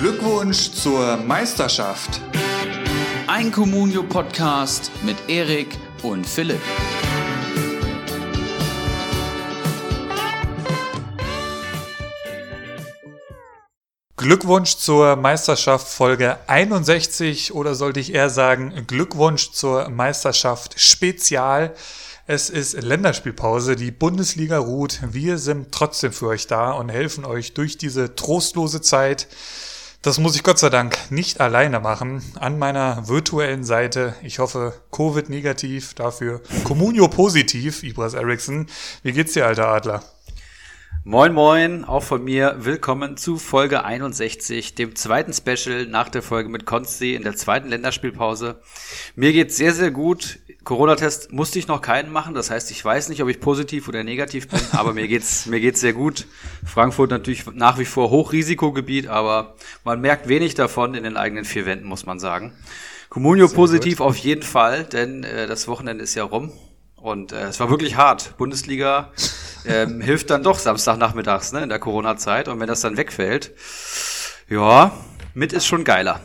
Glückwunsch zur Meisterschaft. Ein Communio-Podcast mit Erik und Philipp. Glückwunsch zur Meisterschaft Folge 61 oder sollte ich eher sagen Glückwunsch zur Meisterschaft Spezial. Es ist Länderspielpause, die Bundesliga ruht. Wir sind trotzdem für euch da und helfen euch durch diese trostlose Zeit. Das muss ich Gott sei Dank nicht alleine machen. An meiner virtuellen Seite, ich hoffe, Covid negativ, dafür Communio positiv, Ibras Eriksson. Wie geht's dir, alter Adler? Moin Moin, auch von mir willkommen zu Folge 61, dem zweiten Special nach der Folge mit Konsti in der zweiten Länderspielpause. Mir geht's sehr, sehr gut. Corona-Test musste ich noch keinen machen, das heißt, ich weiß nicht, ob ich positiv oder negativ bin, aber mir geht's, mir geht's sehr gut. Frankfurt natürlich nach wie vor Hochrisikogebiet, aber man merkt wenig davon in den eigenen vier Wänden, muss man sagen. Comunio positiv auf jeden Fall, denn äh, das Wochenende ist ja rum und äh, es war wirklich hart. Bundesliga ähm, hilft dann doch Samstagnachmittags ne, in der Corona-Zeit. Und wenn das dann wegfällt, ja, mit ist schon geiler.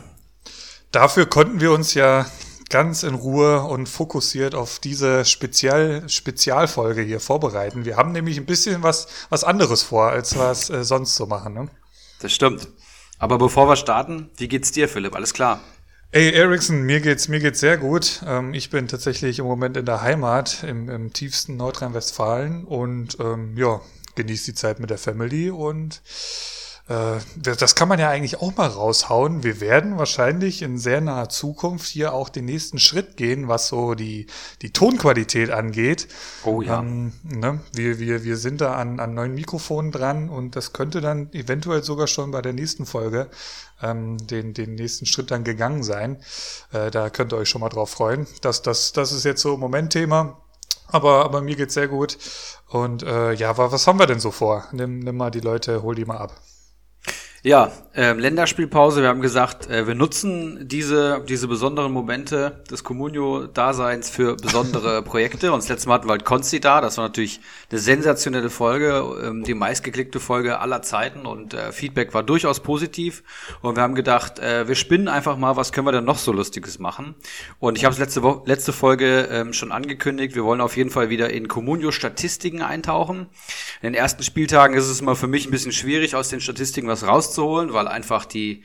Dafür konnten wir uns ja ganz in Ruhe und fokussiert auf diese Spezial Spezialfolge hier vorbereiten. Wir haben nämlich ein bisschen was, was anderes vor, als was äh, sonst so machen. Ne? Das stimmt. Aber bevor wir starten, wie geht's dir, Philipp? Alles klar? Ey, Ericsson, mir geht's, mir geht's sehr gut. Ähm, ich bin tatsächlich im Moment in der Heimat, im, im tiefsten Nordrhein-Westfalen und ähm, ja, genieße die Zeit mit der Family und das kann man ja eigentlich auch mal raushauen. Wir werden wahrscheinlich in sehr naher Zukunft hier auch den nächsten Schritt gehen, was so die, die Tonqualität angeht. Oh ja. Ähm, ne? wir, wir, wir sind da an, an neuen Mikrofonen dran und das könnte dann eventuell sogar schon bei der nächsten Folge ähm, den, den nächsten Schritt dann gegangen sein. Äh, da könnt ihr euch schon mal drauf freuen. Das, das, das ist jetzt so im Moment Thema. Aber, aber mir geht's sehr gut. Und äh, ja, was haben wir denn so vor? Nimm, nimm mal die Leute, hol die mal ab. Ja, ähm, Länderspielpause. Wir haben gesagt, äh, wir nutzen diese, diese besonderen Momente des Comunio-Daseins für besondere Projekte. Und das letzte Mal hatten wir halt Konsti da. Das war natürlich eine sensationelle Folge, ähm, die meistgeklickte Folge aller Zeiten und äh, Feedback war durchaus positiv. Und wir haben gedacht, äh, wir spinnen einfach mal, was können wir denn noch so Lustiges machen? Und ich habe es letzte, Wo letzte Folge ähm, schon angekündigt. Wir wollen auf jeden Fall wieder in Comunio-Statistiken eintauchen. In den ersten Spieltagen ist es immer für mich ein bisschen schwierig, aus den Statistiken was rauszuholen rauszuholen, weil einfach die,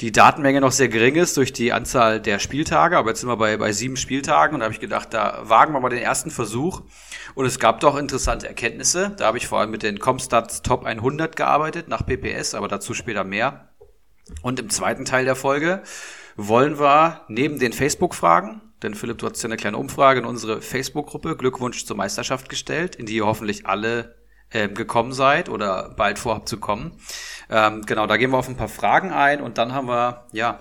die Datenmenge noch sehr gering ist durch die Anzahl der Spieltage. Aber jetzt sind wir bei, bei sieben Spieltagen und da habe ich gedacht, da wagen wir mal den ersten Versuch. Und es gab doch interessante Erkenntnisse. Da habe ich vor allem mit den Comstats Top 100 gearbeitet nach PPS, aber dazu später mehr. Und im zweiten Teil der Folge wollen wir neben den Facebook-Fragen, denn Philipp, du hast ja eine kleine Umfrage in unsere Facebook-Gruppe Glückwunsch zur Meisterschaft gestellt, in die ihr hoffentlich alle äh, gekommen seid oder bald vorhabt zu kommen. Ähm, genau, da gehen wir auf ein paar Fragen ein und dann haben wir, ja,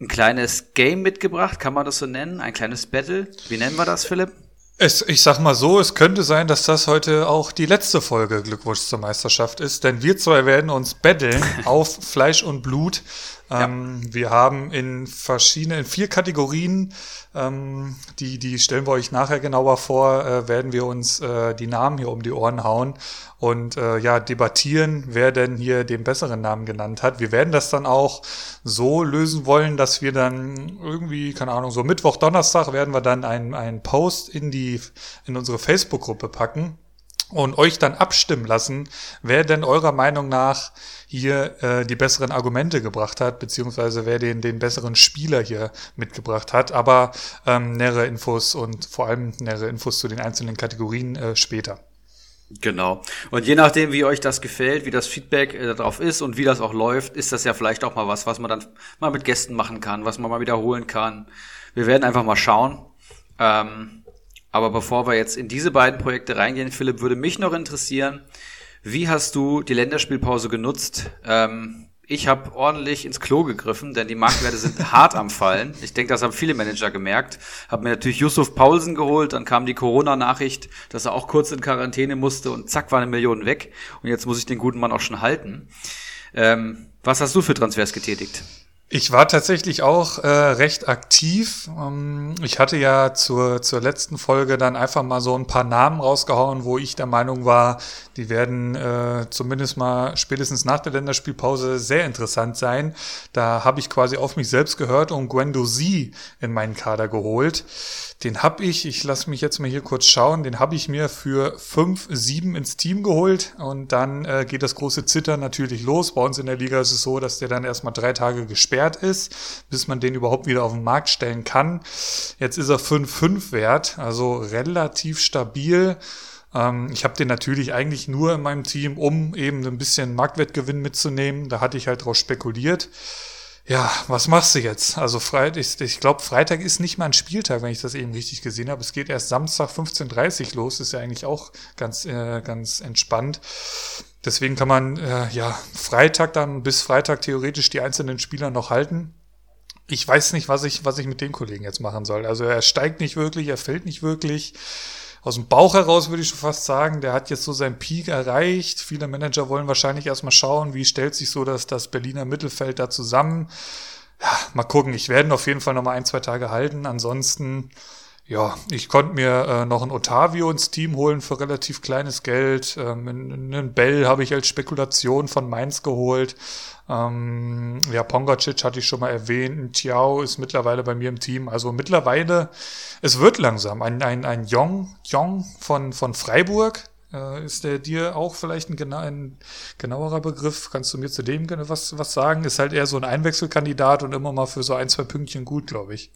ein kleines Game mitgebracht, kann man das so nennen? Ein kleines Battle. Wie nennen wir das, Philipp? Es, ich sag mal so, es könnte sein, dass das heute auch die letzte Folge Glückwunsch zur Meisterschaft ist, denn wir zwei werden uns betteln auf Fleisch und Blut. Ähm, ja. Wir haben in verschiedenen, in vier Kategorien, ähm, die, die stellen wir euch nachher genauer vor, äh, werden wir uns äh, die Namen hier um die Ohren hauen und äh, ja, debattieren, wer denn hier den besseren Namen genannt hat. Wir werden das dann auch so lösen wollen, dass wir dann irgendwie, keine Ahnung, so Mittwoch, Donnerstag werden wir dann einen, einen Post in die, in unsere Facebook-Gruppe packen und euch dann abstimmen lassen, wer denn eurer Meinung nach hier äh, die besseren Argumente gebracht hat, beziehungsweise wer den, den besseren Spieler hier mitgebracht hat. Aber ähm, nähere Infos und vor allem nähere Infos zu den einzelnen Kategorien äh, später. Genau. Und je nachdem, wie euch das gefällt, wie das Feedback äh, darauf ist und wie das auch läuft, ist das ja vielleicht auch mal was, was man dann mal mit Gästen machen kann, was man mal wiederholen kann. Wir werden einfach mal schauen. Ähm, aber bevor wir jetzt in diese beiden Projekte reingehen, Philipp, würde mich noch interessieren, wie hast du die Länderspielpause genutzt? Ähm, ich habe ordentlich ins Klo gegriffen, denn die Marktwerte sind hart am Fallen. Ich denke, das haben viele Manager gemerkt. Habe mir natürlich Yusuf Paulsen geholt, dann kam die Corona-Nachricht, dass er auch kurz in Quarantäne musste und zack war eine Million weg. Und jetzt muss ich den guten Mann auch schon halten. Ähm, was hast du für Transfers getätigt? Ich war tatsächlich auch äh, recht aktiv. Ähm, ich hatte ja zur, zur letzten Folge dann einfach mal so ein paar Namen rausgehauen, wo ich der Meinung war, die werden äh, zumindest mal spätestens nach der Länderspielpause sehr interessant sein. Da habe ich quasi auf mich selbst gehört und Gwendo Z in meinen Kader geholt. Den habe ich, ich lasse mich jetzt mal hier kurz schauen, den habe ich mir für 5, 7 ins Team geholt und dann äh, geht das große Zittern natürlich los. Bei uns in der Liga ist es so, dass der dann erstmal drei Tage gesperrt ist, bis man den überhaupt wieder auf den Markt stellen kann. Jetzt ist er 5-5 wert, also relativ stabil. Ähm, ich habe den natürlich eigentlich nur in meinem Team, um eben ein bisschen Marktwertgewinn mitzunehmen. Da hatte ich halt drauf spekuliert ja, was machst du jetzt? Also Freitag, ich, ich glaube, Freitag ist nicht mal ein Spieltag, wenn ich das eben richtig gesehen habe. Es geht erst Samstag 15.30 Uhr los, ist ja eigentlich auch ganz, äh, ganz entspannt. Deswegen kann man äh, ja Freitag dann bis Freitag theoretisch die einzelnen Spieler noch halten. Ich weiß nicht, was ich, was ich mit dem Kollegen jetzt machen soll. Also er steigt nicht wirklich, er fällt nicht wirklich aus dem Bauch heraus würde ich schon fast sagen, der hat jetzt so seinen Peak erreicht. Viele Manager wollen wahrscheinlich erstmal schauen, wie stellt sich so das, das Berliner Mittelfeld da zusammen. Ja, mal gucken. Ich werde auf jeden Fall noch mal ein, zwei Tage halten. Ansonsten, ja, ich konnte mir äh, noch ein Otavio ins Team holen für relativ kleines Geld. Ähm, einen Bell habe ich als Spekulation von Mainz geholt. Ähm, ja, Pongacic hatte ich schon mal erwähnt. Tiao ist mittlerweile bei mir im Team. Also mittlerweile, es wird langsam. Ein, ein, ein Jong, Jong von, von Freiburg, äh, ist der dir auch vielleicht ein, gena ein, genauerer Begriff? Kannst du mir zu dem was, was sagen? Ist halt eher so ein Einwechselkandidat und immer mal für so ein, zwei Pünktchen gut, glaube ich.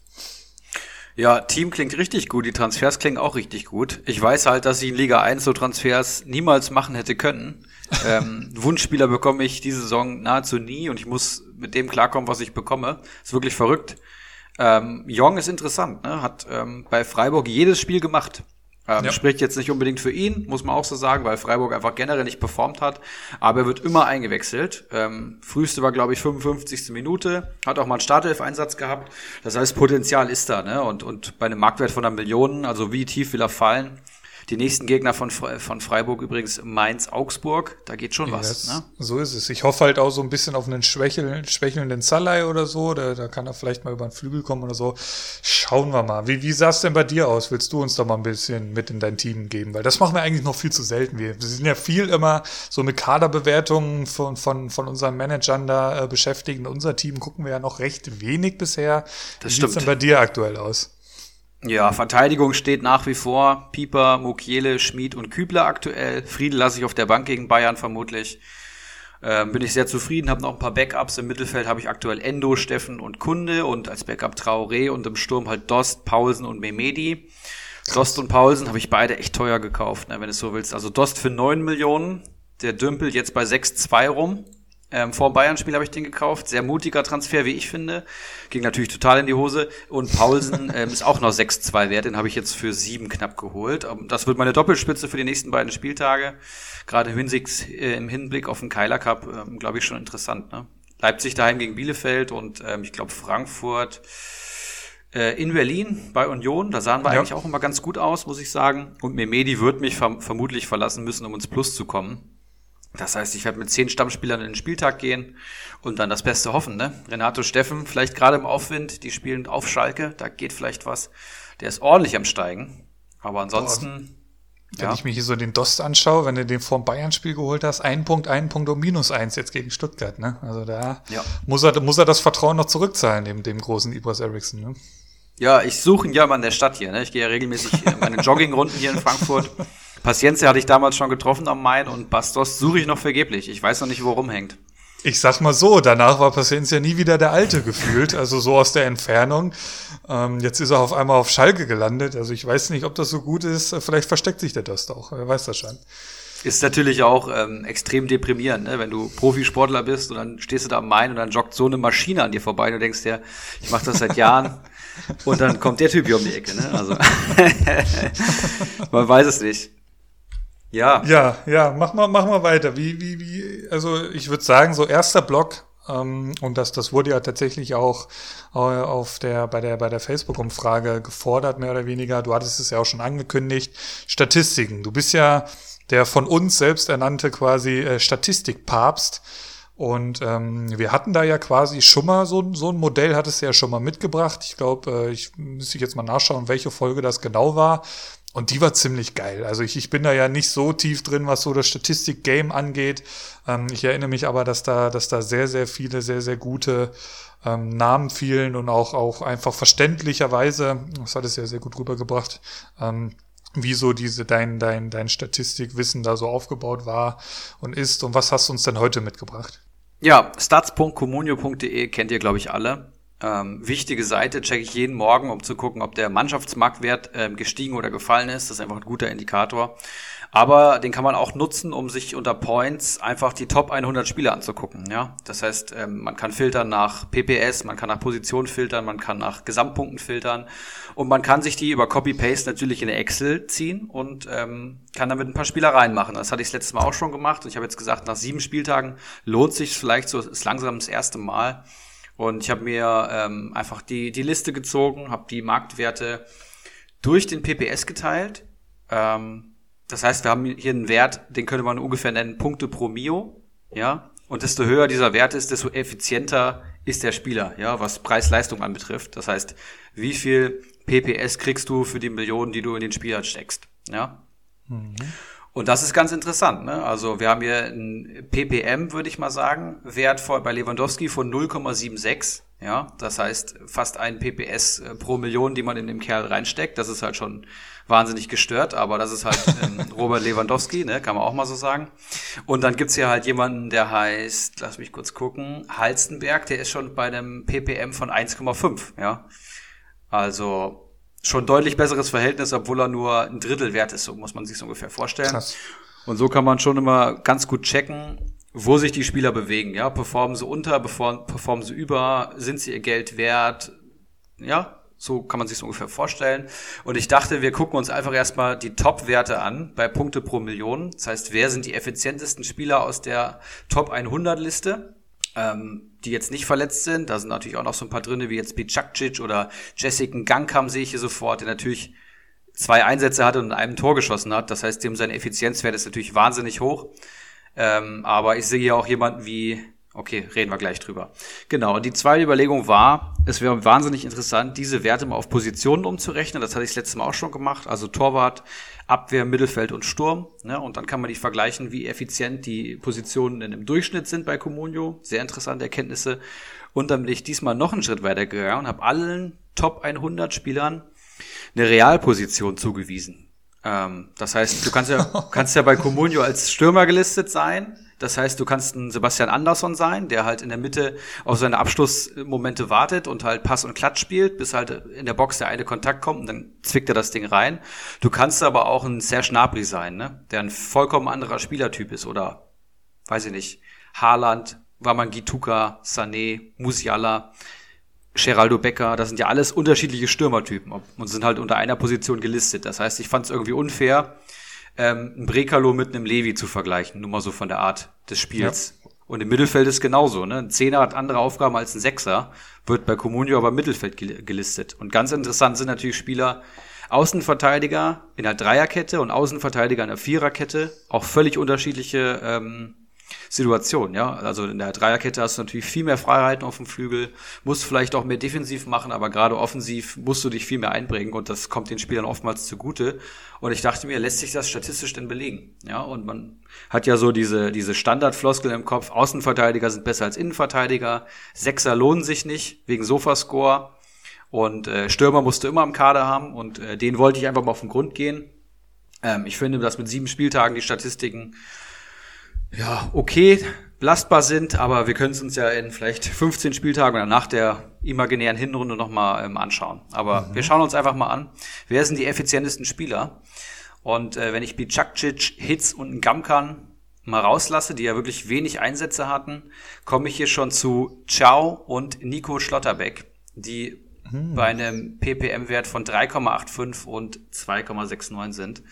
Ja, Team klingt richtig gut, die Transfers klingen auch richtig gut. Ich weiß halt, dass ich in Liga 1 so Transfers niemals machen hätte können ähm, Wunschspieler bekomme ich diese Saison nahezu nie und ich muss mit dem klarkommen, was ich bekomme. Ist wirklich verrückt. Ähm, Jong ist interessant, ne? hat ähm, bei Freiburg jedes Spiel gemacht. Ähm, ja. Spricht jetzt nicht unbedingt für ihn, muss man auch so sagen, weil Freiburg einfach generell nicht performt hat. Aber er wird immer eingewechselt. Ähm, früheste war, glaube ich, 55. Minute. Hat auch mal einen Startelf-Einsatz gehabt. Das heißt, Potenzial ist da. Ne? Und, und bei einem Marktwert von einer Million, also wie tief will er fallen, die nächsten Gegner von, von Freiburg übrigens Mainz, Augsburg. Da geht schon was. Yes, ne? So ist es. Ich hoffe halt auch so ein bisschen auf einen schwächel, schwächelnden Salai oder so. Da, da kann er vielleicht mal über den Flügel kommen oder so. Schauen wir mal. Wie, wie sah es denn bei dir aus? Willst du uns da mal ein bisschen mit in dein Team geben? Weil das machen wir eigentlich noch viel zu selten. Wir, sind ja viel immer so mit Kaderbewertungen von, von, von unseren Managern da äh, beschäftigt. unser Team gucken wir ja noch recht wenig bisher. Das wie sieht denn bei dir aktuell aus? Ja, Verteidigung steht nach wie vor. Pieper, Mukiele, Schmid und Kübler aktuell. Friedel lasse ich auf der Bank gegen Bayern vermutlich. Ähm, bin ich sehr zufrieden, habe noch ein paar Backups. Im Mittelfeld habe ich aktuell Endo, Steffen und Kunde und als Backup Traoré und im Sturm halt Dost, Paulsen und Memedi. Dost und Paulsen habe ich beide echt teuer gekauft, ne, wenn du es so willst. Also Dost für 9 Millionen, der dümpelt jetzt bei 6,2 rum. Ähm, vor dem Bayern-Spiel habe ich den gekauft. Sehr mutiger Transfer, wie ich finde. Ging natürlich total in die Hose. Und Paulsen ähm, ist auch noch 6-2 wert. Den habe ich jetzt für 7 knapp geholt. Ähm, das wird meine Doppelspitze für die nächsten beiden Spieltage. Gerade äh, im Hinblick auf den Keiler Cup, ähm, glaube ich, schon interessant. Ne? Leipzig daheim gegen Bielefeld und ähm, ich glaube Frankfurt äh, in Berlin bei Union. Da sahen wir ja. eigentlich auch immer ganz gut aus, muss ich sagen. Und Memedi wird mich verm vermutlich verlassen müssen, um ins Plus zu kommen. Das heißt, ich werde mit zehn Stammspielern in den Spieltag gehen und dann das Beste hoffen. Ne? Renato Steffen, vielleicht gerade im Aufwind, die spielen auf Schalke, da geht vielleicht was. Der ist ordentlich am Steigen. Aber ansonsten. Wenn ja. ich mir hier so den Dost anschaue, wenn du den vorm Bayern-Spiel geholt hast, ein Punkt, ein Punkt und minus eins jetzt gegen Stuttgart, ne? Also da ja. muss, er, muss er das Vertrauen noch zurückzahlen, dem, dem großen Ibras Eriksson, ne? Ja, ich suche ihn ja mal in der Stadt hier, ne? Ich gehe ja regelmäßig meine Joggingrunden hier in Frankfurt. Paciencia hatte ich damals schon getroffen am Main und Bastos suche ich noch vergeblich. Ich weiß noch nicht, wo rumhängt. Ich sag mal so, danach war Paciencia nie wieder der Alte gefühlt, also so aus der Entfernung. Ähm, jetzt ist er auf einmal auf Schalke gelandet, also ich weiß nicht, ob das so gut ist. Vielleicht versteckt sich der Dost auch, wer weiß das schon. Ist natürlich auch ähm, extrem deprimierend, ne? wenn du Profisportler bist und dann stehst du da am Main und dann joggt so eine Maschine an dir vorbei und du denkst ja, ich mache das seit Jahren und dann kommt der Typ hier um die Ecke. Ne? Also man weiß es nicht. Ja. Ja, ja, mach mal, mach mal weiter. Wie, wie, wie, also ich würde sagen, so erster Block, ähm, und das, das wurde ja tatsächlich auch äh, auf der, bei der, bei der Facebook-Umfrage gefordert, mehr oder weniger. Du hattest es ja auch schon angekündigt. Statistiken. Du bist ja der von uns selbst ernannte quasi äh, Statistikpapst. Und ähm, wir hatten da ja quasi schon mal so, so ein Modell, hat es ja schon mal mitgebracht. Ich glaube, äh, ich müsste jetzt mal nachschauen, welche Folge das genau war. Und die war ziemlich geil. Also ich, ich bin da ja nicht so tief drin, was so das Statistik-Game angeht. Ähm, ich erinnere mich aber, dass da, dass da sehr, sehr viele, sehr, sehr gute ähm, Namen fielen und auch, auch einfach verständlicherweise, das hat es ja sehr gut rübergebracht, ähm, wie diese dein, dein, dein Statistikwissen da so aufgebaut war und ist. Und was hast du uns denn heute mitgebracht? Ja, stats.communio.de kennt ihr, glaube ich, alle. Ähm, wichtige Seite checke ich jeden Morgen, um zu gucken, ob der Mannschaftsmarktwert ähm, gestiegen oder gefallen ist. Das ist einfach ein guter Indikator. Aber den kann man auch nutzen, um sich unter Points einfach die Top 100 Spieler anzugucken. Ja, das heißt, ähm, man kann filtern nach PPS, man kann nach Position filtern, man kann nach Gesamtpunkten filtern und man kann sich die über Copy-Paste natürlich in Excel ziehen und ähm, kann damit ein paar Spielereien machen. Das hatte ich das letzte Mal auch schon gemacht und ich habe jetzt gesagt, nach sieben Spieltagen lohnt sich vielleicht so, ist langsam das erste Mal und ich habe mir ähm, einfach die, die Liste gezogen, habe die Marktwerte durch den PPS geteilt. Ähm, das heißt, wir haben hier einen Wert, den könnte man ungefähr nennen Punkte pro Mio. Ja. Und desto höher dieser Wert ist, desto effizienter ist der Spieler, ja, was Preis-Leistung anbetrifft. Das heißt, wie viel PPS kriegst du für die Millionen, die du in den Spieler steckst, ja. Mhm. Und das ist ganz interessant. Ne? Also wir haben hier ein ppm, würde ich mal sagen, Wert bei Lewandowski von 0,76. Ja, das heißt fast ein PPS äh, pro Million, die man in den Kerl reinsteckt. Das ist halt schon wahnsinnig gestört, aber das ist halt ähm, Robert Lewandowski, ne, kann man auch mal so sagen. Und dann gibt's hier halt jemanden, der heißt, lass mich kurz gucken, Halstenberg, der ist schon bei einem ppm von 1,5. Ja, also schon deutlich besseres Verhältnis, obwohl er nur ein Drittel wert ist, so muss man sich so ungefähr vorstellen. Krass. Und so kann man schon immer ganz gut checken, wo sich die Spieler bewegen. Ja, performen sie unter, performen sie über, sind sie ihr Geld wert? Ja, so kann man sich so ungefähr vorstellen. Und ich dachte, wir gucken uns einfach erstmal die Top-Werte an bei Punkte pro Million. Das heißt, wer sind die effizientesten Spieler aus der Top 100 Liste? Ähm, die jetzt nicht verletzt sind. Da sind natürlich auch noch so ein paar drinne, wie jetzt Bicakcic oder Jessica Gangkam sehe ich hier sofort, der natürlich zwei Einsätze hatte und in einem Tor geschossen hat. Das heißt, dem sein Effizienzwert ist natürlich wahnsinnig hoch. Ähm, aber ich sehe hier auch jemanden wie, okay, reden wir gleich drüber. Genau, und die zweite Überlegung war, es wäre wahnsinnig interessant, diese Werte mal auf Positionen umzurechnen. Das hatte ich das letzte Mal auch schon gemacht. Also Torwart, Abwehr, Mittelfeld und Sturm. Ne? Und dann kann man die vergleichen, wie effizient die Positionen in dem Durchschnitt sind bei Comunio. Sehr interessante Erkenntnisse. Und dann bin ich diesmal noch einen Schritt weiter gegangen und habe allen Top 100 Spielern eine Realposition zugewiesen. Ähm, das heißt, du kannst ja, kannst ja bei Comunio als Stürmer gelistet sein das heißt, du kannst ein Sebastian Andersson sein, der halt in der Mitte auf seine Abschlussmomente wartet und halt Pass und Klatsch spielt, bis halt in der Box der eine Kontakt kommt und dann zwickt er das Ding rein. Du kannst aber auch ein Serge Gnabry sein, ne? der ein vollkommen anderer Spielertyp ist oder, weiß ich nicht, Haaland, Wamangituka, Sané, Musiala, Geraldo Becker, das sind ja alles unterschiedliche Stürmertypen und sind halt unter einer Position gelistet. Das heißt, ich fand es irgendwie unfair, ähm, ein Brekalo mit einem Levi zu vergleichen, nur mal so von der Art des Spiels. Ja. Und im Mittelfeld ist genauso, ne? Ein Zehner hat andere Aufgaben als ein Sechser, wird bei Comunio aber im Mittelfeld gelistet. Und ganz interessant sind natürlich Spieler, Außenverteidiger in der Dreierkette und Außenverteidiger in der Viererkette, auch völlig unterschiedliche ähm, Situation, ja. Also in der Dreierkette hast du natürlich viel mehr Freiheiten auf dem Flügel, musst vielleicht auch mehr defensiv machen, aber gerade offensiv musst du dich viel mehr einbringen und das kommt den Spielern oftmals zugute. Und ich dachte mir, lässt sich das statistisch denn belegen? Ja, und man hat ja so diese, diese Standardfloskel im Kopf, Außenverteidiger sind besser als Innenverteidiger, Sechser lohnen sich nicht, wegen Sofascore. Und äh, Stürmer musst du immer im Kader haben und äh, den wollte ich einfach mal auf den Grund gehen. Ähm, ich finde, dass mit sieben Spieltagen die Statistiken ja, okay, belastbar sind, aber wir können es uns ja in vielleicht 15 Spieltagen oder nach der imaginären Hinrunde nochmal ähm, anschauen. Aber mhm. wir schauen uns einfach mal an, wer sind die effizientesten Spieler? Und äh, wenn ich Bicakcic, Hitz und Gamkan mal rauslasse, die ja wirklich wenig Einsätze hatten, komme ich hier schon zu Ciao und Nico Schlotterbeck, die mhm. bei einem PPM-Wert von 3,85 und 2,69 sind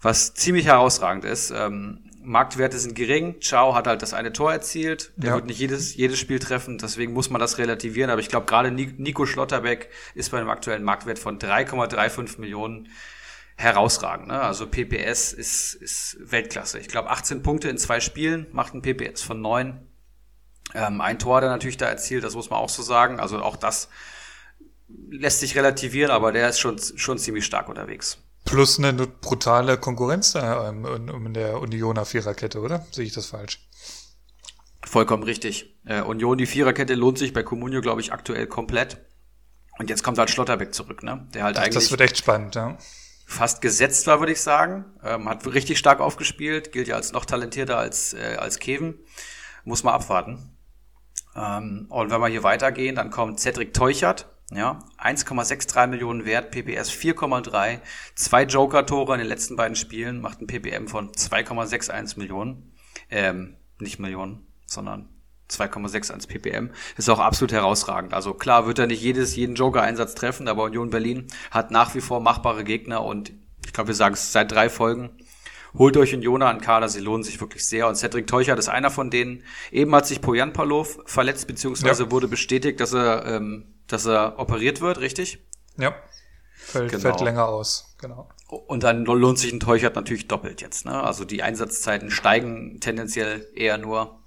was ziemlich herausragend ist. Ähm, Marktwerte sind gering. Ciao hat halt das eine Tor erzielt. Der ja. wird nicht jedes, jedes Spiel treffen, deswegen muss man das relativieren. Aber ich glaube, gerade Nico Schlotterbeck ist bei einem aktuellen Marktwert von 3,35 Millionen herausragend. Ne? Also PPS ist, ist Weltklasse. Ich glaube, 18 Punkte in zwei Spielen macht ein PPS von 9. Ähm, ein Tor hat er natürlich da erzielt, das muss man auch so sagen. Also auch das lässt sich relativieren, aber der ist schon, schon ziemlich stark unterwegs. Plus eine brutale Konkurrenz ähm, in der Unioner Viererkette, oder? Sehe ich das falsch? Vollkommen richtig. Äh, Union, die Viererkette lohnt sich bei Comunio, glaube ich, aktuell komplett. Und jetzt kommt halt Schlotterbeck zurück, ne? Der halt das, eigentlich. Das wird echt spannend, ja. Fast gesetzt war, würde ich sagen. Ähm, hat richtig stark aufgespielt, gilt ja als noch talentierter als, äh, als Keven. Muss man abwarten. Ähm, und wenn wir hier weitergehen, dann kommt Cedric Teuchert, ja, 1,63 Millionen wert, PPS 4,3, zwei Joker-Tore in den letzten beiden Spielen, macht ein PPM von 2,61 Millionen. Ähm, nicht Millionen, sondern 2,61 ppm. Ist auch absolut herausragend. Also klar wird er nicht jedes, jeden Joker-Einsatz treffen, aber Union Berlin hat nach wie vor machbare Gegner und ich glaube, wir sagen es seit drei Folgen. Holt euch Union an Kader, sie lohnen sich wirklich sehr. Und Cedric Teuchert ist einer von denen. Eben hat sich Pojan Palov verletzt, beziehungsweise ja. wurde bestätigt, dass er, ähm, dass er operiert wird, richtig? Ja. Fällt, genau. fällt länger aus, genau. Und dann lohnt sich ein Teuchert natürlich doppelt jetzt. Ne? Also die Einsatzzeiten steigen tendenziell eher nur.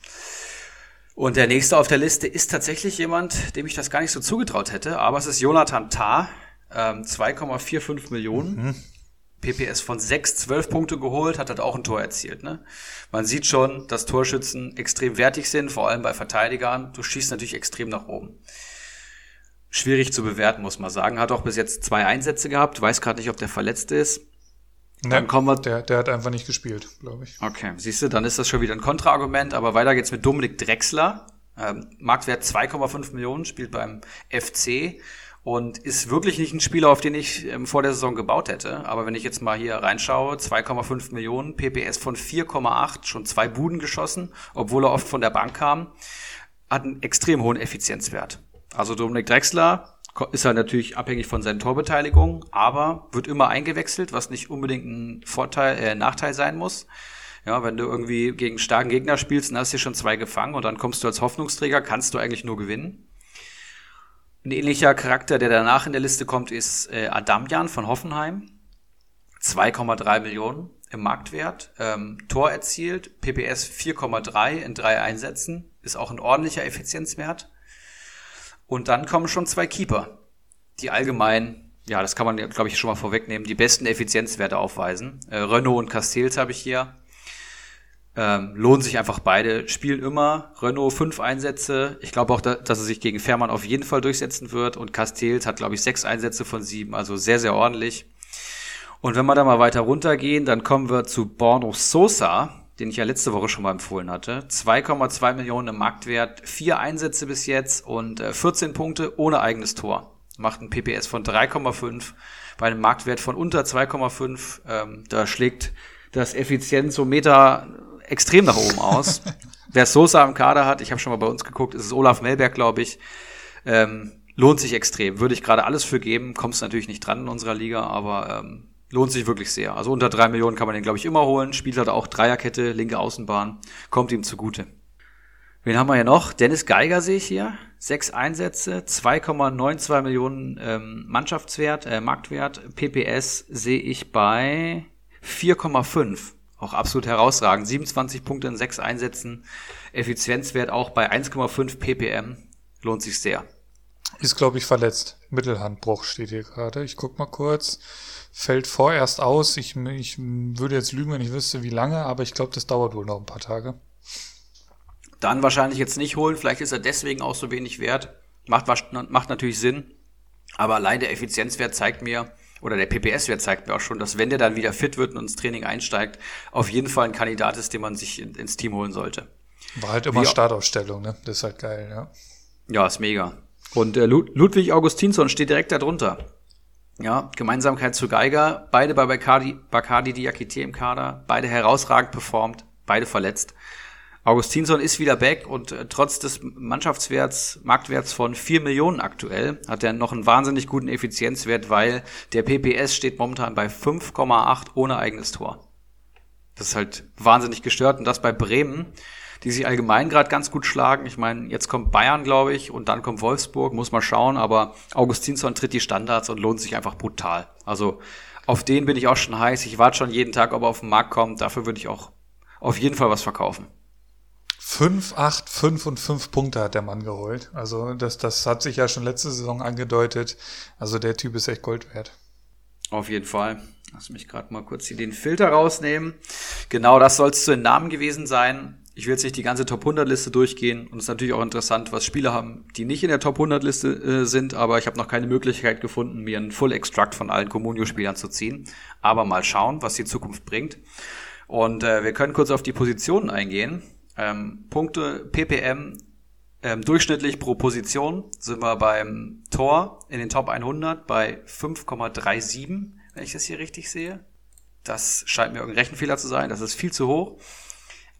Und der nächste auf der Liste ist tatsächlich jemand, dem ich das gar nicht so zugetraut hätte, aber es ist Jonathan Tah, ähm, 2,45 Millionen. Mhm. PPS von 6, 12 Punkte geholt, hat halt auch ein Tor erzielt. Ne? Man sieht schon, dass Torschützen extrem wertig sind, vor allem bei Verteidigern. Du schießt natürlich extrem nach oben. Schwierig zu bewerten, muss man sagen. Hat auch bis jetzt zwei Einsätze gehabt. Weiß gerade nicht, ob der verletzt ist. Dann kommen wir. Der, der hat einfach nicht gespielt, glaube ich. Okay, siehst du, dann ist das schon wieder ein Kontraargument. Aber weiter geht's mit Dominik Drexler. Ähm, Marktwert 2,5 Millionen, spielt beim FC und ist wirklich nicht ein Spieler, auf den ich ähm, vor der Saison gebaut hätte. Aber wenn ich jetzt mal hier reinschaue, 2,5 Millionen, PPS von 4,8, schon zwei Buden geschossen, obwohl er oft von der Bank kam, hat einen extrem hohen Effizienzwert. Also Dominik Drexler ist halt natürlich abhängig von seinen Torbeteiligungen, aber wird immer eingewechselt, was nicht unbedingt ein Vorteil, äh, Nachteil sein muss. Ja, wenn du irgendwie gegen starken Gegner spielst und hast dir schon zwei gefangen und dann kommst du als Hoffnungsträger, kannst du eigentlich nur gewinnen. Ein ähnlicher Charakter, der danach in der Liste kommt, ist äh, Adamjan von Hoffenheim. 2,3 Millionen im Marktwert. Ähm, Tor erzielt, PPS 4,3 in drei Einsätzen. Ist auch ein ordentlicher Effizienzwert. Und dann kommen schon zwei Keeper, die allgemein, ja, das kann man, glaube ich, schon mal vorwegnehmen, die besten Effizienzwerte aufweisen. Äh, Renault und Castells habe ich hier. Ähm, lohnen sich einfach beide, spielen immer. Renault fünf Einsätze. Ich glaube auch, da, dass er sich gegen Fährmann auf jeden Fall durchsetzen wird. Und Castells hat, glaube ich, sechs Einsätze von sieben, also sehr, sehr ordentlich. Und wenn wir da mal weiter runtergehen, dann kommen wir zu Borno Sosa, den ich ja letzte Woche schon mal empfohlen hatte. 2,2 Millionen im Marktwert, vier Einsätze bis jetzt und äh, 14 Punkte ohne eigenes Tor. Macht ein PPS von 3,5 bei einem Marktwert von unter 2,5. Ähm, da schlägt das Effizienzometer extrem nach oben aus. Wer Sosa im Kader hat, ich habe schon mal bei uns geguckt, ist es Olaf Melberg, glaube ich. Ähm, lohnt sich extrem. Würde ich gerade alles für geben. Kommst natürlich nicht dran in unserer Liga, aber ähm, lohnt sich wirklich sehr. Also unter drei Millionen kann man den, glaube ich, immer holen. Spielt halt auch Dreierkette, linke Außenbahn. Kommt ihm zugute. Wen haben wir hier noch? Dennis Geiger sehe ich hier. Sechs Einsätze, 2,92 Millionen ähm, Mannschaftswert, äh, Marktwert. PPS sehe ich bei 4,5. Auch absolut herausragend. 27 Punkte in sechs Einsätzen. Effizienzwert auch bei 1,5 ppm. Lohnt sich sehr. Ist, glaube ich, verletzt. Mittelhandbruch steht hier gerade. Ich guck mal kurz fällt vorerst aus. Ich, ich würde jetzt lügen, wenn ich wüsste, wie lange, aber ich glaube, das dauert wohl noch ein paar Tage. Dann wahrscheinlich jetzt nicht holen. Vielleicht ist er deswegen auch so wenig wert. Macht, macht natürlich Sinn. Aber allein der Effizienzwert zeigt mir, oder der PPS-Wert zeigt mir auch schon, dass wenn der dann wieder fit wird und ins Training einsteigt, auf jeden Fall ein Kandidat ist, den man sich in, ins Team holen sollte. War halt immer Wie, Startaufstellung, ne? Das ist halt geil, ja. Ja, ist mega. Und äh, Ludwig Augustinsson steht direkt darunter. Ja, Gemeinsamkeit zu Geiger, beide bei Bacardi, Bacardi Diakite im Kader, beide herausragend performt, beide verletzt. Augustinsson ist wieder back und äh, trotz des Mannschaftswerts, Marktwerts von 4 Millionen aktuell, hat er noch einen wahnsinnig guten Effizienzwert, weil der PPS steht momentan bei 5,8 ohne eigenes Tor. Das ist halt wahnsinnig gestört und das bei Bremen die sich allgemein gerade ganz gut schlagen. Ich meine, jetzt kommt Bayern, glaube ich, und dann kommt Wolfsburg, muss man schauen, aber Augustinsson tritt die Standards und lohnt sich einfach brutal. Also auf den bin ich auch schon heiß. Ich warte schon jeden Tag, ob er auf den Markt kommt. Dafür würde ich auch auf jeden Fall was verkaufen. 5, 8, 5 und 5 Punkte hat der Mann geholt. Also das, das hat sich ja schon letzte Saison angedeutet. Also der Typ ist echt Gold wert. Auf jeden Fall. Lass mich gerade mal kurz hier den Filter rausnehmen. Genau, das soll es zu den Namen gewesen sein. Ich will jetzt nicht die ganze Top 100 Liste durchgehen und es ist natürlich auch interessant, was Spieler haben, die nicht in der Top 100 Liste äh, sind, aber ich habe noch keine Möglichkeit gefunden, mir einen Full Extract von allen Comunio-Spielern zu ziehen. Aber mal schauen, was die Zukunft bringt. Und äh, wir können kurz auf die Positionen eingehen. Ähm, Punkte, PPM, ähm, durchschnittlich pro Position sind wir beim Tor in den Top 100 bei 5,37, wenn ich das hier richtig sehe. Das scheint mir irgendein Rechenfehler zu sein, das ist viel zu hoch.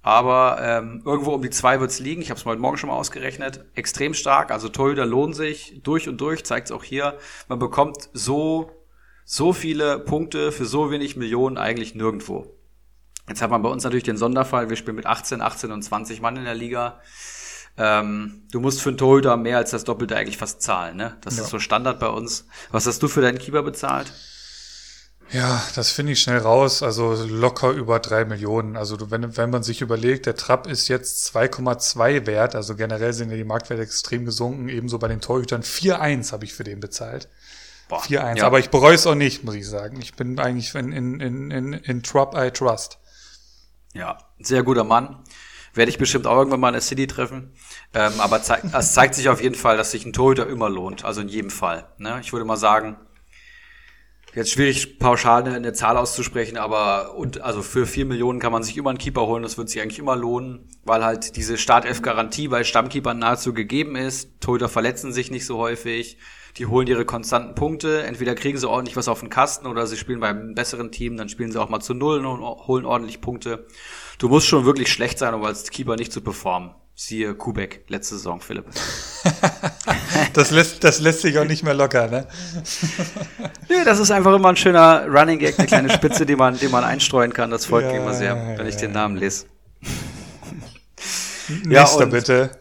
Aber ähm, irgendwo um die zwei wird's liegen. Ich habe es heute Morgen schon mal ausgerechnet. Extrem stark. Also Torhüter lohnen sich durch und durch. Zeigt es auch hier. Man bekommt so so viele Punkte für so wenig Millionen eigentlich nirgendwo. Jetzt hat man bei uns natürlich den Sonderfall. Wir spielen mit 18, 18 und 20 Mann in der Liga. Ähm, du musst für einen Torhüter mehr als das Doppelte eigentlich fast zahlen. Ne? Das ja. ist so Standard bei uns. Was hast du für deinen Keeper bezahlt? Ja, das finde ich schnell raus. Also locker über drei Millionen. Also wenn, wenn man sich überlegt, der Trapp ist jetzt 2,2 wert. Also generell sind ja die Marktwerte extrem gesunken. Ebenso bei den Torhütern. 4,1 habe ich für den bezahlt. 4-1. Ja. Aber ich bereue es auch nicht, muss ich sagen. Ich bin eigentlich in, in, in, in, in Trupp I Trust. Ja, sehr guter Mann. Werde ich bestimmt auch irgendwann mal in der City treffen. Ähm, aber zeig, es zeigt sich auf jeden Fall, dass sich ein Torhüter immer lohnt. Also in jedem Fall. Ne? Ich würde mal sagen, Jetzt schwierig pauschal eine, eine, Zahl auszusprechen, aber und also für vier Millionen kann man sich immer einen Keeper holen, das wird sich eigentlich immer lohnen, weil halt diese Startelf-Garantie bei Stammkeepern nahezu gegeben ist. Torhüter verletzen sich nicht so häufig, die holen ihre konstanten Punkte. Entweder kriegen sie ordentlich was auf den Kasten oder sie spielen beim besseren Team, dann spielen sie auch mal zu Null und holen ordentlich Punkte. Du musst schon wirklich schlecht sein, um als Keeper nicht zu performen. Siehe Kubek, letzte Saison, Philipp. das, lässt, das lässt sich auch nicht mehr locker, ne? nee, das ist einfach immer ein schöner Running Gag, eine kleine Spitze, die man, die man einstreuen kann. Das folgt ja, mir immer sehr, ja, wenn ich den Namen lese. Nächster ja, und, bitte.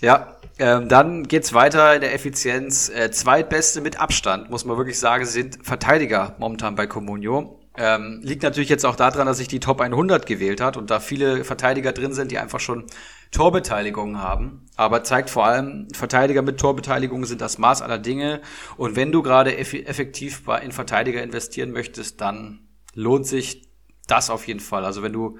Ja, ähm, dann geht's weiter in der Effizienz. Äh, zweitbeste mit Abstand, muss man wirklich sagen, sind Verteidiger momentan bei Comunio. Ähm, liegt natürlich jetzt auch daran, dass sich die Top 100 gewählt hat und da viele Verteidiger drin sind, die einfach schon Torbeteiligungen haben. Aber zeigt vor allem, Verteidiger mit Torbeteiligungen sind das Maß aller Dinge. Und wenn du gerade eff effektiv in Verteidiger investieren möchtest, dann lohnt sich das auf jeden Fall. Also wenn du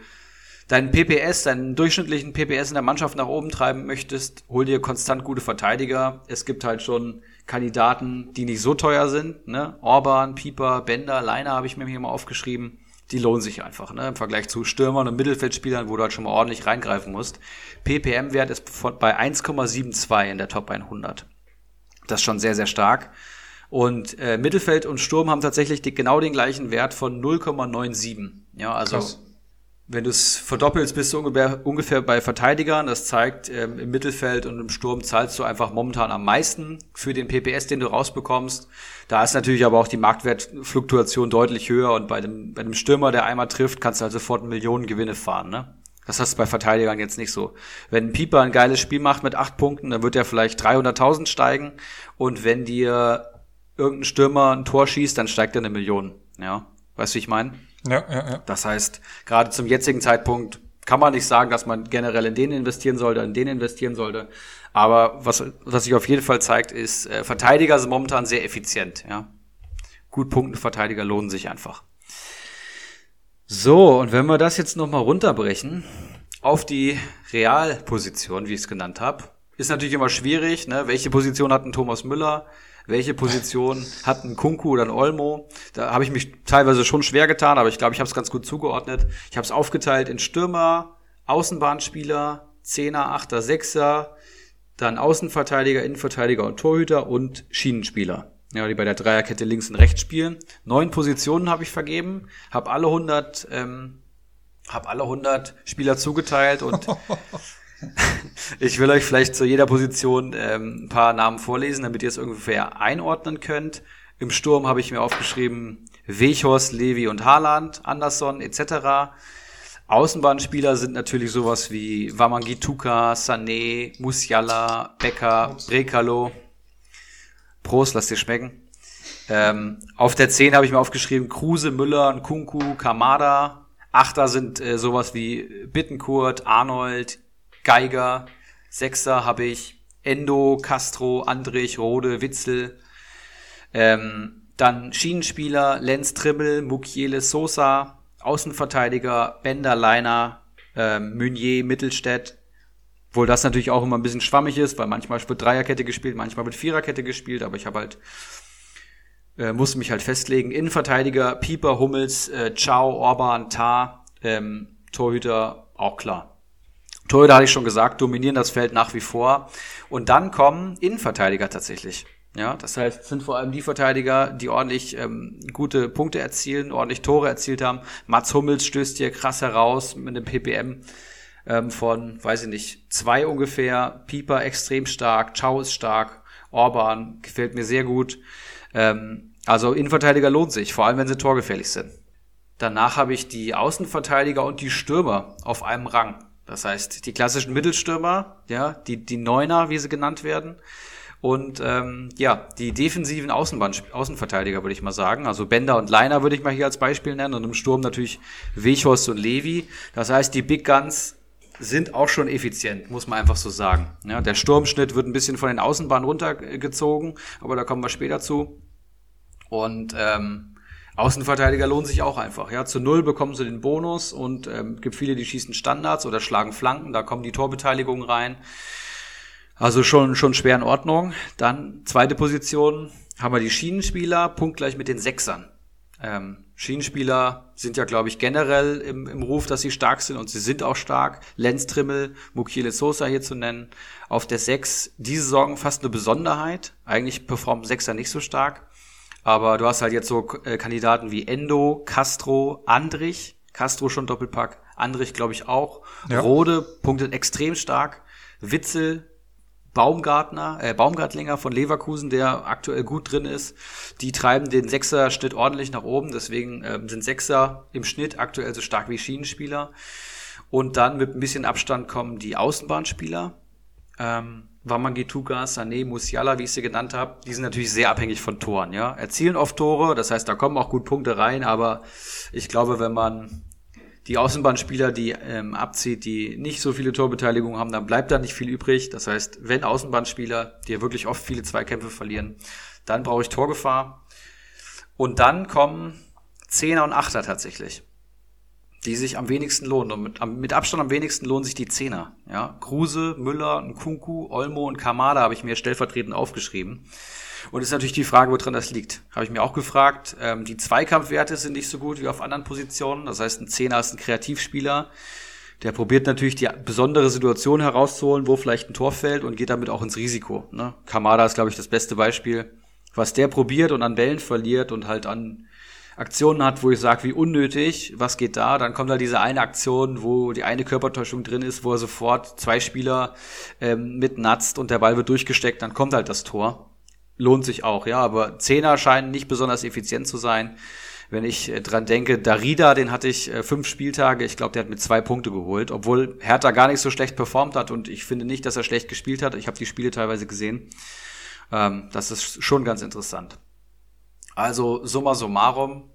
deinen PPS, deinen durchschnittlichen PPS in der Mannschaft nach oben treiben möchtest, hol dir konstant gute Verteidiger. Es gibt halt schon Kandidaten, die nicht so teuer sind. Ne? Orban, Pieper, Bender, Leiner habe ich mir hier mal aufgeschrieben. Die lohnen sich einfach, ne? Im Vergleich zu Stürmern und Mittelfeldspielern, wo du halt schon mal ordentlich reingreifen musst. PPM-Wert ist bei 1,72 in der Top 100. Das ist schon sehr, sehr stark. Und äh, Mittelfeld und Sturm haben tatsächlich die, genau den gleichen Wert von 0,97. Ja, also Krass. Wenn du es verdoppelst, bist du ungefähr, ungefähr bei Verteidigern. Das zeigt, ähm, im Mittelfeld und im Sturm zahlst du einfach momentan am meisten für den PPS, den du rausbekommst. Da ist natürlich aber auch die Marktwertfluktuation deutlich höher und bei dem, bei dem Stürmer, der einmal trifft, kannst du halt sofort Millionen Gewinne fahren. Ne? Das hast du bei Verteidigern jetzt nicht so. Wenn ein Pieper ein geiles Spiel macht mit acht Punkten, dann wird er vielleicht 300.000 steigen. Und wenn dir irgendein Stürmer ein Tor schießt, dann steigt er eine Million. Ja, weißt du, wie ich meine? Ja, ja, ja. Das heißt, gerade zum jetzigen Zeitpunkt kann man nicht sagen, dass man generell in den investieren sollte, in den investieren sollte. Aber was, was sich auf jeden Fall zeigt, ist, äh, Verteidiger sind momentan sehr effizient, ja. Gut punkten Verteidiger lohnen sich einfach. So, und wenn wir das jetzt nochmal runterbrechen auf die Realposition, wie ich es genannt habe, ist natürlich immer schwierig, ne? Welche Position hat ein Thomas Müller? Welche Position hat ein Kunku oder ein Olmo. Da habe ich mich teilweise schon schwer getan, aber ich glaube, ich habe es ganz gut zugeordnet. Ich habe es aufgeteilt in Stürmer, Außenbahnspieler, Zehner, Achter, Sechser, dann Außenverteidiger, Innenverteidiger und Torhüter und Schienenspieler. Ja, die bei der Dreierkette links und rechts spielen. Neun Positionen habe ich vergeben, habe alle 100, ähm, habe alle 100 Spieler zugeteilt und ich will euch vielleicht zu jeder Position ähm, ein paar Namen vorlesen, damit ihr es ungefähr einordnen könnt. Im Sturm habe ich mir aufgeschrieben Wechhorst, Levi und Haaland, Anderson etc. Außenbahnspieler sind natürlich sowas wie Wamangituka, Sané, Musiala, Becker, Brekalo. Prost, lass dir schmecken. Ähm, auf der 10 habe ich mir aufgeschrieben Kruse, Müller, Kunku, Kamada. Achter sind äh, sowas wie Bittenkurt, Arnold, Geiger. Sechser habe ich Endo, Castro, Andrich, Rode, Witzel. Ähm, dann Schienenspieler, Lenz Trimmel, Mukiele Sosa, Außenverteidiger, Bender, Leiner, ähm, Meunier, Mittelstädt. Obwohl das natürlich auch immer ein bisschen schwammig ist, weil manchmal wird Dreierkette gespielt, manchmal wird Viererkette gespielt, aber ich habe halt, äh, musste mich halt festlegen. Innenverteidiger, Pieper, Hummels, äh, Ciao, Orban, Tar, ähm, Torhüter, auch klar. Torhüter hatte ich schon gesagt, dominieren das Feld nach wie vor. Und dann kommen Innenverteidiger tatsächlich. Ja, das heißt, es sind vor allem die Verteidiger, die ordentlich ähm, gute Punkte erzielen, ordentlich Tore erzielt haben. Mats Hummels stößt hier krass heraus mit einem PPM ähm, von, weiß ich nicht, zwei ungefähr. Pieper extrem stark, Chau ist stark, Orban gefällt mir sehr gut. Ähm, also Innenverteidiger lohnt sich, vor allem wenn sie torgefährlich sind. Danach habe ich die Außenverteidiger und die Stürmer auf einem Rang. Das heißt, die klassischen Mittelstürmer, ja, die, die Neuner, wie sie genannt werden. Und ähm, ja, die defensiven Außenbahn, Außenverteidiger würde ich mal sagen. Also Bender und Leiner würde ich mal hier als Beispiel nennen. Und im Sturm natürlich Wechhorst und Levi. Das heißt, die Big Guns sind auch schon effizient, muss man einfach so sagen. Ja, der Sturmschnitt wird ein bisschen von den Außenbahnen runtergezogen, aber da kommen wir später zu. Und ähm, Außenverteidiger lohnen sich auch einfach. Ja, zu null bekommen sie den Bonus und ähm, gibt viele, die schießen Standards oder schlagen Flanken. Da kommen die Torbeteiligungen rein. Also schon, schon schwer in Ordnung. Dann zweite Position haben wir die Schienenspieler, punktgleich mit den Sechsern. Ähm, Schienenspieler sind ja, glaube ich, generell im, im Ruf, dass sie stark sind und sie sind auch stark. Lenz Trimmel, Mukiele Sosa hier zu nennen. Auf der Sechs diese Saison fast eine Besonderheit. Eigentlich performen Sechser nicht so stark. Aber du hast halt jetzt so äh, Kandidaten wie Endo, Castro, Andrich. Castro schon Doppelpack. Andrich, glaube ich, auch. Ja. Rode punktet extrem stark. Witzel, Baumgartner, äh, Baumgartlinger von Leverkusen, der aktuell gut drin ist. Die treiben den Sechser-Schnitt ordentlich nach oben, deswegen ähm, sind Sechser im Schnitt aktuell so stark wie Schienenspieler. Und dann mit ein bisschen Abstand kommen die Außenbahnspieler. Ähm, Wamangituka, Sané, Musiala, wie ich sie genannt habe, die sind natürlich sehr abhängig von Toren, ja. Erzielen oft Tore, das heißt, da kommen auch gut Punkte rein, aber ich glaube, wenn man die Außenbahnspieler, die ähm, abzieht, die nicht so viele Torbeteiligungen haben, dann bleibt da nicht viel übrig. Das heißt, wenn Außenbahnspieler, die ja wirklich oft viele Zweikämpfe verlieren, dann brauche ich Torgefahr. Und dann kommen Zehner und Achter tatsächlich, die sich am wenigsten lohnen. Und mit, mit Abstand am wenigsten lohnen sich die Zehner. Ja? Kruse, Müller, Nkunku, Olmo und Kamada habe ich mir stellvertretend aufgeschrieben. Und ist natürlich die Frage, woran das liegt. Habe ich mir auch gefragt. Ähm, die Zweikampfwerte sind nicht so gut wie auf anderen Positionen. Das heißt, ein Zehner ist ein Kreativspieler. Der probiert natürlich die besondere Situation herauszuholen, wo vielleicht ein Tor fällt und geht damit auch ins Risiko. Ne? Kamada ist, glaube ich, das beste Beispiel. Was der probiert und an Bällen verliert und halt an Aktionen hat, wo ich sage, wie unnötig, was geht da? Dann kommt da diese eine Aktion, wo die eine Körpertäuschung drin ist, wo er sofort zwei Spieler ähm, mitnatzt und der Ball wird durchgesteckt, dann kommt halt das Tor lohnt sich auch, ja. Aber Zehner scheinen nicht besonders effizient zu sein. Wenn ich äh, dran denke, Darida, den hatte ich äh, fünf Spieltage, ich glaube, der hat mit zwei Punkte geholt, obwohl Hertha gar nicht so schlecht performt hat und ich finde nicht, dass er schlecht gespielt hat. Ich habe die Spiele teilweise gesehen. Ähm, das ist schon ganz interessant. Also summa summarum,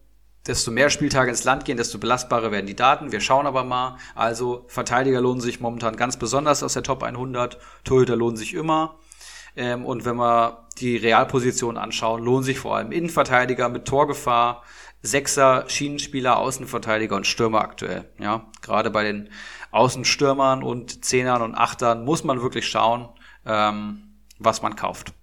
desto mehr Spieltage ins Land gehen, desto belastbarer werden die Daten. Wir schauen aber mal. Also Verteidiger lohnen sich momentan ganz besonders aus der Top 100, Torhüter lohnen sich immer. Ähm, und wenn wir die Realposition anschauen, lohnen sich vor allem Innenverteidiger mit Torgefahr, Sechser, Schienenspieler, Außenverteidiger und Stürmer aktuell. Ja, gerade bei den Außenstürmern und Zehnern und Achtern muss man wirklich schauen, ähm, was man kauft.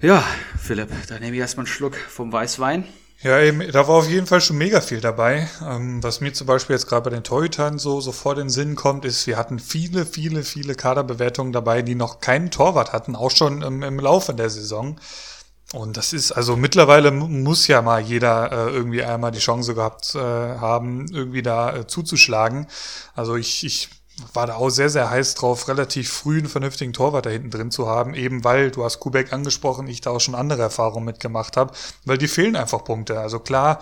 Ja, Philipp, da nehme ich erstmal einen Schluck vom Weißwein. Ja, eben, da war auf jeden Fall schon mega viel dabei. Ähm, was mir zum Beispiel jetzt gerade bei den Torhütern so, so vor den Sinn kommt, ist, wir hatten viele, viele, viele Kaderbewertungen dabei, die noch keinen Torwart hatten, auch schon im, im Laufe der Saison. Und das ist, also mittlerweile muss ja mal jeder äh, irgendwie einmal die Chance gehabt äh, haben, irgendwie da äh, zuzuschlagen. Also ich, ich war da auch sehr, sehr heiß drauf, relativ früh einen vernünftigen Torwart da hinten drin zu haben, eben weil, du hast Kubek angesprochen, ich da auch schon andere Erfahrungen mitgemacht habe, weil die fehlen einfach Punkte. Also klar,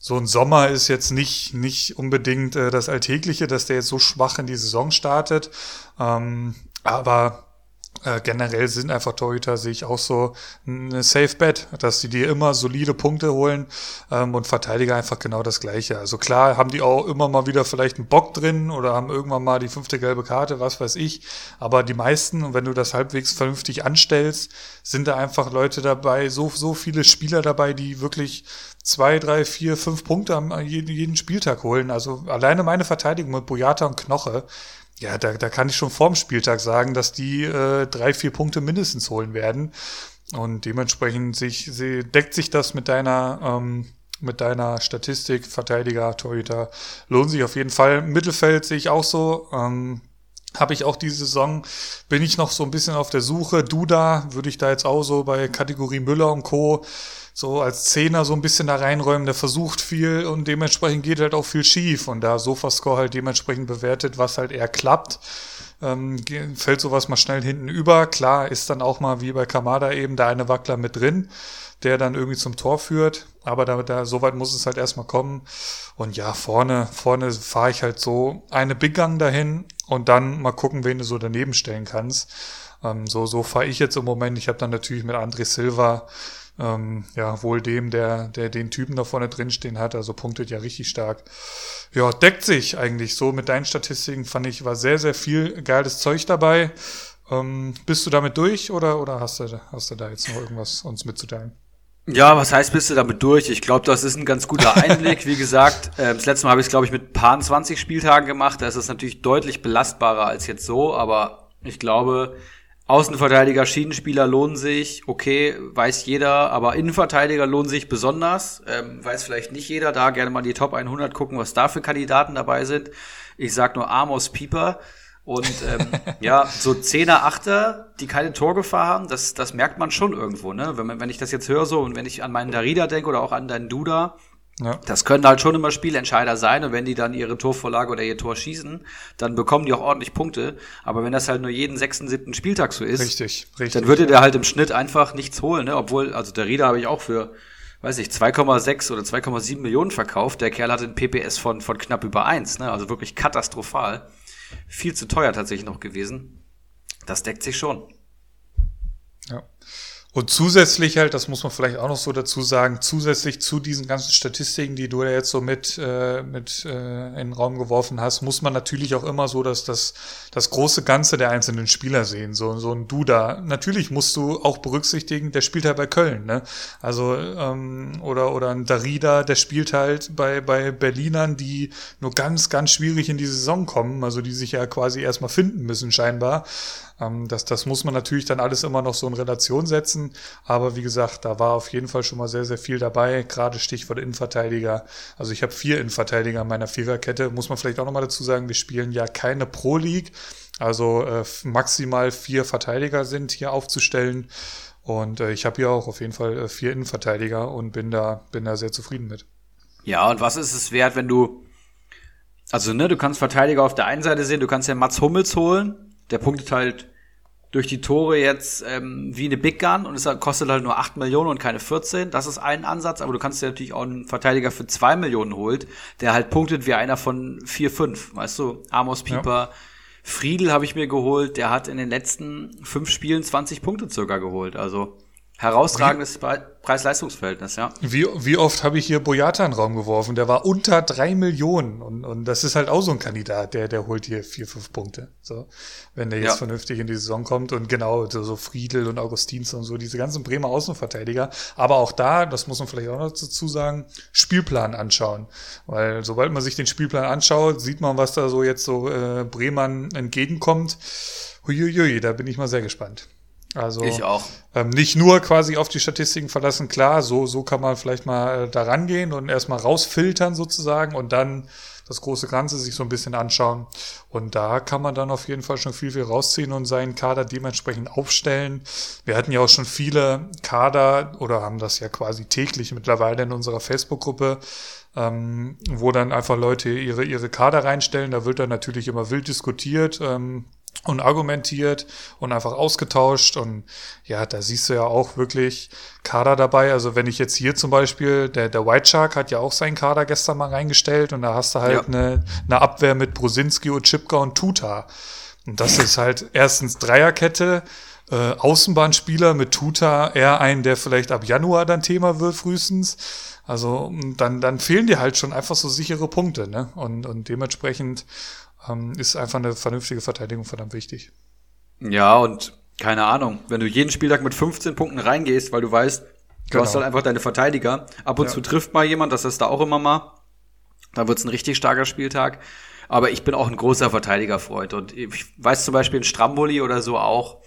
so ein Sommer ist jetzt nicht, nicht unbedingt äh, das Alltägliche, dass der jetzt so schwach in die Saison startet. Ähm, aber äh, generell sind einfach Torhüter, sehe ich auch so eine Safe Bet, dass sie dir immer solide Punkte holen ähm, und Verteidiger einfach genau das Gleiche. Also klar haben die auch immer mal wieder vielleicht einen Bock drin oder haben irgendwann mal die fünfte gelbe Karte, was weiß ich. Aber die meisten, und wenn du das halbwegs vernünftig anstellst, sind da einfach Leute dabei, so, so viele Spieler dabei, die wirklich zwei, drei, vier, fünf Punkte am jeden, jeden Spieltag holen. Also alleine meine Verteidigung mit Boyata und Knoche, ja, da, da kann ich schon vorm Spieltag sagen, dass die äh, drei, vier Punkte mindestens holen werden. Und dementsprechend sich, sie, deckt sich das mit deiner, ähm, mit deiner Statistik, Verteidiger, Torhüter, lohnt sich auf jeden Fall. Mittelfeld sehe ich auch so. Ähm, habe ich auch diese Saison, bin ich noch so ein bisschen auf der Suche. Duda würde ich da jetzt auch so bei Kategorie Müller und Co so als Zehner so ein bisschen da reinräumen, der versucht viel und dementsprechend geht halt auch viel schief und da Sofascore halt dementsprechend bewertet, was halt eher klappt, ähm, fällt sowas mal schnell hinten über. Klar ist dann auch mal wie bei Kamada eben da eine Wackler mit drin, der dann irgendwie zum Tor führt, aber da, da so weit muss es halt erstmal kommen und ja, vorne, vorne fahre ich halt so eine Big Gang dahin und dann mal gucken, wen du so daneben stellen kannst. Ähm, so so fahre ich jetzt im Moment. Ich habe dann natürlich mit André Silva ähm, ja, wohl dem, der, der den Typen da vorne drinstehen hat, also punktet ja richtig stark. Ja, deckt sich eigentlich so mit deinen Statistiken, fand ich, war sehr, sehr viel geiles Zeug dabei. Ähm, bist du damit durch oder, oder hast, du, hast du da jetzt noch irgendwas uns mitzuteilen? Ja, was heißt, bist du damit durch? Ich glaube, das ist ein ganz guter Einblick. Wie gesagt, äh, das letzte Mal habe ich es, glaube ich, mit paar 20 Spieltagen gemacht. Da ist es natürlich deutlich belastbarer als jetzt so, aber ich glaube, Außenverteidiger, Schienenspieler lohnen sich, okay, weiß jeder, aber Innenverteidiger lohnen sich besonders, ähm, weiß vielleicht nicht jeder, da gerne mal die Top 100 gucken, was da für Kandidaten dabei sind. Ich sag nur Amos Pieper und ähm, ja, so Zehner, Achter, die keine Torgefahr haben, das, das merkt man schon irgendwo, ne? Wenn, wenn ich das jetzt höre so und wenn ich an meinen Darida denke oder auch an deinen Duda, ja. Das können halt schon immer Spielentscheider sein und wenn die dann ihre Torvorlage oder ihr Tor schießen, dann bekommen die auch ordentlich Punkte. Aber wenn das halt nur jeden sechsten, siebten Spieltag so ist, richtig, richtig. dann würde der halt im Schnitt einfach nichts holen, ne? Obwohl, also der Rieder habe ich auch für, weiß ich, 2,6 oder 2,7 Millionen verkauft. Der Kerl hatte ein PPS von, von knapp über eins, ne? Also wirklich katastrophal. Viel zu teuer tatsächlich noch gewesen. Das deckt sich schon. Und zusätzlich halt, das muss man vielleicht auch noch so dazu sagen, zusätzlich zu diesen ganzen Statistiken, die du ja jetzt so mit, äh, mit äh, in den Raum geworfen hast, muss man natürlich auch immer so dass das, das große Ganze der einzelnen Spieler sehen. So, so ein Duda. Natürlich musst du auch berücksichtigen, der spielt halt bei Köln, ne? Also, ähm, oder, oder ein Darida, der spielt halt bei, bei Berlinern, die nur ganz, ganz schwierig in die Saison kommen, also die sich ja quasi erstmal finden müssen, scheinbar. Ähm, das, das muss man natürlich dann alles immer noch so in Relation setzen. Aber wie gesagt, da war auf jeden Fall schon mal sehr, sehr viel dabei. Gerade Stichwort Innenverteidiger. Also ich habe vier Innenverteidiger in meiner Viererkette. Muss man vielleicht auch nochmal dazu sagen, wir spielen ja keine Pro League. Also äh, maximal vier Verteidiger sind hier aufzustellen. Und äh, ich habe hier auch auf jeden Fall äh, vier Innenverteidiger und bin da, bin da sehr zufrieden mit. Ja, und was ist es wert, wenn du, also ne, du kannst Verteidiger auf der einen Seite sehen, du kannst ja Mats Hummels holen, der punktet halt durch die Tore jetzt ähm, wie eine Big Gun und es kostet halt nur 8 Millionen und keine 14. Das ist ein Ansatz, aber du kannst dir natürlich auch einen Verteidiger für 2 Millionen holt, der halt punktet wie einer von 4, 5. Weißt du, Amos Pieper, ja. Friedel habe ich mir geholt, der hat in den letzten fünf Spielen 20 Punkte circa geholt. Also Herausragendes Preis-Leistungs-Verhältnis, ja. Wie, wie oft habe ich hier Boyata in den Raum geworfen? Der war unter drei Millionen und, und das ist halt auch so ein Kandidat, der, der holt hier vier, fünf Punkte. So, wenn der jetzt ja. vernünftig in die Saison kommt und genau, so, so Friedel und Augustins und so, diese ganzen Bremer Außenverteidiger. Aber auch da, das muss man vielleicht auch noch dazu sagen, Spielplan anschauen. Weil sobald man sich den Spielplan anschaut, sieht man, was da so jetzt so äh, Bremern entgegenkommt. Huiuiui, da bin ich mal sehr gespannt. Also ich auch. Ähm, nicht nur quasi auf die Statistiken verlassen, klar, so, so kann man vielleicht mal äh, da rangehen und erstmal rausfiltern sozusagen und dann das große Ganze sich so ein bisschen anschauen. Und da kann man dann auf jeden Fall schon viel, viel rausziehen und seinen Kader dementsprechend aufstellen. Wir hatten ja auch schon viele Kader oder haben das ja quasi täglich mittlerweile in unserer Facebook-Gruppe, ähm, wo dann einfach Leute ihre, ihre Kader reinstellen. Da wird dann natürlich immer wild diskutiert. Ähm, und argumentiert und einfach ausgetauscht. Und ja, da siehst du ja auch wirklich Kader dabei. Also wenn ich jetzt hier zum Beispiel, der, der White Shark hat ja auch seinen Kader gestern mal reingestellt und da hast du halt ja. eine, eine Abwehr mit Brusinski und Chipka und Tuta. Und das ist halt erstens Dreierkette äh, Außenbahnspieler mit Tuta eher einen, der vielleicht ab Januar dann Thema wird, frühestens. Also dann, dann fehlen dir halt schon einfach so sichere Punkte, ne? Und, und dementsprechend ähm, ist einfach eine vernünftige Verteidigung verdammt wichtig. Ja, und keine Ahnung, wenn du jeden Spieltag mit 15 Punkten reingehst, weil du weißt, du genau. hast halt einfach deine Verteidiger. Ab und ja. zu trifft mal jemand, das ist da auch immer mal. Da wird's ein richtig starker Spieltag. Aber ich bin auch ein großer Verteidigerfreund. Und ich weiß zum Beispiel in Stramboli oder so auch,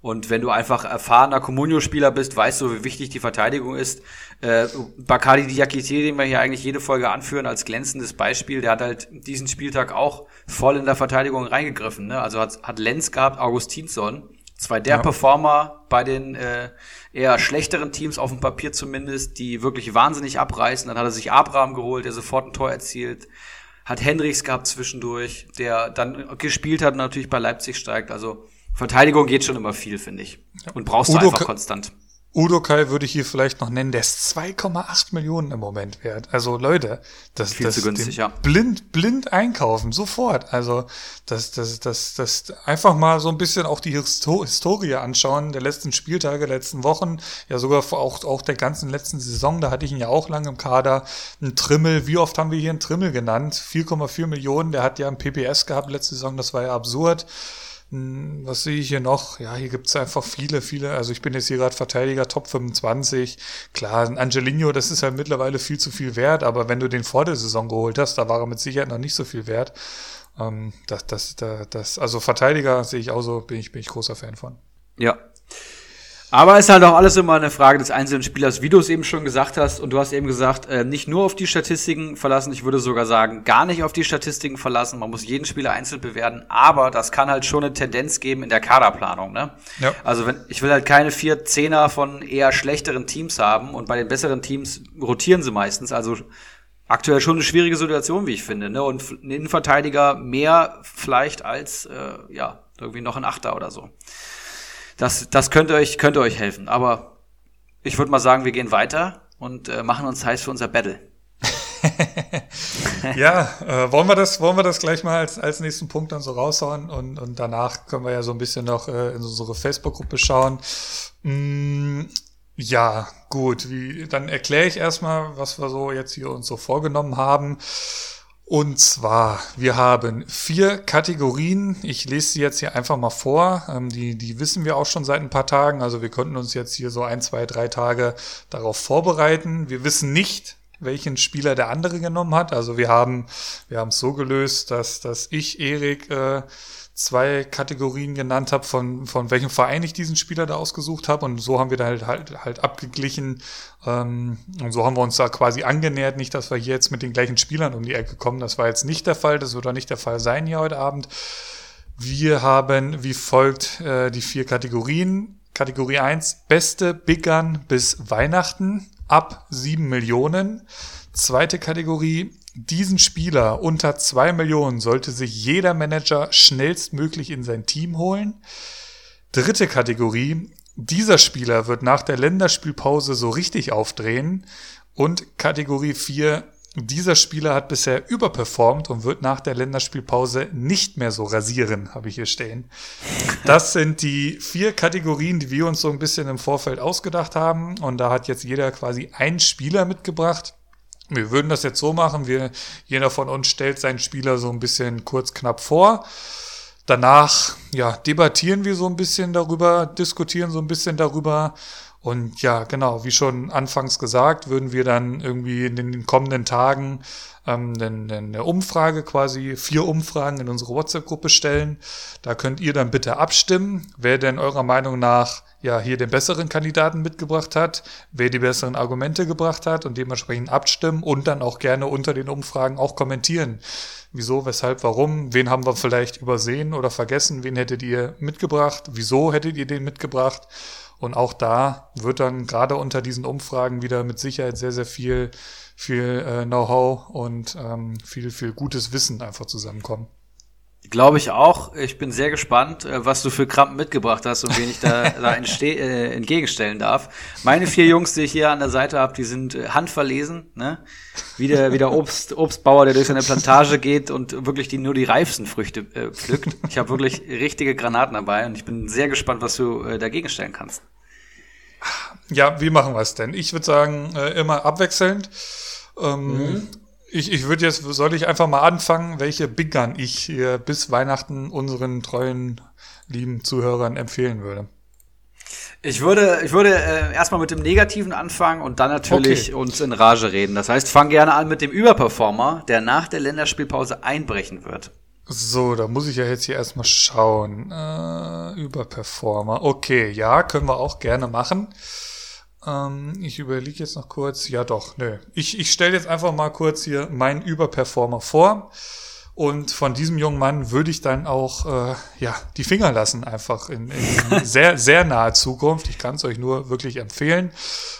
und wenn du einfach erfahrener Comunio-Spieler bist, weißt du, wie wichtig die Verteidigung ist. Äh, Bakadi Diakite, den wir hier eigentlich jede Folge anführen als glänzendes Beispiel, der hat halt diesen Spieltag auch voll in der Verteidigung reingegriffen. Ne? Also hat, hat Lenz gehabt, Augustinsson. Zwei der ja. Performer bei den äh, eher schlechteren Teams auf dem Papier zumindest, die wirklich wahnsinnig abreißen. Dann hat er sich Abraham geholt, der sofort ein Tor erzielt. Hat Hendricks gehabt zwischendurch, der dann gespielt hat und natürlich bei Leipzig steigt. Also Verteidigung geht schon immer viel, finde ich. Und brauchst Udo du einfach konstant. Udo Kai würde ich hier vielleicht noch nennen, der ist 2,8 Millionen im Moment wert. Also Leute, das, Viel das zu günstig, ja. blind, blind einkaufen, sofort. Also das, das, das, das einfach mal so ein bisschen auch die Historie anschauen der letzten Spieltage, der letzten Wochen, ja sogar auch, auch der ganzen letzten Saison, da hatte ich ihn ja auch lange im Kader. Ein Trimmel, wie oft haben wir hier einen Trimmel genannt? 4,4 Millionen, der hat ja ein PPS gehabt letzte Saison, das war ja absurd. Was sehe ich hier noch? Ja, hier gibt's einfach viele, viele. Also ich bin jetzt hier gerade Verteidiger Top 25. Klar, ein Angelino, das ist halt mittlerweile viel zu viel wert, aber wenn du den vor der Saison geholt hast, da war er mit Sicherheit noch nicht so viel wert. Ähm, das, das, das, das, also Verteidiger sehe ich auch so, bin ich, bin ich großer Fan von. Ja, aber es ist halt auch alles immer eine Frage des einzelnen Spielers, wie du es eben schon gesagt hast. Und du hast eben gesagt, äh, nicht nur auf die Statistiken verlassen, ich würde sogar sagen, gar nicht auf die Statistiken verlassen. Man muss jeden Spieler einzeln bewerten. Aber das kann halt schon eine Tendenz geben in der Kaderplanung. Ne? Ja. Also wenn, ich will halt keine vier Zehner von eher schlechteren Teams haben. Und bei den besseren Teams rotieren sie meistens. Also aktuell schon eine schwierige Situation, wie ich finde. Ne? Und ein Innenverteidiger mehr vielleicht als äh, ja irgendwie noch ein Achter oder so das, das könnte euch, könnte euch helfen. Aber ich würde mal sagen, wir gehen weiter und äh, machen uns heiß für unser Battle. ja, äh, wollen wir das, wollen wir das gleich mal als, als nächsten Punkt dann so raushauen und, und danach können wir ja so ein bisschen noch äh, in unsere Facebook-Gruppe schauen. Mm, ja, gut, wie, dann erkläre ich erstmal, was wir so jetzt hier uns so vorgenommen haben. Und zwar, wir haben vier Kategorien. Ich lese sie jetzt hier einfach mal vor. Ähm, die, die wissen wir auch schon seit ein paar Tagen. Also wir konnten uns jetzt hier so ein, zwei, drei Tage darauf vorbereiten. Wir wissen nicht, welchen Spieler der andere genommen hat. Also wir haben, wir haben es so gelöst, dass, dass ich, Erik, äh, zwei Kategorien genannt habe, von, von welchem Verein ich diesen Spieler da ausgesucht habe. Und so haben wir da halt, halt, halt abgeglichen. Ähm, und so haben wir uns da quasi angenähert. Nicht, dass wir hier jetzt mit den gleichen Spielern um die Ecke kommen. Das war jetzt nicht der Fall. Das wird auch nicht der Fall sein hier heute Abend. Wir haben wie folgt äh, die vier Kategorien. Kategorie eins beste Big Gun bis Weihnachten ab sieben Millionen. Zweite Kategorie, diesen Spieler unter zwei Millionen sollte sich jeder Manager schnellstmöglich in sein Team holen. Dritte Kategorie, dieser Spieler wird nach der Länderspielpause so richtig aufdrehen. Und Kategorie 4, dieser Spieler hat bisher überperformt und wird nach der Länderspielpause nicht mehr so rasieren, habe ich hier stehen. Das sind die vier Kategorien, die wir uns so ein bisschen im Vorfeld ausgedacht haben. Und da hat jetzt jeder quasi einen Spieler mitgebracht. Wir würden das jetzt so machen, wir, jeder von uns stellt seinen Spieler so ein bisschen kurz knapp vor. Danach, ja, debattieren wir so ein bisschen darüber, diskutieren so ein bisschen darüber. Und ja, genau, wie schon anfangs gesagt, würden wir dann irgendwie in den kommenden Tagen ähm, eine Umfrage quasi, vier Umfragen in unsere WhatsApp-Gruppe stellen. Da könnt ihr dann bitte abstimmen, wer denn eurer Meinung nach ja hier den besseren Kandidaten mitgebracht hat, wer die besseren Argumente gebracht hat und dementsprechend abstimmen und dann auch gerne unter den Umfragen auch kommentieren. Wieso, weshalb, warum, wen haben wir vielleicht übersehen oder vergessen, wen hättet ihr mitgebracht, wieso hättet ihr den mitgebracht? Und auch da wird dann gerade unter diesen Umfragen wieder mit Sicherheit sehr, sehr viel, viel äh, Know-how und ähm, viel, viel gutes Wissen einfach zusammenkommen. Glaube ich auch. Ich bin sehr gespannt, äh, was du für Krampen mitgebracht hast und wen ich da, da äh, entgegenstellen darf. Meine vier Jungs, die ich hier an der Seite habe, die sind äh, handverlesen, ne? Wie der, wie der Obst, Obstbauer, der durch seine Plantage geht und wirklich die, nur die reifsten Früchte äh, pflückt. Ich habe wirklich richtige Granaten dabei und ich bin sehr gespannt, was du äh, dagegen stellen kannst. Ja, wie machen wir es denn? Ich würde sagen, äh, immer abwechselnd. Ähm, mhm. Ich, ich würde jetzt, soll ich einfach mal anfangen, welche Big Gun ich hier bis Weihnachten unseren treuen, lieben Zuhörern empfehlen würde. Ich würde, ich würde äh, erstmal mit dem Negativen anfangen und dann natürlich okay. uns in Rage reden. Das heißt, fang gerne an mit dem Überperformer, der nach der Länderspielpause einbrechen wird. So, da muss ich ja jetzt hier erstmal schauen. Äh, Überperformer. Okay, ja, können wir auch gerne machen. Ähm, ich überlege jetzt noch kurz. Ja, doch, nö. Ich, ich stelle jetzt einfach mal kurz hier meinen Überperformer vor. Und von diesem jungen Mann würde ich dann auch äh, ja die Finger lassen, einfach in, in sehr, sehr naher Zukunft. Ich kann es euch nur wirklich empfehlen.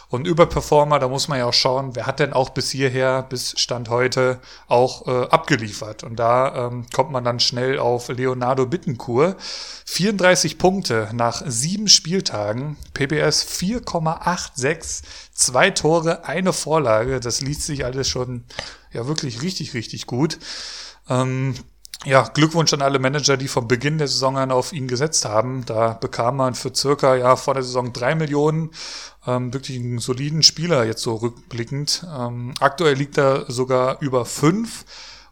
Und über Performer, da muss man ja auch schauen, wer hat denn auch bis hierher, bis Stand heute auch äh, abgeliefert. Und da ähm, kommt man dann schnell auf Leonardo Bittencourt. 34 Punkte nach sieben Spieltagen, PBS 4,86, zwei Tore, eine Vorlage. Das liest sich alles schon ja wirklich richtig, richtig gut. Ähm, ja, Glückwunsch an alle Manager, die vom Beginn der Saison an auf ihn gesetzt haben. Da bekam man für circa ja vor der Saison drei Millionen ähm, wirklich einen soliden Spieler jetzt so rückblickend. Ähm, aktuell liegt er sogar über fünf.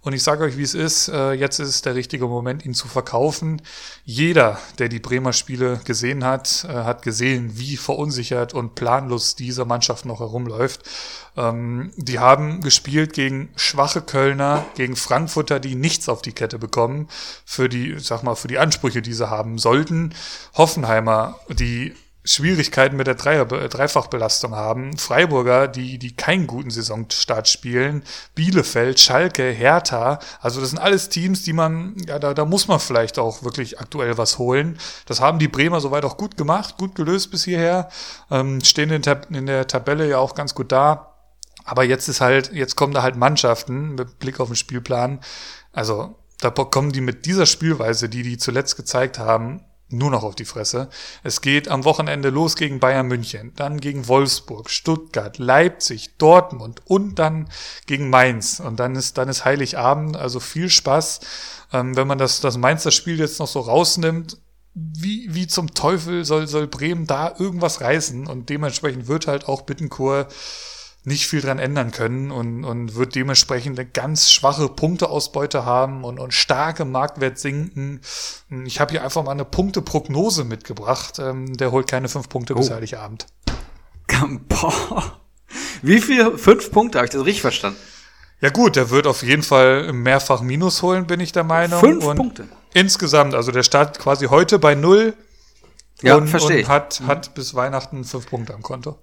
Und ich sage euch, wie es ist. Äh, jetzt ist der richtige Moment, ihn zu verkaufen. Jeder, der die Bremer Spiele gesehen hat, äh, hat gesehen, wie verunsichert und planlos diese Mannschaft noch herumläuft. Ähm, die haben gespielt gegen schwache Kölner, gegen Frankfurter, die nichts auf die Kette bekommen für die, sag mal, für die Ansprüche, die sie haben sollten. Hoffenheimer, die Schwierigkeiten mit der Dreier Dreifachbelastung haben. Freiburger, die, die keinen guten Saisonstart spielen. Bielefeld, Schalke, Hertha. Also das sind alles Teams, die man, ja, da, da muss man vielleicht auch wirklich aktuell was holen. Das haben die Bremer soweit auch gut gemacht, gut gelöst bis hierher. Ähm, stehen in, in der Tabelle ja auch ganz gut da. Aber jetzt ist halt, jetzt kommen da halt Mannschaften mit Blick auf den Spielplan. Also da kommen die mit dieser Spielweise, die die zuletzt gezeigt haben, nur noch auf die Fresse. Es geht am Wochenende los gegen Bayern München, dann gegen Wolfsburg, Stuttgart, Leipzig, Dortmund und dann gegen Mainz. Und dann ist, dann ist Heiligabend, also viel Spaß. Ähm, wenn man das, das Mainzer Spiel jetzt noch so rausnimmt, wie, wie zum Teufel soll, soll Bremen da irgendwas reißen? Und dementsprechend wird halt auch Bittenkur nicht viel dran ändern können und, und wird dementsprechend eine ganz schwache Punkteausbeute haben und, und starke Marktwert sinken. Ich habe hier einfach mal eine Punkteprognose mitgebracht. Ähm, der holt keine fünf Punkte oh. bis Heiligabend. Boah. Wie viel? Fünf Punkte, habe ich das richtig verstanden? Ja gut, der wird auf jeden Fall mehrfach Minus holen, bin ich der Meinung. Fünf und Punkte. Insgesamt, also der startet quasi heute bei null ja, und, verstehe und hat, mhm. hat bis Weihnachten fünf Punkte am Konto.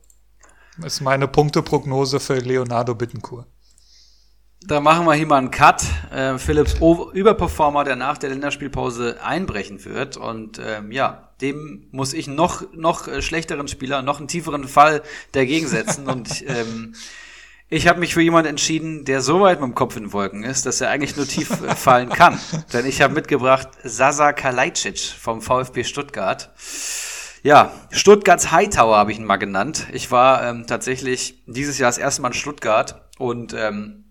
Das ist meine Punkteprognose für Leonardo Bittencourt. Da machen wir hier mal einen Cut. Äh, Philips o Überperformer, der nach der Länderspielpause einbrechen wird. Und ähm, ja, dem muss ich noch, noch äh, schlechteren Spieler, noch einen tieferen Fall dagegen setzen. und ähm, ich habe mich für jemanden entschieden, der so weit mit dem Kopf in den Wolken ist, dass er eigentlich nur tief äh, fallen kann. Denn ich habe mitgebracht Sasa Kalajdzic vom VfB Stuttgart. Ja, Stuttgarts Hightower habe ich ihn mal genannt. Ich war ähm, tatsächlich dieses Jahr das erste Mal in Stuttgart und ähm,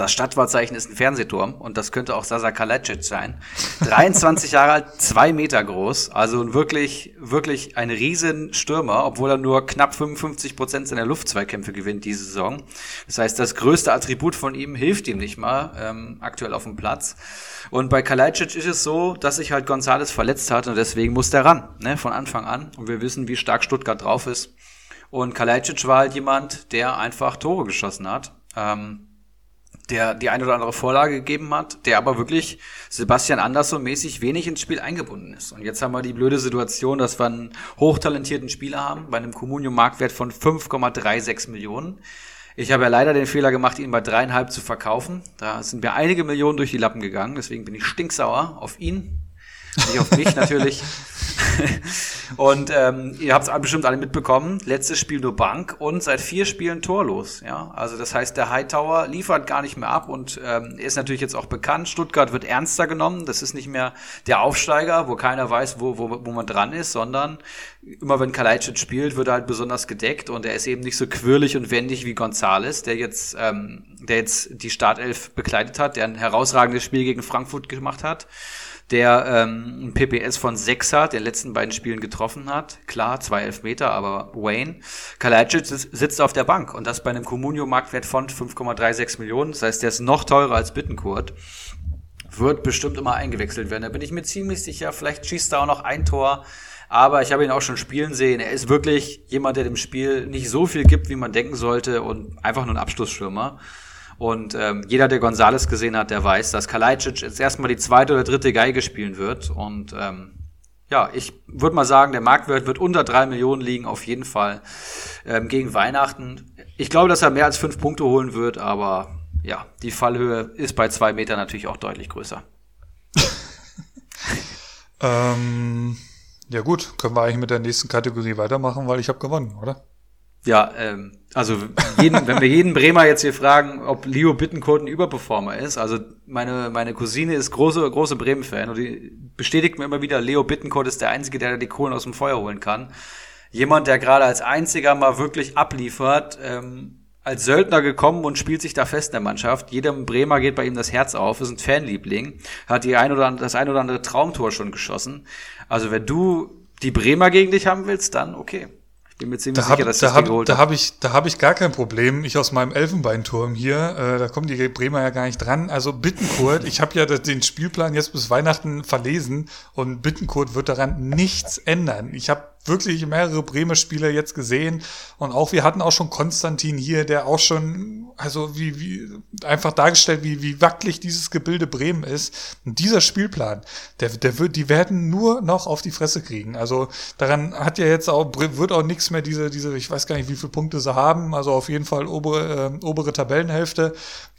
das Stadtwahrzeichen ist ein Fernsehturm und das könnte auch Sasa Kalajdzic sein. 23 Jahre alt, zwei Meter groß, also wirklich, wirklich ein riesen Stürmer, obwohl er nur knapp 55 Prozent seiner Luftzweikämpfe gewinnt diese Saison. Das heißt, das größte Attribut von ihm hilft ihm nicht mal ähm, aktuell auf dem Platz. Und bei Kalajdzic ist es so, dass sich halt Gonzales verletzt hat und deswegen muss der ran, ne, von Anfang an. Und wir wissen, wie stark Stuttgart drauf ist. Und Kalajdzic war halt jemand, der einfach Tore geschossen hat. Ähm, der die eine oder andere Vorlage gegeben hat, der aber wirklich Sebastian Andersson mäßig wenig ins Spiel eingebunden ist. Und jetzt haben wir die blöde Situation, dass wir einen hochtalentierten Spieler haben, bei einem Communio-Marktwert von 5,36 Millionen. Ich habe ja leider den Fehler gemacht, ihn bei dreieinhalb zu verkaufen. Da sind mir einige Millionen durch die Lappen gegangen. Deswegen bin ich stinksauer auf ihn. Nicht auf mich natürlich. und ähm, ihr habt es bestimmt alle mitbekommen. Letztes Spiel nur Bank und seit vier Spielen torlos. Ja, also das heißt, der Hightower liefert gar nicht mehr ab und ähm, ist natürlich jetzt auch bekannt. Stuttgart wird ernster genommen. Das ist nicht mehr der Aufsteiger, wo keiner weiß, wo, wo, wo man dran ist, sondern immer wenn Kalajdzic spielt, wird er halt besonders gedeckt und er ist eben nicht so quirlig und wendig wie Gonzales, der jetzt, ähm, der jetzt die Startelf bekleidet hat, der ein herausragendes Spiel gegen Frankfurt gemacht hat der ähm, ein PPS von 6 hat, der in den letzten beiden Spielen getroffen hat. Klar, zwei Elfmeter, aber Wayne. Kalajdzic sitzt auf der Bank und das bei einem Comunio-Marktwert von 5,36 Millionen. Das heißt, der ist noch teurer als Bittenkurt. Wird bestimmt immer eingewechselt werden. Da bin ich mir ziemlich sicher. Vielleicht schießt er auch noch ein Tor. Aber ich habe ihn auch schon spielen sehen. Er ist wirklich jemand, der dem Spiel nicht so viel gibt, wie man denken sollte und einfach nur ein Abschlussschirmer. Und ähm, jeder, der Gonzales gesehen hat, der weiß, dass Kalajdzic jetzt erstmal die zweite oder dritte Geige spielen wird. Und ähm, ja, ich würde mal sagen, der Marktwert wird unter drei Millionen liegen, auf jeden Fall ähm, gegen Weihnachten. Ich glaube, dass er mehr als fünf Punkte holen wird, aber ja, die Fallhöhe ist bei zwei Metern natürlich auch deutlich größer. ähm, ja gut, können wir eigentlich mit der nächsten Kategorie weitermachen, weil ich habe gewonnen, oder? Ja, ähm, also jeden, wenn wir jeden Bremer jetzt hier fragen, ob Leo Bittencourt ein Überperformer ist, also meine, meine Cousine ist große, große Bremen-Fan und die bestätigt mir immer wieder, Leo Bittencourt ist der Einzige, der die Kohlen aus dem Feuer holen kann. Jemand, der gerade als einziger mal wirklich abliefert, ähm, als Söldner gekommen und spielt sich da fest in der Mannschaft. Jedem Bremer geht bei ihm das Herz auf, ist ein Fanliebling, hat die ein oder andere, das ein oder andere Traumtor schon geschossen. Also wenn du die Bremer gegen dich haben willst, dann okay. Bin mir ziemlich da sicher, hab, dass da hab, geholt Da habe ich, da hab ich gar kein Problem. Ich aus meinem Elfenbeinturm hier, äh, da kommen die Bremer ja gar nicht dran. Also Bittenkurt, ich habe ja den Spielplan jetzt bis Weihnachten verlesen und Bittenkurt wird daran nichts ändern. Ich habe wirklich mehrere Bremer Spieler jetzt gesehen und auch wir hatten auch schon Konstantin hier, der auch schon also wie wie einfach dargestellt, wie wie wackelig dieses Gebilde Bremen ist. Und dieser Spielplan, der der wird die werden nur noch auf die Fresse kriegen. Also daran hat ja jetzt auch wird auch nichts mehr diese diese ich weiß gar nicht, wie viele Punkte sie haben, also auf jeden Fall obere äh, obere Tabellenhälfte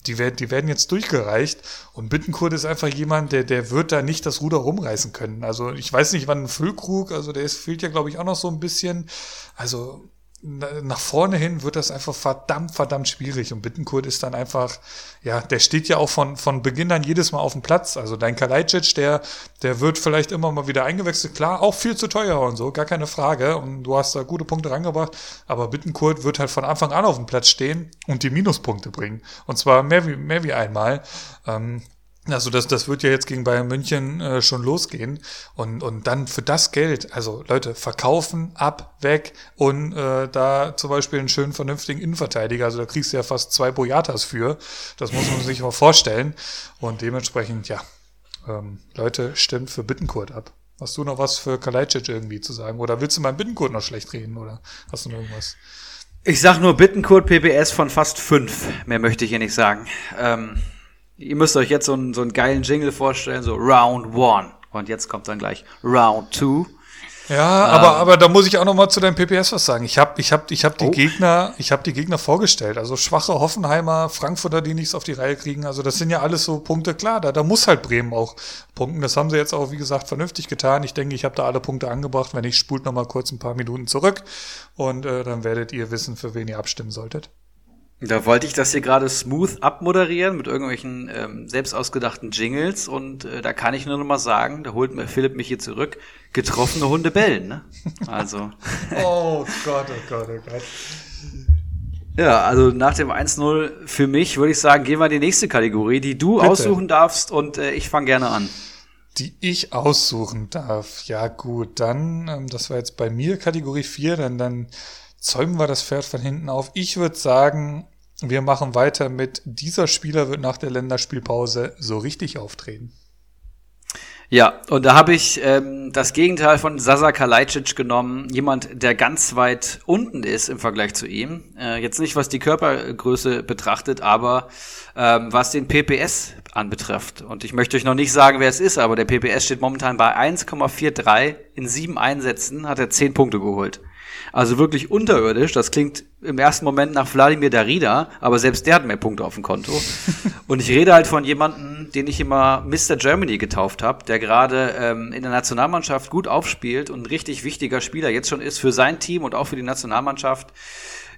die werden, die werden jetzt durchgereicht und Bittenkurt ist einfach jemand, der, der wird da nicht das Ruder rumreißen können. Also ich weiß nicht, wann ein Füllkrug, also der ist, fehlt ja, glaube ich, auch noch so ein bisschen. Also nach vorne hin wird das einfach verdammt, verdammt schwierig. Und Bittenkurt ist dann einfach, ja, der steht ja auch von, von Beginn an jedes Mal auf dem Platz. Also dein Kalajdzic, der, der wird vielleicht immer mal wieder eingewechselt. Klar, auch viel zu teuer und so, gar keine Frage. Und du hast da gute Punkte rangebracht. Aber Bittenkurt wird halt von Anfang an auf dem Platz stehen und die Minuspunkte bringen. Und zwar mehr wie, mehr wie einmal. Ähm, also das, das wird ja jetzt gegen Bayern München äh, schon losgehen. Und, und dann für das Geld, also Leute, verkaufen, ab, weg und äh, da zum Beispiel einen schönen, vernünftigen Innenverteidiger. Also da kriegst du ja fast zwei Boyatas für. Das muss man sich mal vorstellen. Und dementsprechend, ja, ähm, Leute, stimmt für Bittenkurt ab. Hast du noch was für Kalajdzic irgendwie zu sagen? Oder willst du meinen Bittenkurt noch schlecht reden? Oder hast du noch irgendwas? Ich sag nur Bittenkurt PPS von fast fünf. Mehr möchte ich hier nicht sagen. Ähm Ihr müsst euch jetzt so einen, so einen geilen Jingle vorstellen, so Round One. Und jetzt kommt dann gleich Round Two. Ja, ähm, aber, aber da muss ich auch noch mal zu deinem PPS was sagen. Ich habe ich hab, ich hab die oh. Gegner, ich habe die Gegner vorgestellt. Also schwache Hoffenheimer, Frankfurter, die nichts auf die Reihe kriegen. Also das sind ja alles so Punkte. Klar, da, da muss halt Bremen auch punkten. Das haben sie jetzt auch, wie gesagt, vernünftig getan. Ich denke, ich habe da alle Punkte angebracht. Wenn nicht, spult noch mal kurz ein paar Minuten zurück. Und äh, dann werdet ihr wissen, für wen ihr abstimmen solltet. Da wollte ich das hier gerade smooth abmoderieren mit irgendwelchen ähm, selbst ausgedachten Jingles und äh, da kann ich nur noch mal sagen, da holt mir Philipp mich hier zurück, getroffene Hunde bellen, ne? Also. oh Gott, oh Gott, oh Gott. Ja, also nach dem 1-0 für mich würde ich sagen, gehen wir in die nächste Kategorie, die du Bitte. aussuchen darfst und äh, ich fange gerne an. Die ich aussuchen darf. Ja, gut, dann, ähm, das war jetzt bei mir Kategorie 4, dann, dann zäumen wir das Pferd von hinten auf. Ich würde sagen, wir machen weiter mit dieser Spieler wird nach der Länderspielpause so richtig auftreten. Ja, und da habe ich ähm, das Gegenteil von Sasa Kalajdzic genommen. Jemand, der ganz weit unten ist im Vergleich zu ihm. Äh, jetzt nicht, was die Körpergröße betrachtet, aber ähm, was den PPS anbetrifft. Und ich möchte euch noch nicht sagen, wer es ist, aber der PPS steht momentan bei 1,43. In sieben Einsätzen hat er zehn Punkte geholt. Also wirklich unterirdisch. Das klingt im ersten Moment nach Wladimir Darida, aber selbst der hat mehr Punkte auf dem Konto. Und ich rede halt von jemandem, den ich immer Mr. Germany getauft habe, der gerade ähm, in der Nationalmannschaft gut aufspielt und ein richtig wichtiger Spieler jetzt schon ist für sein Team und auch für die Nationalmannschaft.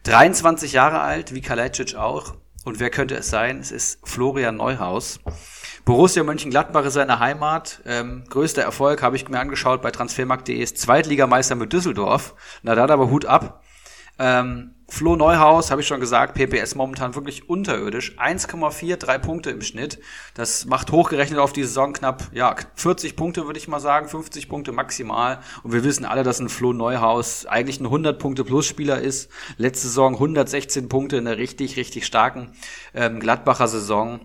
23 Jahre alt, wie Kalajdzic auch. Und wer könnte es sein? Es ist Florian Neuhaus. Borussia Mönchengladbach ist seine Heimat. Ähm, größter Erfolg habe ich mir angeschaut bei transfermarkt.de ist Zweitligameister mit Düsseldorf. Na, da hat aber Hut ab. Ähm, Flo Neuhaus, habe ich schon gesagt, PPS momentan wirklich unterirdisch. 1,43 Punkte im Schnitt. Das macht hochgerechnet auf die Saison knapp, ja, 40 Punkte würde ich mal sagen, 50 Punkte maximal. Und wir wissen alle, dass ein Flo Neuhaus eigentlich ein 100 Punkte plus Spieler ist. Letzte Saison 116 Punkte in der richtig, richtig starken ähm, Gladbacher Saison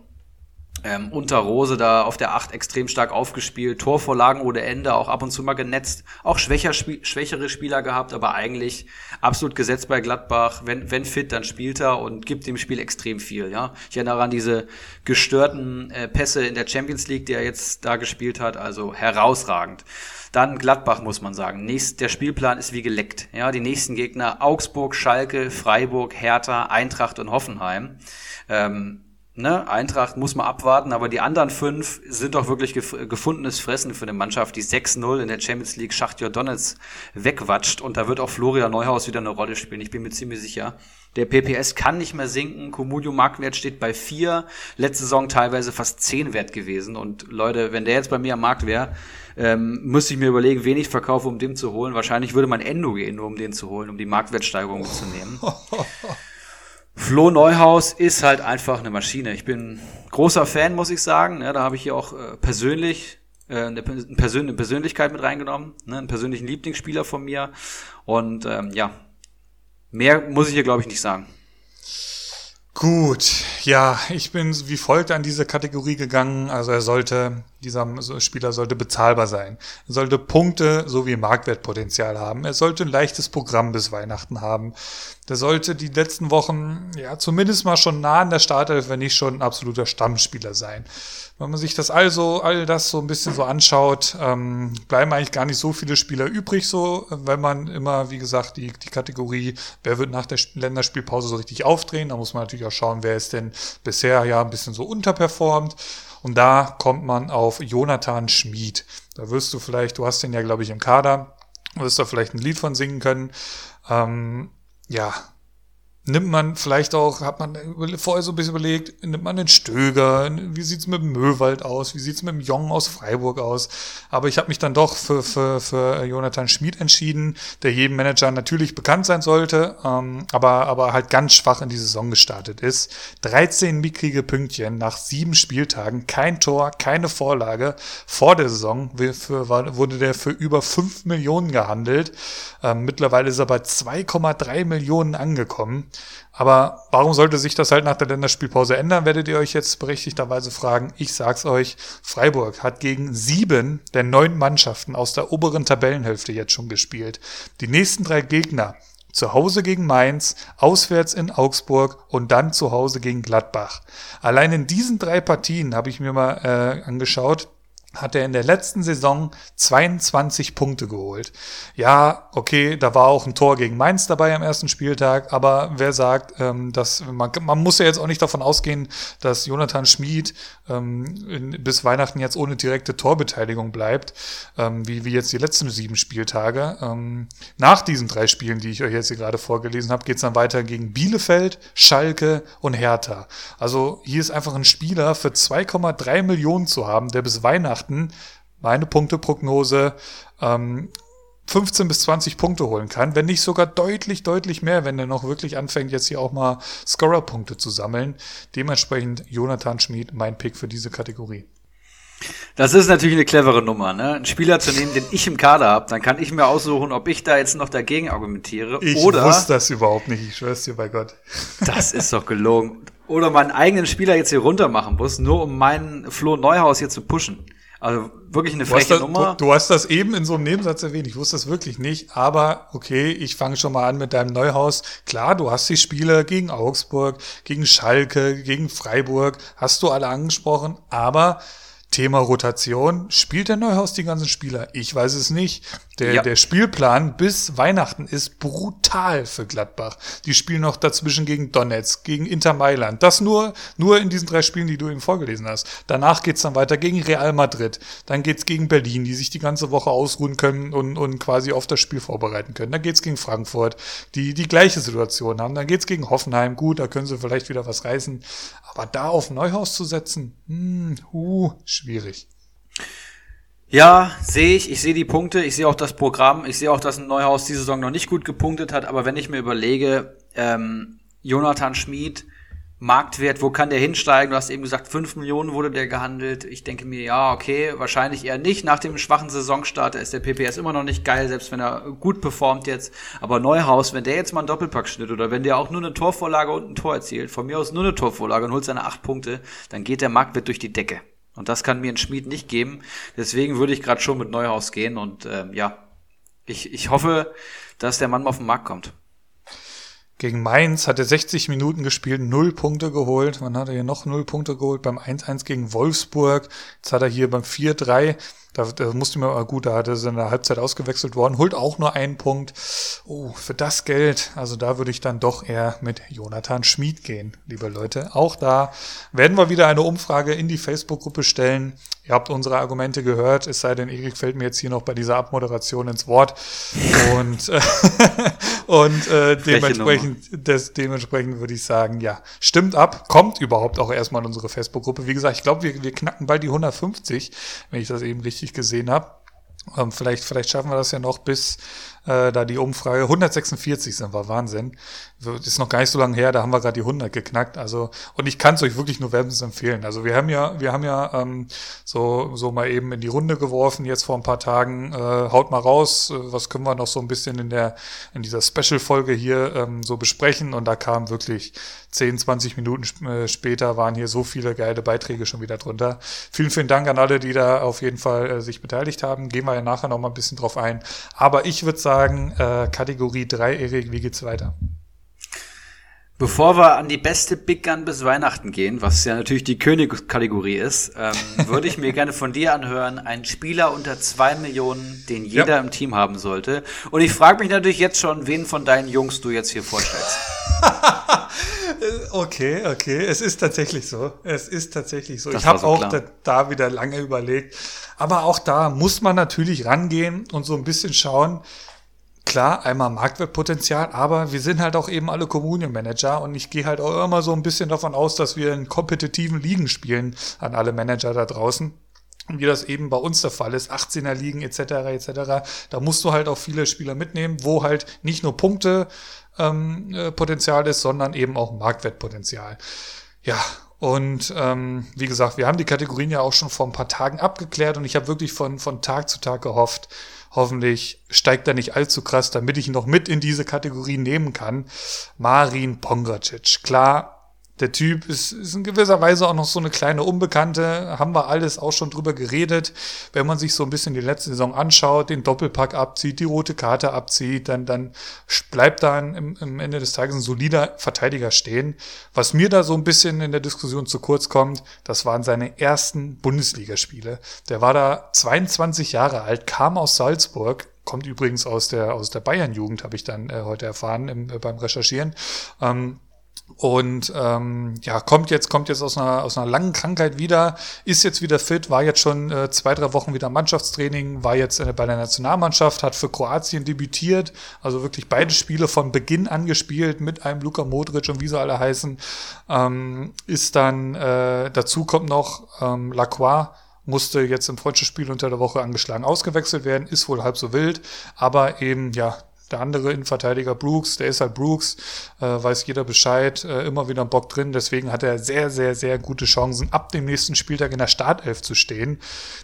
ähm, unter Rose da auf der Acht extrem stark aufgespielt, Torvorlagen ohne Ende, auch ab und zu mal genetzt, auch schwächer, sp schwächere Spieler gehabt, aber eigentlich absolut gesetzt bei Gladbach. Wenn, wenn fit, dann spielt er und gibt dem Spiel extrem viel. Ja, Ich erinnere an diese gestörten äh, Pässe in der Champions League, die er jetzt da gespielt hat, also herausragend. Dann Gladbach muss man sagen. Nächst, der Spielplan ist wie geleckt. Ja, die nächsten Gegner Augsburg, Schalke, Freiburg, Hertha, Eintracht und Hoffenheim. Ähm, ne, Eintracht muss man abwarten, aber die anderen fünf sind doch wirklich gef gefundenes Fressen für eine Mannschaft, die 6-0 in der Champions League Schachtjor Donetsk wegwatscht und da wird auch Florian Neuhaus wieder eine Rolle spielen, ich bin mir ziemlich sicher. Der PPS kann nicht mehr sinken, Comunio Marktwert steht bei vier, letzte Saison teilweise fast zehn wert gewesen und Leute, wenn der jetzt bei mir am Markt wäre, ähm, müsste ich mir überlegen, wen ich verkaufe, um den zu holen. Wahrscheinlich würde man Endo gehen, nur um den zu holen, um die Marktwertsteigerung mitzunehmen. Flo Neuhaus ist halt einfach eine Maschine. Ich bin großer Fan, muss ich sagen. Ja, da habe ich hier auch äh, persönlich äh, eine, Persön eine Persönlichkeit mit reingenommen, ne, einen persönlichen Lieblingsspieler von mir. Und ähm, ja, mehr muss ich hier, glaube ich, nicht sagen. Gut, ja, ich bin wie folgt an diese Kategorie gegangen. Also er sollte, dieser Spieler sollte bezahlbar sein. Er sollte Punkte sowie Marktwertpotenzial haben. Er sollte ein leichtes Programm bis Weihnachten haben. Der sollte die letzten Wochen, ja, zumindest mal schon nah an der Startelf, wenn nicht schon ein absoluter Stammspieler sein. Wenn man sich das also, all das so ein bisschen so anschaut, ähm, bleiben eigentlich gar nicht so viele Spieler übrig, so, wenn man immer, wie gesagt, die, die Kategorie, wer wird nach der Länderspielpause so richtig aufdrehen, da muss man natürlich auch schauen, wer ist denn bisher ja ein bisschen so unterperformt. Und da kommt man auf Jonathan Schmid. Da wirst du vielleicht, du hast den ja, glaube ich, im Kader, wirst da vielleicht ein Lied von singen können. Ähm, ja, nimmt man vielleicht auch, hat man vorher so ein bisschen überlegt, nimmt man den Stöger, wie sieht's mit dem Möwald aus, wie sieht's mit dem Jong aus Freiburg aus. Aber ich habe mich dann doch für, für, für Jonathan Schmid entschieden, der jedem Manager natürlich bekannt sein sollte, ähm, aber, aber halt ganz schwach in die Saison gestartet ist. 13 mickrige Pünktchen nach sieben Spieltagen, kein Tor, keine Vorlage. Vor der Saison für, wurde der für über 5 Millionen gehandelt. Ähm, mittlerweile ist er bei 2,3 Millionen angekommen. Aber warum sollte sich das halt nach der Länderspielpause ändern, werdet ihr euch jetzt berechtigterweise fragen. Ich sag's euch, Freiburg hat gegen sieben der neun Mannschaften aus der oberen Tabellenhälfte jetzt schon gespielt. Die nächsten drei Gegner zu Hause gegen Mainz, auswärts in Augsburg und dann zu Hause gegen Gladbach. Allein in diesen drei Partien habe ich mir mal äh, angeschaut, hat er in der letzten Saison 22 Punkte geholt. Ja, okay, da war auch ein Tor gegen Mainz dabei am ersten Spieltag, aber wer sagt, ähm, dass man, man muss ja jetzt auch nicht davon ausgehen, dass Jonathan Schmid ähm, bis Weihnachten jetzt ohne direkte Torbeteiligung bleibt, ähm, wie, wie jetzt die letzten sieben Spieltage. Ähm, nach diesen drei Spielen, die ich euch jetzt hier gerade vorgelesen habe, geht's dann weiter gegen Bielefeld, Schalke und Hertha. Also hier ist einfach ein Spieler für 2,3 Millionen zu haben, der bis Weihnachten Weihnachten meine Punkteprognose ähm, 15 bis 20 Punkte holen kann, wenn nicht sogar deutlich, deutlich mehr, wenn er noch wirklich anfängt, jetzt hier auch mal Scorer-Punkte zu sammeln. Dementsprechend Jonathan Schmid, mein Pick für diese Kategorie. Das ist natürlich eine clevere Nummer, ne? Einen Spieler zu nehmen, den ich im Kader habe, dann kann ich mir aussuchen, ob ich da jetzt noch dagegen argumentiere. Ich oder wusste das überhaupt nicht, ich schwör's dir bei Gott. Das ist doch gelogen. Oder meinen eigenen Spieler jetzt hier runter machen muss, nur um meinen Flo Neuhaus hier zu pushen. Also wirklich eine freche das, Nummer. Du, du, hast das eben in so einem Nebensatz erwähnt. Ich wusste das wirklich nicht. Aber okay, ich fange schon mal an mit deinem Neuhaus. Klar, du hast die Spiele gegen Augsburg, gegen Schalke, gegen Freiburg. Hast du alle angesprochen. Aber Thema Rotation. Spielt der Neuhaus die ganzen Spieler? Ich weiß es nicht. Der, Ja. der Spielplan bis Weihnachten ist brutal für Gladbach. Die spielen noch dazwischen gegen Donetsk, gegen Inter Mailand. Das nur, nur in diesen drei Spielen, die du eben vorgelesen hast. Danach geht's dann weiter gegen Real Madrid. Dann geht's gegen Berlin, die sich die ganze Woche ausruhen können und, und quasi auf das Spiel vorbereiten können. Dann geht's gegen Frankfurt, die die gleiche Situation haben. Dann geht's gegen Hoffenheim. Gut, da können sie vielleicht wieder was reißen. Aber da auf Neuhaus zu setzen, hm, uh, schwierig. Ja, sehe ich. Ich sehe die Punkte. Ich sehe auch das Programm. Ich sehe auch, dass ein Neuhaus die Saison noch nicht gut gepunktet hat. Aber wenn ich mir überlege, ähm, Jonathan Schmid, Marktwert, wo kann der hinsteigen? Du hast eben gesagt, 5 Millionen wurde der gehandelt. Ich denke mir, ja, okay, wahrscheinlich eher nicht. Nach dem schwachen Saisonstart ist der PPS immer noch nicht geil, selbst wenn er gut performt jetzt. Aber Neuhaus, wenn der jetzt mal einen Doppelpack schnitt oder wenn der auch nur eine Torvorlage und ein Tor erzielt, von mir aus nur eine Torvorlage und holt seine 8 Punkte, dann geht der Marktwert durch die Decke. Und das kann mir ein Schmied nicht geben. Deswegen würde ich gerade schon mit Neuhaus gehen und ähm, ja, ich, ich hoffe, dass der Mann mal auf den Markt kommt. Gegen Mainz hat er 60 Minuten gespielt, null Punkte geholt. Wann hat er hier noch null Punkte geholt? Beim 1-1 gegen Wolfsburg. Jetzt hat er hier beim 4-3, da, da musste mir mal gut, da hat er in der Halbzeit ausgewechselt worden, holt auch nur einen Punkt. Oh, für das Geld, also da würde ich dann doch eher mit Jonathan Schmid gehen, liebe Leute. Auch da werden wir wieder eine Umfrage in die Facebook-Gruppe stellen. Ihr habt unsere Argumente gehört, es sei denn, Erik fällt mir jetzt hier noch bei dieser Abmoderation ins Wort. Und, und äh, dementsprechend, des, dementsprechend würde ich sagen, ja, stimmt ab, kommt überhaupt auch erstmal in unsere Facebook-Gruppe. Wie gesagt, ich glaube, wir, wir knacken bald die 150, wenn ich das eben richtig gesehen habe. Ähm, vielleicht, vielleicht schaffen wir das ja noch bis äh, da die Umfrage. 146 sind wir, Wahnsinn. Das ist noch gar nicht so lange her, da haben wir gerade die 100 geknackt. Also und ich kann es euch wirklich nur wärmstens empfehlen. Also wir haben ja, wir haben ja ähm, so so mal eben in die Runde geworfen jetzt vor ein paar Tagen. Äh, haut mal raus, äh, was können wir noch so ein bisschen in der in dieser Special-Folge hier ähm, so besprechen? Und da kam wirklich 10, 20 Minuten äh, später waren hier so viele geile Beiträge schon wieder drunter. Vielen, vielen Dank an alle, die da auf jeden Fall äh, sich beteiligt haben. Gehen wir ja nachher noch mal ein bisschen drauf ein. Aber ich würde sagen, äh, Kategorie 3, Erik, wie geht's weiter? Bevor wir an die beste Big Gun bis Weihnachten gehen, was ja natürlich die Königskategorie ist, ähm, würde ich mir gerne von dir anhören, ein Spieler unter zwei Millionen, den jeder Ja. im Team haben sollte. Und ich frage mich natürlich jetzt schon, wen von deinen Jungs du jetzt hier vorstellst. Okay, okay. Es ist tatsächlich so. Es ist tatsächlich so. Das ich habe so auch da, da wieder lange überlegt. Aber auch da muss man natürlich rangehen und so ein bisschen schauen. Klar, einmal Marktwertpotenzial, aber wir sind halt auch eben alle Communion-Manager und ich gehe halt auch immer so ein bisschen davon aus, dass wir in kompetitiven Ligen spielen an alle Manager da draußen. Wie das eben bei uns der Fall ist, 18er Ligen etc. etc. Da musst du halt auch viele Spieler mitnehmen, wo halt nicht nur Punkte ähm, äh, Potenzial ist, sondern eben auch Marktwertpotenzial. Ja, und ähm, wie gesagt, wir haben die Kategorien ja auch schon vor ein paar Tagen abgeklärt und ich habe wirklich von, von Tag zu Tag gehofft, hoffentlich steigt er nicht allzu krass, damit ich ihn noch mit in diese Kategorie nehmen kann. Marin Pongracic. Klar, der Typ ist, ist in gewisser Weise auch noch so eine kleine Unbekannte. Haben wir alles auch schon drüber geredet. Wenn man sich so ein bisschen die letzte Saison anschaut, den Doppelpack abzieht, die rote Karte abzieht, dann, dann bleibt da im, im Ende des Tages ein solider Verteidiger stehen. Was mir da so ein bisschen in der Diskussion zu kurz kommt, das waren seine ersten Bundesligaspiele. Der war da 22 Jahre alt, kam aus Salzburg, kommt übrigens aus der, aus der Bayern-Jugend, habe ich dann äh, heute erfahren im, äh, beim Recherchieren. Ähm, und ähm, ja, kommt jetzt, kommt jetzt aus einer, aus einer langen Krankheit wieder, ist jetzt wieder fit, war jetzt schon äh, zwei, drei Wochen wieder Mannschaftstraining, war jetzt äh, bei der Nationalmannschaft, hat für Kroatien debütiert, also wirklich beide Spiele von Beginn an gespielt mit einem Luka Modric und wie sie alle heißen. Ähm, ist dann, äh, dazu kommt noch ähm, Lacroix, musste jetzt im Freundschaftsspiel unter der Woche angeschlagen ausgewechselt werden, ist wohl halb so wild, aber eben, ja, der andere Innenverteidiger Brooks, der ist halt Brooks, äh, weiß jeder Bescheid, äh, immer wieder ein Bock drin. Deswegen hat er sehr, sehr, sehr gute Chancen, ab dem nächsten Spieltag in der Startelf zu stehen.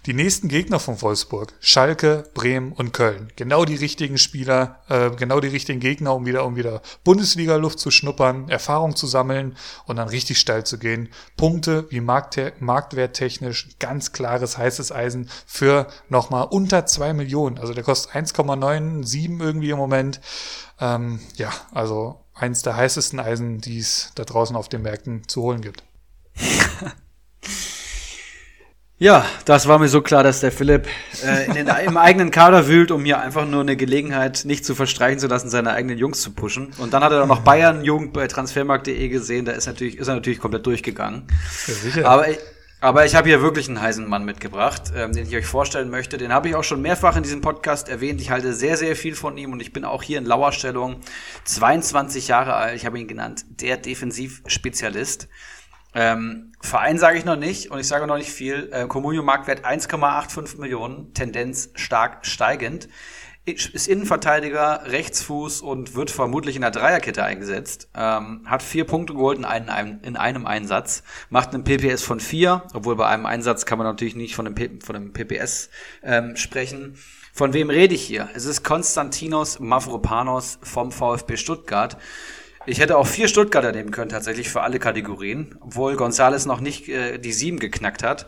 Die nächsten Gegner von Wolfsburg, Schalke, Bremen und Köln. Genau die richtigen Spieler, äh, genau die richtigen Gegner, um wieder, um wieder Bundesliga-Luft zu schnuppern, Erfahrung zu sammeln und dann richtig steil zu gehen. Punkte wie Markt marktwerttechnisch ganz klares heißes Eisen für nochmal unter zwei Millionen. Also der kostet 1,97 irgendwie im Moment. Ähm, ja, also eins der heißesten Eisen, die es da draußen auf den Märkten zu holen gibt. Ja, das war mir so klar, dass der Philipp äh, in den, im eigenen Kader wühlt, um hier einfach nur eine Gelegenheit nicht zu verstreichen zu lassen, seine eigenen Jungs zu pushen. Und dann hat er dann noch Bayern Jugend bei transfermarkt.de gesehen, da ist natürlich ist er natürlich komplett durchgegangen. Ja, sicher. Aber aber ich habe hier wirklich einen heißen Mann mitgebracht, ähm, den ich euch vorstellen möchte. Den habe ich auch schon mehrfach in diesem Podcast erwähnt. Ich halte sehr, sehr viel von ihm und ich bin auch hier in Lauerstellung. 22 Jahre alt, ich habe ihn genannt, der Defensivspezialist. Ähm, Verein sage ich noch nicht und ich sage noch nicht viel. Äh, Comunio Marktwert 1,85 Millionen, Tendenz stark steigend. Ist Innenverteidiger, Rechtsfuß und wird vermutlich in der Dreierkette eingesetzt. Ähm, hat vier Punkte geholt in einem, in einem Einsatz. Macht einen PPS von vier, obwohl bei einem Einsatz kann man natürlich nicht von dem, P von dem PPS ähm, sprechen. Von wem rede ich hier? Es ist Konstantinos Mavropanos vom VfB Stuttgart. Ich hätte auch vier Stuttgarter nehmen können, tatsächlich für alle Kategorien, obwohl Gonzales noch nicht äh, die sieben geknackt hat.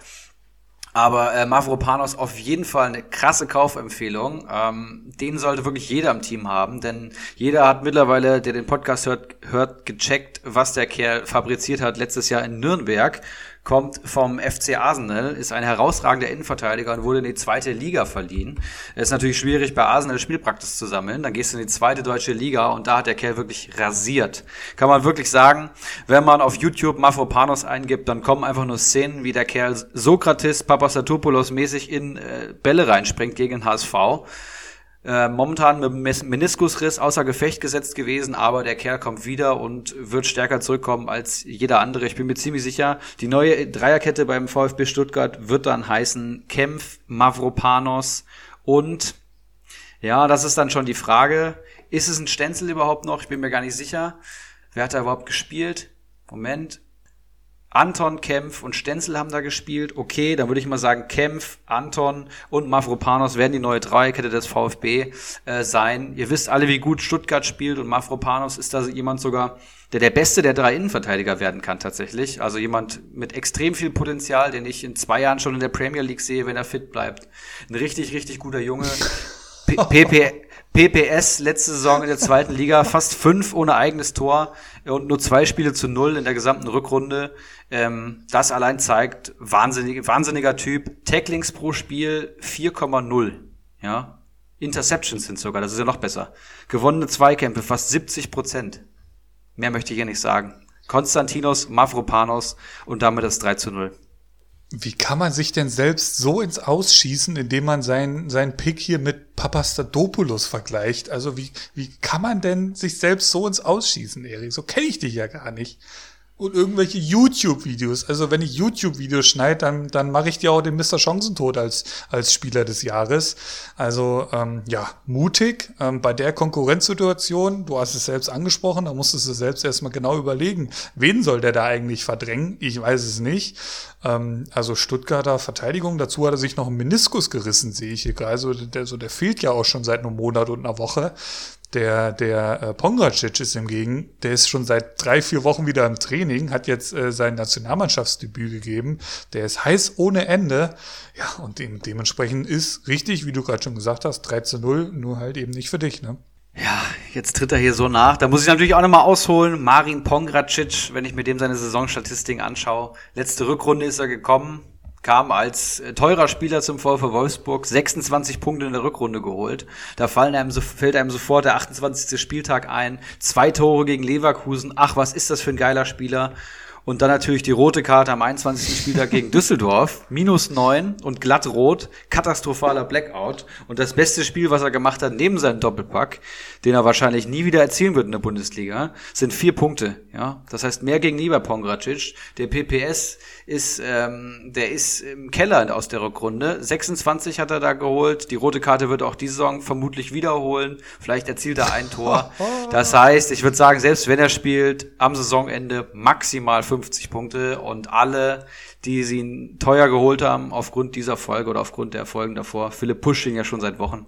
Aber äh, Mavropanos auf jeden Fall eine krasse Kaufempfehlung. Ähm, den sollte wirklich jeder im Team haben, denn jeder hat mittlerweile, der den Podcast hört, hört gecheckt, was der Kerl fabriziert hat letztes Jahr in Nürnberg kommt vom FC Arsenal, ist ein herausragender Innenverteidiger und wurde in die zweite Liga verliehen. Es ist natürlich schwierig, bei Arsenal Spielpraxis zu sammeln. Dann gehst du in die zweite deutsche Liga und da hat der Kerl wirklich rasiert. Kann man wirklich sagen, wenn man auf YouTube Mafropanos eingibt, dann kommen einfach nur Szenen, wie der Kerl Sokrates Papastotopoulos mäßig in äh, Bälle reinspringt gegen HSV. Äh, momentan mit Meniskusriss außer Gefecht gesetzt gewesen, aber der Kerl kommt wieder und wird stärker zurückkommen als jeder andere. Ich bin mir ziemlich sicher, die neue Dreierkette beim VfB Stuttgart wird dann heißen Kempf, Mavropanos und ja, das ist dann schon die Frage, ist es ein Stenzel überhaupt noch? Ich bin mir gar nicht sicher. Wer hat da überhaupt gespielt? Moment, Anton, Kempf und Stenzel haben da gespielt. Okay, dann würde ich mal sagen, Kempf, Anton und Mavropanos werden die neue Dreierkette des VfB äh, sein. Ihr wisst alle, wie gut Stuttgart spielt und Mavropanos ist da jemand sogar, der der beste der drei Innenverteidiger werden kann tatsächlich. Also jemand mit extrem viel Potenzial, den ich in zwei Jahren schon in der Premier League sehe, wenn er fit bleibt. Ein richtig, richtig guter Junge. PPS letzte Saison in der zweiten Liga, fast fünf ohne eigenes Tor und nur zwei Spiele zu null in der gesamten Rückrunde. Ähm, das allein zeigt, wahnsinnig, wahnsinniger Typ. Tacklings pro Spiel 4,0. Ja. Interceptions sind sogar, das ist ja noch besser. Gewonnene Zweikämpfe fast 70 Prozent. Mehr möchte ich hier nicht sagen. Konstantinos Mavropanos und damit das 3 zu 0. Wie kann man sich denn selbst so ins Ausschießen, indem man seinen sein Pick hier mit Papastadopoulos vergleicht? Also wie, wie kann man denn sich selbst so ins Ausschießen, Erik? So kenne ich dich ja gar nicht und irgendwelche YouTube-Videos. Also wenn ich YouTube-Videos schneide, dann, dann mache ich dir auch den Mr. Chancentod als, als Spieler des Jahres. Also ähm, ja, mutig ähm, bei der Konkurrenzsituation. Du hast es selbst angesprochen, da musstest du selbst erstmal genau überlegen, wen soll der da eigentlich verdrängen? Ich weiß es nicht. Ähm, also Stuttgarter Verteidigung, dazu hat er sich noch einen Meniskus gerissen, sehe ich hier gerade. Also der, so, der fehlt ja auch schon seit einem Monat und einer Woche. Der, der äh, Pongracic ist hingegen, der ist schon seit drei, vier Wochen wieder im Training, hat jetzt äh, sein Nationalmannschaftsdebüt gegeben. Der ist heiß ohne Ende. Ja, und dem, dementsprechend ist richtig, wie du gerade schon gesagt hast, 3 zu 0, nur halt eben nicht für dich, ne? Ja, jetzt tritt er hier so nach. Da muss ich natürlich auch nochmal ausholen. Marin Pongracic, wenn ich mir dem seine Saisonstatistiken anschaue. Letzte Rückrunde ist er gekommen, kam als äh, teurer Spieler zum VfW Wolfsburg, 26 Punkte in der Rückrunde geholt. Da fallen einem fällt einem sofort der 28. Spieltag ein. Zwei Tore gegen Leverkusen. Ach, was ist das für ein geiler Spieler? Und dann natürlich die rote Karte am 21. Spieltag gegen Düsseldorf. Minus neun und glatt rot. Katastrophaler Blackout. Und das beste Spiel, was er gemacht hat, neben seinem Doppelpack, den er wahrscheinlich nie wieder erzielen wird in der Bundesliga, sind vier Punkte. Ja, Das heißt mehr gegen Lieber Pongracic. Der PPS ist, ähm, der ist im Keller aus der Rückrunde. 26 hat er da geholt. Die rote Karte wird auch diese Saison vermutlich wiederholen. Vielleicht erzielt er ein Tor. Das heißt, ich würde sagen, selbst wenn er spielt, am Saisonende maximal 50 Punkte und alle, die sie teuer geholt haben, aufgrund dieser Folge oder aufgrund der Folgen davor, Philipp Pushing ja schon seit Wochen,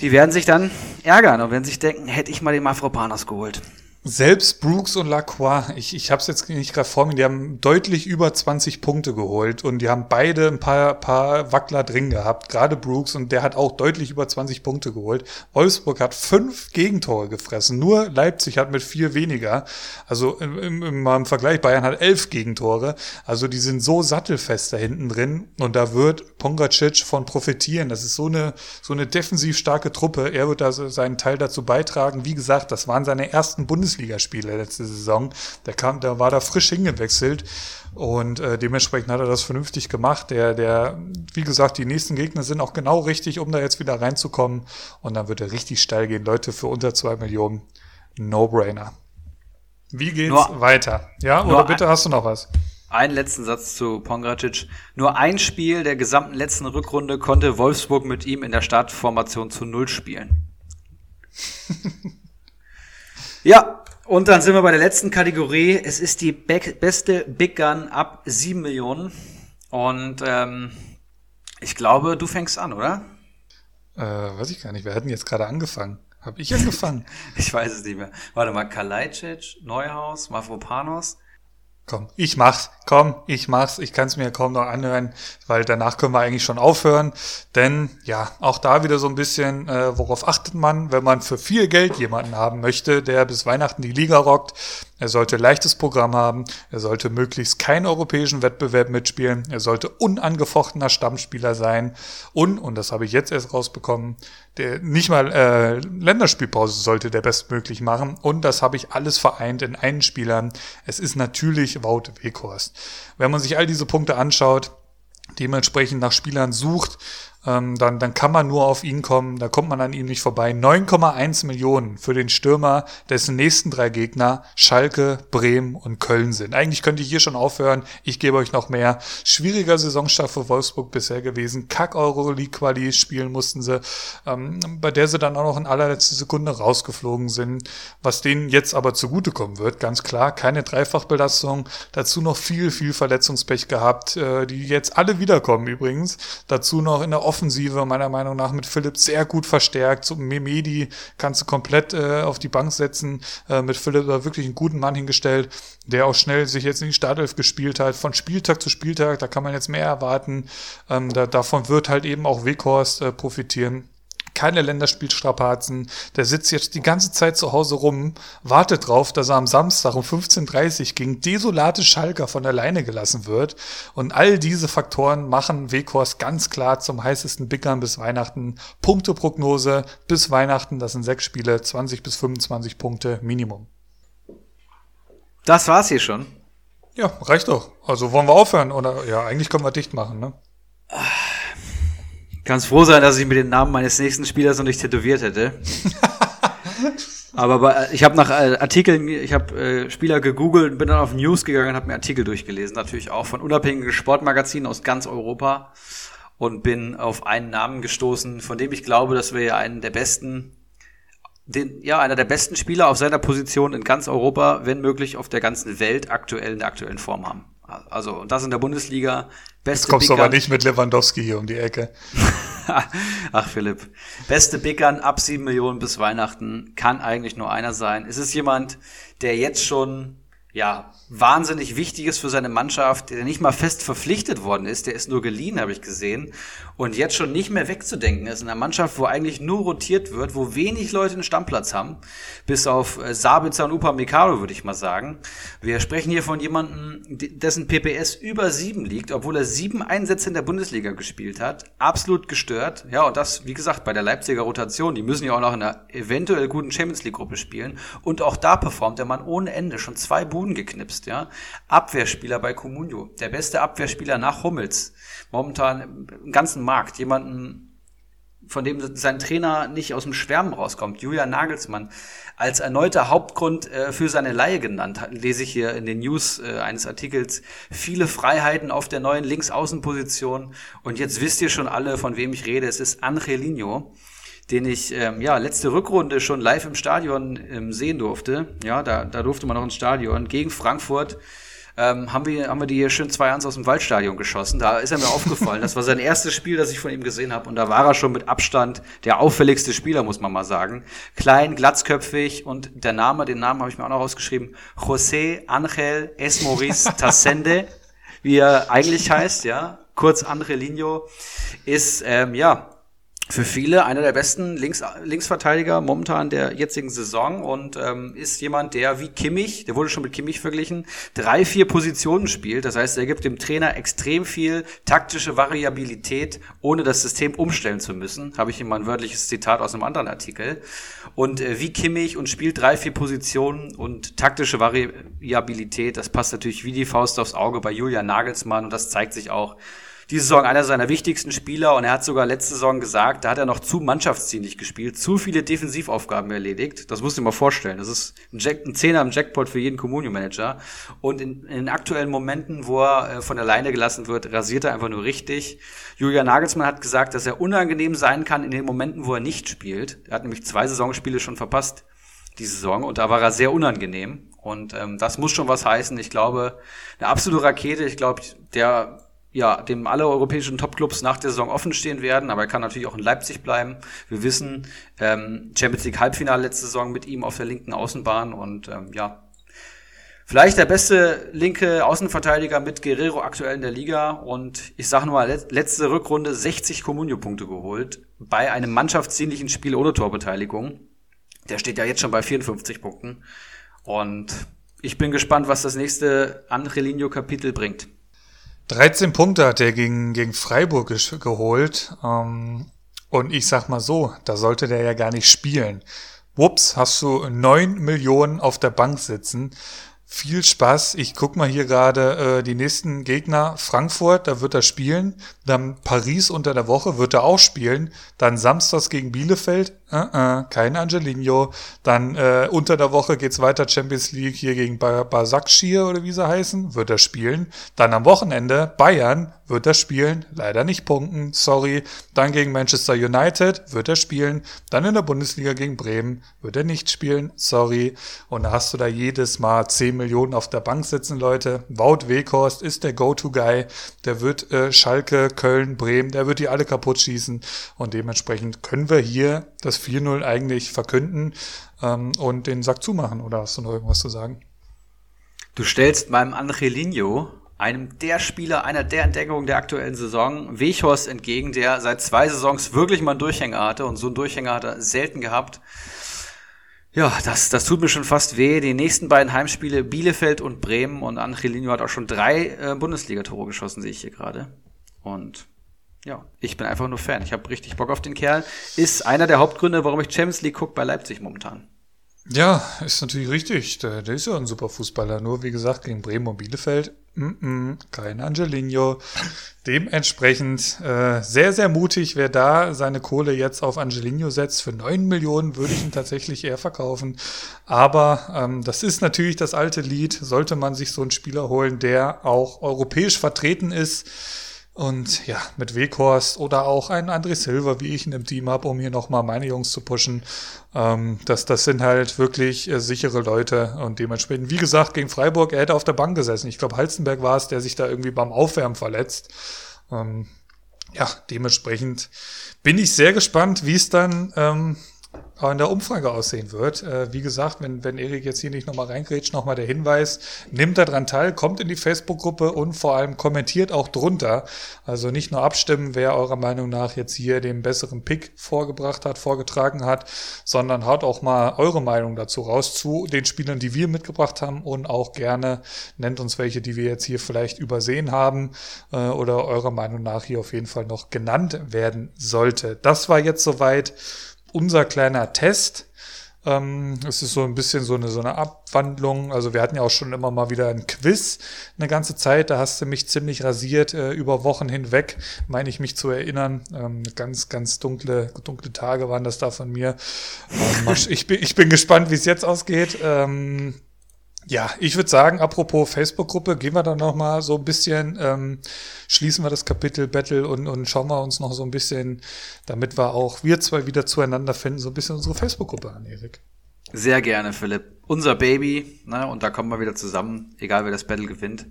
die werden sich dann ärgern und werden sich denken, hätte ich mal den Mafropanos geholt. Selbst Brooks und Lacroix, ich, ich habe es jetzt nicht gerade vor mir, die haben deutlich über 20 Punkte geholt und die haben beide ein paar, paar Wackler drin gehabt, gerade Brooks und der hat auch deutlich über 20 Punkte geholt. Wolfsburg hat fünf Gegentore gefressen, nur Leipzig hat mit vier weniger. Also im, im, im Vergleich, Bayern hat elf Gegentore, also die sind so sattelfest da hinten drin und da wird Pongracic von profitieren. Das ist so eine, so eine defensiv starke Truppe, er wird da seinen Teil dazu beitragen. Wie gesagt, das waren seine ersten Bundes Bundesligaspiele letzte Saison. Der kam, der war da frisch hingewechselt und äh, dementsprechend hat er das vernünftig gemacht. Der, der, wie gesagt, die nächsten Gegner sind auch genau richtig, um da jetzt wieder reinzukommen. Und dann wird er richtig steil gehen. Leute, für unter zwei Millionen, No-Brainer. Wie geht's nur, weiter? Ja, oder bitte hast du noch was? Einen letzten Satz zu Pongracic. Nur ein Spiel der gesamten letzten Rückrunde konnte Wolfsburg mit ihm in der Startformation zu Null spielen. Ja, und dann sind wir bei der letzten Kategorie. Es ist die beste Big Gun ab 7 Millionen. Und ähm, ich glaube, du fängst an, oder? Äh, weiß ich gar nicht. Wir hatten jetzt gerade angefangen. Hab ich angefangen? ich weiß es nicht mehr. Warte mal, Kalajdzic, Neuhaus, Mavropanos. Komm, ich mach's. Komm, ich mach's. Ich kann's mir kaum noch anhören, weil danach können wir eigentlich schon aufhören. Denn ja, auch da wieder so ein bisschen, äh, worauf achtet man, wenn man für viel Geld jemanden haben möchte, der bis Weihnachten die Liga rockt, er sollte leichtes Programm haben, er sollte möglichst keinen europäischen Wettbewerb mitspielen, er sollte unangefochtener Stammspieler sein und, und das habe ich jetzt erst rausbekommen, der nicht mal äh, Länderspielpause sollte der bestmöglich machen und das habe ich alles vereint in einen Spielern. Es ist natürlich Wout Weghorst. Wenn man sich all diese Punkte anschaut, dementsprechend nach Spielern sucht, ähm, dann, dann kann man nur auf ihn kommen, da kommt man an ihm nicht vorbei. 9,1 Millionen für den Stürmer, dessen nächsten drei Gegner Schalke, Bremen und Köln sind. Eigentlich könnte ich hier schon aufhören, ich gebe euch noch mehr. Schwieriger Saisonstart für Wolfsburg bisher gewesen. Kack Euroleague-Quali spielen mussten sie, ähm, bei der sie dann auch noch in allerletzter Sekunde rausgeflogen sind. Was denen jetzt aber zugutekommen wird, ganz klar, keine Dreifachbelastung, dazu noch viel, viel Verletzungspech gehabt, äh, die jetzt alle wiederkommen übrigens. Dazu noch in der Offensive meiner Meinung nach mit Philipp sehr gut verstärkt. So Memedi kannst du komplett äh, auf die Bank setzen. Äh, mit Philipp da wirklich einen guten Mann hingestellt, der auch schnell sich jetzt in die Startelf gespielt hat. Von Spieltag zu Spieltag, da kann man jetzt mehr erwarten. Ähm, da, davon wird halt eben auch Weghorst äh, profitieren keine Länderspielstrapazen. Der sitzt jetzt die ganze Zeit zu Hause rum, wartet drauf, dass er am Samstag um 15.30 Uhr gegen desolate Schalker von alleine gelassen wird. Und all diese Faktoren machen Weghorst ganz klar zum heißesten Bickern bis Weihnachten. Punkteprognose bis Weihnachten, das sind sechs Spiele, 20 bis 25 Punkte Minimum. Das war's hier schon. Ja, reicht doch. Also wollen wir aufhören oder ja, eigentlich können wir dicht machen, ne? Ganz froh sein, dass ich mir den Namen meines nächsten Spielers noch nicht tätowiert hätte. Aber bei, ich habe nach äh, Artikeln, ich habe äh, Spieler gegoogelt, bin dann auf News gegangen und habe mir Artikel durchgelesen, natürlich auch von unabhängigen Sportmagazinen aus ganz Europa und bin auf einen Namen gestoßen, von dem ich glaube, dass wir ja einen der besten, den, ja, einer der besten Spieler auf seiner Position in ganz Europa, wenn möglich auf der ganzen Welt aktuell in der aktuellen Form haben. Also, und das in der Bundesliga. Beste Jetzt kommst Bickern. du aber nicht mit Lewandowski hier um die Ecke. Ach, Philipp. Beste Bickern ab sieben Millionen bis Weihnachten kann eigentlich nur einer sein. Es ist jemand, der jetzt schon ja, wahnsinnig wichtig ist für seine Mannschaft, der nicht mal fest verpflichtet worden ist, der ist nur geliehen, habe ich gesehen, und jetzt schon nicht mehr wegzudenken ist in einer Mannschaft, wo eigentlich nur rotiert wird, wo wenig Leute einen Stammplatz haben, bis auf äh, Sabitzer und Upamecano, würde ich mal sagen. Wir sprechen hier von jemandem, dessen PPS über sieben liegt, obwohl er sieben Einsätze in der Bundesliga gespielt hat. Absolut gestört. Ja, und das, wie gesagt, bei der Leipziger Rotation. Die müssen ja auch noch in einer eventuell guten Champions League Gruppe spielen. Und auch da performt der Mann ohne Ende schon zwei Buden geknipst, ja. Abwehrspieler bei Comunio, der beste Abwehrspieler nach Hummels. Momentan im ganzen Markt, jemanden, von dem sein Trainer nicht aus dem Schwärmen rauskommt, Julian Nagelsmann, als erneuter Hauptgrund äh, für seine Leihe genannt, lese ich hier in den News äh, eines Artikels, viele Freiheiten auf der neuen Linksaußenposition. Und jetzt wisst ihr schon alle, von wem ich rede. Es ist Angelino den ich ähm, ja letzte Rückrunde schon live im Stadion ähm, sehen durfte. Ja, da, da durfte man noch ins Stadion gegen Frankfurt. Ähm, haben, wir, haben wir die hier schön 2-1 aus dem Waldstadion geschossen. Da ist er mir aufgefallen. Das war sein erstes Spiel, das ich von ihm gesehen habe. Und da war er schon mit Abstand der auffälligste Spieler, muss man mal sagen. Klein, glatzköpfig und der Name, den Namen habe ich mir auch noch rausgeschrieben. José Ángel Esmoriz Tassende, wie er eigentlich heißt, ja. Kurz Angelino, ist, ähm, ja, für viele einer der besten Links, Linksverteidiger momentan der jetzigen Saison und ähm, ist jemand, der wie Kimmich, der wurde schon mit Kimmich verglichen, drei, vier Positionen spielt. Das heißt, er gibt dem Trainer extrem viel taktische Variabilität, ohne das System umstellen zu müssen. Habe ich hier mal ein wörtliches Zitat aus einem anderen Artikel. Und äh, wie Kimmich und spielt drei, vier Positionen und taktische Variabilität, das passt natürlich wie die Faust aufs Auge bei Julian Nagelsmann und das zeigt sich auch diese Saison einer seiner wichtigsten Spieler und er hat sogar letzte Saison gesagt, da hat er noch zu mannschaftsdienlich gespielt, zu viele Defensivaufgaben erledigt. Das musst du dir mal vorstellen. Das ist ein, Jack, ein Zehner im Jackpot für jeden Communio-Manager. Und in, in, den aktuellen Momenten, wo er äh, von der Leine gelassen wird, rasiert er einfach nur richtig. Julian Nagelsmann hat gesagt, dass er unangenehm sein kann in den Momenten, wo er nicht spielt. Er hat nämlich zwei Saisonspiele schon verpasst, diese Saison, und da war er sehr unangenehm. Und ähm, das muss schon was heißen. Ich glaube, eine absolute Rakete. Ich glaube, der ja, dem alle europäischen Topclubs nach der Saison offen stehen werden, aber er kann natürlich auch in Leipzig bleiben. Wir wissen, ähm, Champions League Halbfinale letzte Saison mit ihm auf der linken Außenbahn und ähm, ja, vielleicht der beste linke Außenverteidiger mit Guerrero aktuell in der Liga und ich sage nur mal, letzte Rückrunde 60 Comunio-Punkte geholt bei einem mannschaftsdienlichen Spiel ohne Torbeteiligung. Der steht ja jetzt schon bei 54 Punkten und ich bin gespannt, was das nächste Angelino-Kapitel bringt. 13 Punkte hat er gegen, gegen Freiburg geholt. Ähm, und ich sag mal so, da sollte der ja gar nicht spielen. Wups, hast du 9 Millionen auf der Bank sitzen. Viel Spaß. Ich guck mal hier gerade äh, die nächsten Gegner. Frankfurt, da wird er spielen. Dann Paris unter der Woche wird er auch spielen. Dann samstags gegen Bielefeld. Uh -uh, kein Angelino. Dann äh, unter der Woche geht's weiter Champions League hier gegen Basakshir oder wie sie heißen. Wird er spielen. Dann am Wochenende Bayern wird er spielen, leider nicht punkten, sorry. Dann gegen Manchester United wird er spielen, dann in der Bundesliga gegen Bremen wird er nicht spielen, sorry. Und da hast du da jedes Mal 10 Millionen auf der Bank sitzen, Leute. Wout Weghorst ist der Go-To-Guy, der wird äh, Schalke, Köln, Bremen, der wird die alle kaputt schießen. Und dementsprechend können wir hier das 4-0 eigentlich verkünden ähm, und den Sack zumachen. Oder hast du noch irgendwas zu sagen? Du stellst meinem Angelino einem der Spieler, einer der Entdeckungen der aktuellen Saison, Weghorst entgegen, der seit zwei Saisons wirklich mal einen Durchhänger hatte und so einen Durchhänger hat er selten gehabt. Ja, das, das tut mir schon fast weh. Die nächsten beiden Heimspiele Bielefeld und Bremen und Angelino hat auch schon drei äh, Bundesliga-Tore geschossen, sehe ich hier gerade. Und ja, ich bin einfach nur Fan. Ich habe richtig Bock auf den Kerl. Ist einer der Hauptgründe, warum ich Champions League gucke bei Leipzig momentan. Ja, ist natürlich richtig. Der, der ist ja ein super Fußballer. Nur wie gesagt, gegen Bremen und Bielefeld Mm kein Angelino. Dementsprechend äh, sehr, sehr mutig, wer da seine Kohle jetzt auf Angelino setzt. Für neun Millionen würde ich ihn tatsächlich eher verkaufen. Aber ähm, das ist natürlich das alte Lied. Sollte man sich so einen Spieler holen, der auch europäisch vertreten ist und ja, mit Weghorst oder auch ein André Silva, wie ich ihn im Team habe, um hier nochmal meine Jungs zu pushen. Ähm, das, das sind halt wirklich äh, sichere Leute und dementsprechend, wie gesagt, gegen Freiburg, er hätte auf der Bank gesessen. Ich glaube, Halzenberg war es, der sich da irgendwie beim Aufwärmen verletzt. Ähm, ja, dementsprechend bin ich sehr gespannt, wie es dann ähm, in der Umfrage aussehen wird. Äh, wie gesagt, wenn, wenn Erik jetzt hier nicht nochmal reingrätscht, nochmal der Hinweis, nimmt daran teil, kommt in die Facebook-Gruppe und vor allem kommentiert auch drunter. Also nicht nur abstimmen, wer eurer Meinung nach jetzt hier den besseren Pick vorgebracht hat, vorgetragen hat, sondern haut auch mal eure Meinung dazu raus zu den Spielern, die wir mitgebracht haben und auch gerne nennt uns welche, die wir jetzt hier vielleicht übersehen haben äh, oder eurer Meinung nach hier auf jeden Fall noch genannt werden sollte. Das war jetzt soweit unser kleiner Test. Ähm, es ist so ein bisschen so eine, so eine Abwandlung. Also wir hatten ja auch schon immer mal wieder ein Quiz eine ganze Zeit. Da hast du mich ziemlich rasiert äh, über Wochen hinweg, meine ich mich zu erinnern. Ähm, ganz, ganz dunkle, dunkle Tage waren das da von mir. Ähm, ich, bin, ich bin gespannt, wie es jetzt ausgeht. Ähm, ja, ich würde sagen, apropos Facebook-Gruppe, gehen wir dann noch mal so ein bisschen, ähm, schließen wir das Kapitel Battle und, und schauen wir uns noch so ein bisschen, damit wir auch wir zwei wieder zueinander finden, so ein bisschen unsere Facebook-Gruppe an, Erik. Sehr gerne, Philipp. Unser Baby, ne? und da kommen wir wieder zusammen, egal wer das Battle gewinnt.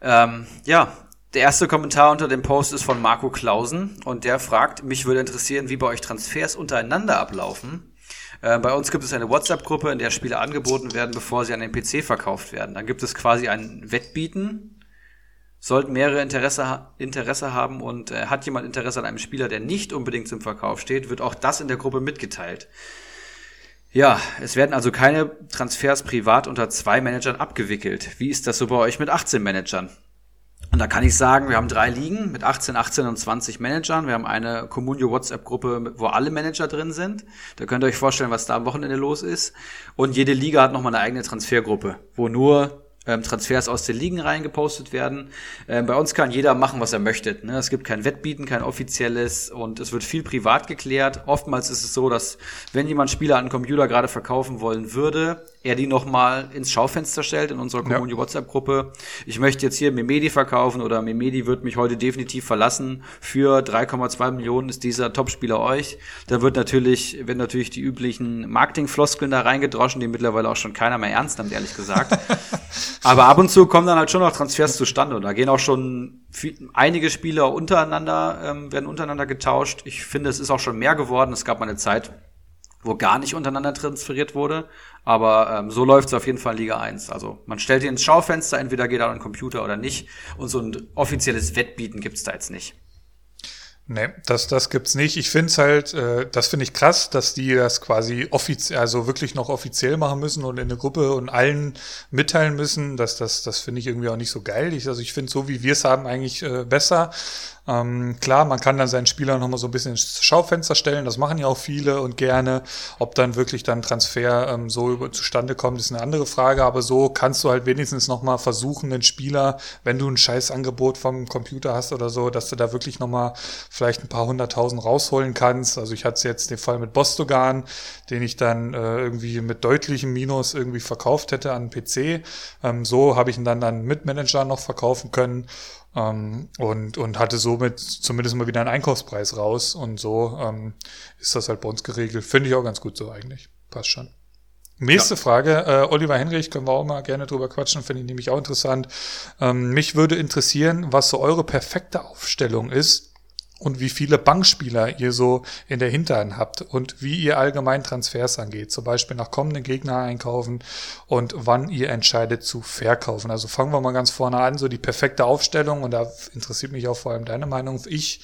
Ähm, ja, der erste Kommentar unter dem Post ist von Marco Klausen und der fragt, mich würde interessieren, wie bei euch Transfers untereinander ablaufen. Äh, bei uns gibt es eine WhatsApp-Gruppe, in der Spiele angeboten werden, bevor sie an den PC verkauft werden. Dann gibt es quasi ein Wettbieten. Sollten mehrere Interesse, Interesse haben und äh, hat jemand Interesse an einem Spieler, der nicht unbedingt zum Verkauf steht, wird auch das in der Gruppe mitgeteilt. Ja, es werden also keine Transfers privat unter zwei Managern abgewickelt. Wie ist das so bei euch mit 18 Managern? Und da kann ich sagen, wir haben drei Ligen mit 18, 18 und 20 Managern. Wir haben eine Communio WhatsApp-Gruppe, wo alle Manager drin sind. Da könnt ihr euch vorstellen, was da am Wochenende los ist. Und jede Liga hat nochmal eine eigene Transfergruppe, wo nur ähm, Transfers aus den Ligen reingepostet werden. Ähm, bei uns kann jeder machen, was er möchte. Ne? Es gibt kein Wettbieten, kein offizielles und es wird viel privat geklärt. Oftmals ist es so, dass wenn jemand Spieler an den Computer gerade verkaufen wollen würde, er die nochmal ins Schaufenster stellt in unserer Community ja. WhatsApp-Gruppe. Ich möchte jetzt hier Memedi verkaufen oder Memedi wird mich heute definitiv verlassen. Für 3,2 Millionen ist dieser Topspieler euch. Da wird natürlich, werden natürlich die üblichen Marketingfloskeln da reingedroschen, die mittlerweile auch schon keiner mehr ernst nimmt, ehrlich gesagt. Aber ab und zu kommen dann halt schon noch Transfers zustande und da gehen auch schon viel, einige Spieler untereinander, ähm, werden untereinander getauscht. Ich finde, es ist auch schon mehr geworden. Es gab mal eine Zeit, wo gar nicht untereinander transferiert wurde. Aber ähm, so läuft es auf jeden Fall in Liga 1. Also man stellt ihn ins Schaufenster, entweder geht er an den Computer oder nicht. Und so ein offizielles Wettbieten gibt's da jetzt nicht. Nee, das, das gibt's nicht. Ich finde es halt, äh, das finde ich krass, dass die das quasi offiziell, also wirklich noch offiziell machen müssen und in der Gruppe und allen mitteilen müssen. Das, das, das finde ich irgendwie auch nicht so geil. Ich, also ich finde so, wie wir es haben, eigentlich äh, besser. Ähm, klar, man kann dann seinen Spieler nochmal so ein bisschen ins Schaufenster stellen, das machen ja auch viele und gerne. Ob dann wirklich dann Transfer ähm, so über, zustande kommt, ist eine andere Frage, aber so kannst du halt wenigstens nochmal versuchen, den Spieler, wenn du ein scheiß Angebot vom Computer hast oder so, dass du da wirklich nochmal vielleicht ein paar hunderttausend rausholen kannst. Also ich hatte jetzt den Fall mit Bostogan, den ich dann äh, irgendwie mit deutlichem Minus irgendwie verkauft hätte an PC. Ähm, so habe ich ihn dann an Mitmanager noch verkaufen können ähm, und, und hatte somit zumindest mal wieder einen Einkaufspreis raus. Und so ähm, ist das halt bei uns geregelt. Finde ich auch ganz gut so eigentlich. Passt schon. Nächste ja. Frage, äh, Oliver Henrich, können wir auch mal gerne drüber quatschen, finde ich nämlich auch interessant. Ähm, mich würde interessieren, was so eure perfekte Aufstellung ist, und wie viele Bankspieler ihr so in der Hinterhand habt und wie ihr allgemein Transfers angeht, zum Beispiel nach kommenden Gegner einkaufen und wann ihr entscheidet zu verkaufen. Also fangen wir mal ganz vorne an, so die perfekte Aufstellung und da interessiert mich auch vor allem deine Meinung. Ich,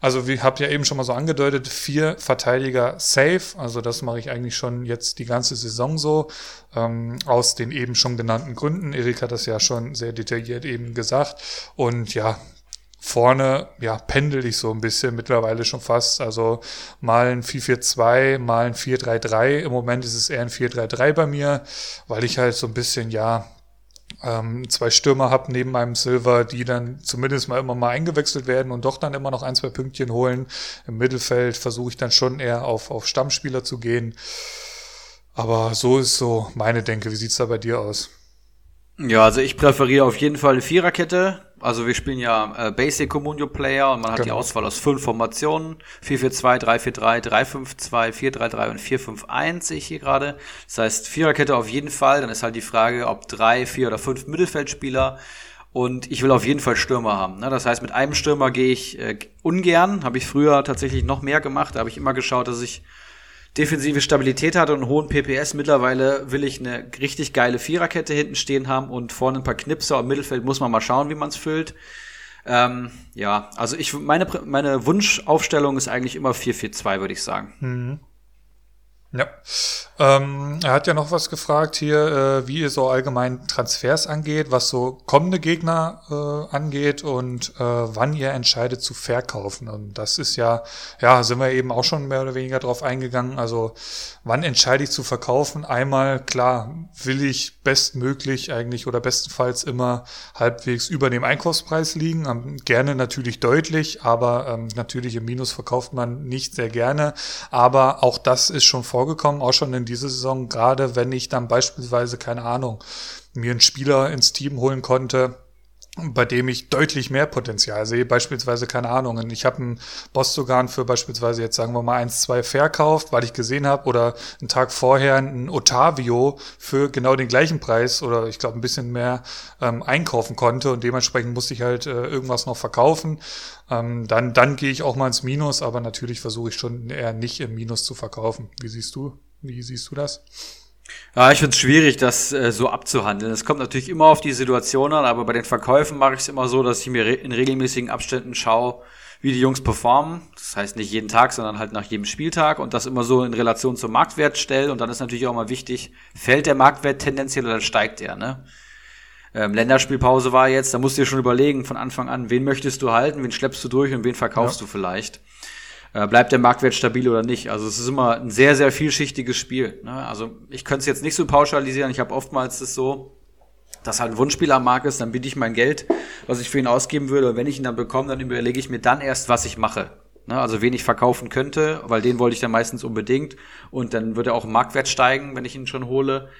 also wie habt ja eben schon mal so angedeutet, vier Verteidiger safe, also das mache ich eigentlich schon jetzt die ganze Saison so, ähm, aus den eben schon genannten Gründen. Erik hat das ja schon sehr detailliert eben gesagt und ja, vorne, ja, pendel ich so ein bisschen mittlerweile schon fast. Also mal ein 4-4-2, mal ein 4-3-3. Im Moment ist es eher ein 4-3-3 bei mir, weil ich halt so ein bisschen, ja, ähm, zwei Stürmer habe neben meinem Silver, die dann zumindest mal immer mal eingewechselt werden und doch dann immer noch ein, zwei Pünktchen holen. Im Mittelfeld versuche ich dann schon eher auf, auf Stammspieler zu gehen. Aber so ist so meine Denke. Wie sieht's da bei dir aus? Ja, also ich präferiere auf jeden Fall eine Viererkette. Also wir spielen ja äh, Basic Communio Player und man hat genau. die Auswahl aus fünf Formationen. 4-4-2, 3-4-3, 3-5-2, 4-3-3 und 4-5-1 sehe ich hier gerade. Das heißt Viererkette auf jeden Fall. Dann ist halt die Frage, ob drei, vier oder fünf Mittelfeldspieler. Und ich will auf jeden Fall Stürmer haben. Ne? Das heißt, mit einem Stürmer gehe ich äh, ungern. Habe ich früher tatsächlich noch mehr gemacht. Da habe ich immer geschaut, dass ich defensive Stabilität hat und einen hohen PPS. Mittlerweile will ich eine richtig geile Viererkette hinten stehen haben und vorne ein paar Knipser. Im Mittelfeld muss man mal schauen, wie man es füllt. Ähm, ja, also ich meine meine Wunschaufstellung ist eigentlich immer 4-4-2, würde ich sagen. Mhm. Ja. Ähm, er hat ja noch was gefragt hier, äh, wie ihr so allgemein Transfers angeht, was so kommende Gegner äh, angeht und äh, wann ihr entscheidet zu verkaufen. Und das ist ja, ja, sind wir eben auch schon mehr oder weniger drauf eingegangen. Also wann entscheide ich zu verkaufen? Einmal, klar, will ich bestmöglich eigentlich oder bestenfalls immer halbwegs über dem Einkaufspreis liegen. Ähm, gerne natürlich deutlich, aber ähm, natürlich im Minus verkauft man nicht sehr gerne. Aber auch das ist schon vor vorgekommen, auch schon in dieser Saison, gerade wenn ich dann beispielsweise, keine Ahnung, mir einen Spieler ins Team holen konnte, bei dem ich deutlich mehr Potenzial sehe. Beispielsweise, keine Ahnung, ich habe einen Bostogan für beispielsweise jetzt sagen wir mal eins, zwei verkauft, weil ich gesehen habe, oder einen Tag vorher ein Otavio für genau den gleichen Preis oder ich glaube ein bisschen mehr ähm, einkaufen konnte und dementsprechend musste ich halt äh, irgendwas noch verkaufen. Ähm, dann dann gehe ich auch mal ins Minus, aber natürlich versuche ich schon eher nicht im Minus zu verkaufen. Wie siehst du? Wie siehst du das? Ja, ich finde es schwierig, das äh, so abzuhandeln. Es kommt natürlich immer auf die Situation an, aber bei den Verkäufen mache ich es immer so, dass ich mir re in regelmäßigen Abständen schaue, wie die Jungs performen. Das heißt nicht jeden Tag, sondern halt nach jedem Spieltag und das immer so in Relation zum Marktwert stelle. Und dann ist natürlich auch mal wichtig, fällt der Marktwert tendenziell oder steigt er, ne? Ähm, Länderspielpause war jetzt, da musst du dir schon überlegen von Anfang an, wen möchtest du halten, wen schleppst du durch und wen verkaufst ja. du vielleicht bleibt der Marktwert stabil oder nicht. Also es ist immer ein sehr, sehr vielschichtiges Spiel. Ne? Also ich könnte es jetzt nicht so pauschalisieren. Ich habe oftmals das so, dass halt ein Wunschspieler am Markt ist, dann biete ich mein Geld, was ich für ihn ausgeben würde. Und wenn ich ihn dann bekomme, dann überlege ich mir dann erst, was ich mache. Ne? Also wen ich verkaufen könnte, weil den wollte ich dann meistens unbedingt. Und dann würde auch Marktwert steigen, wenn ich ihn schon hole.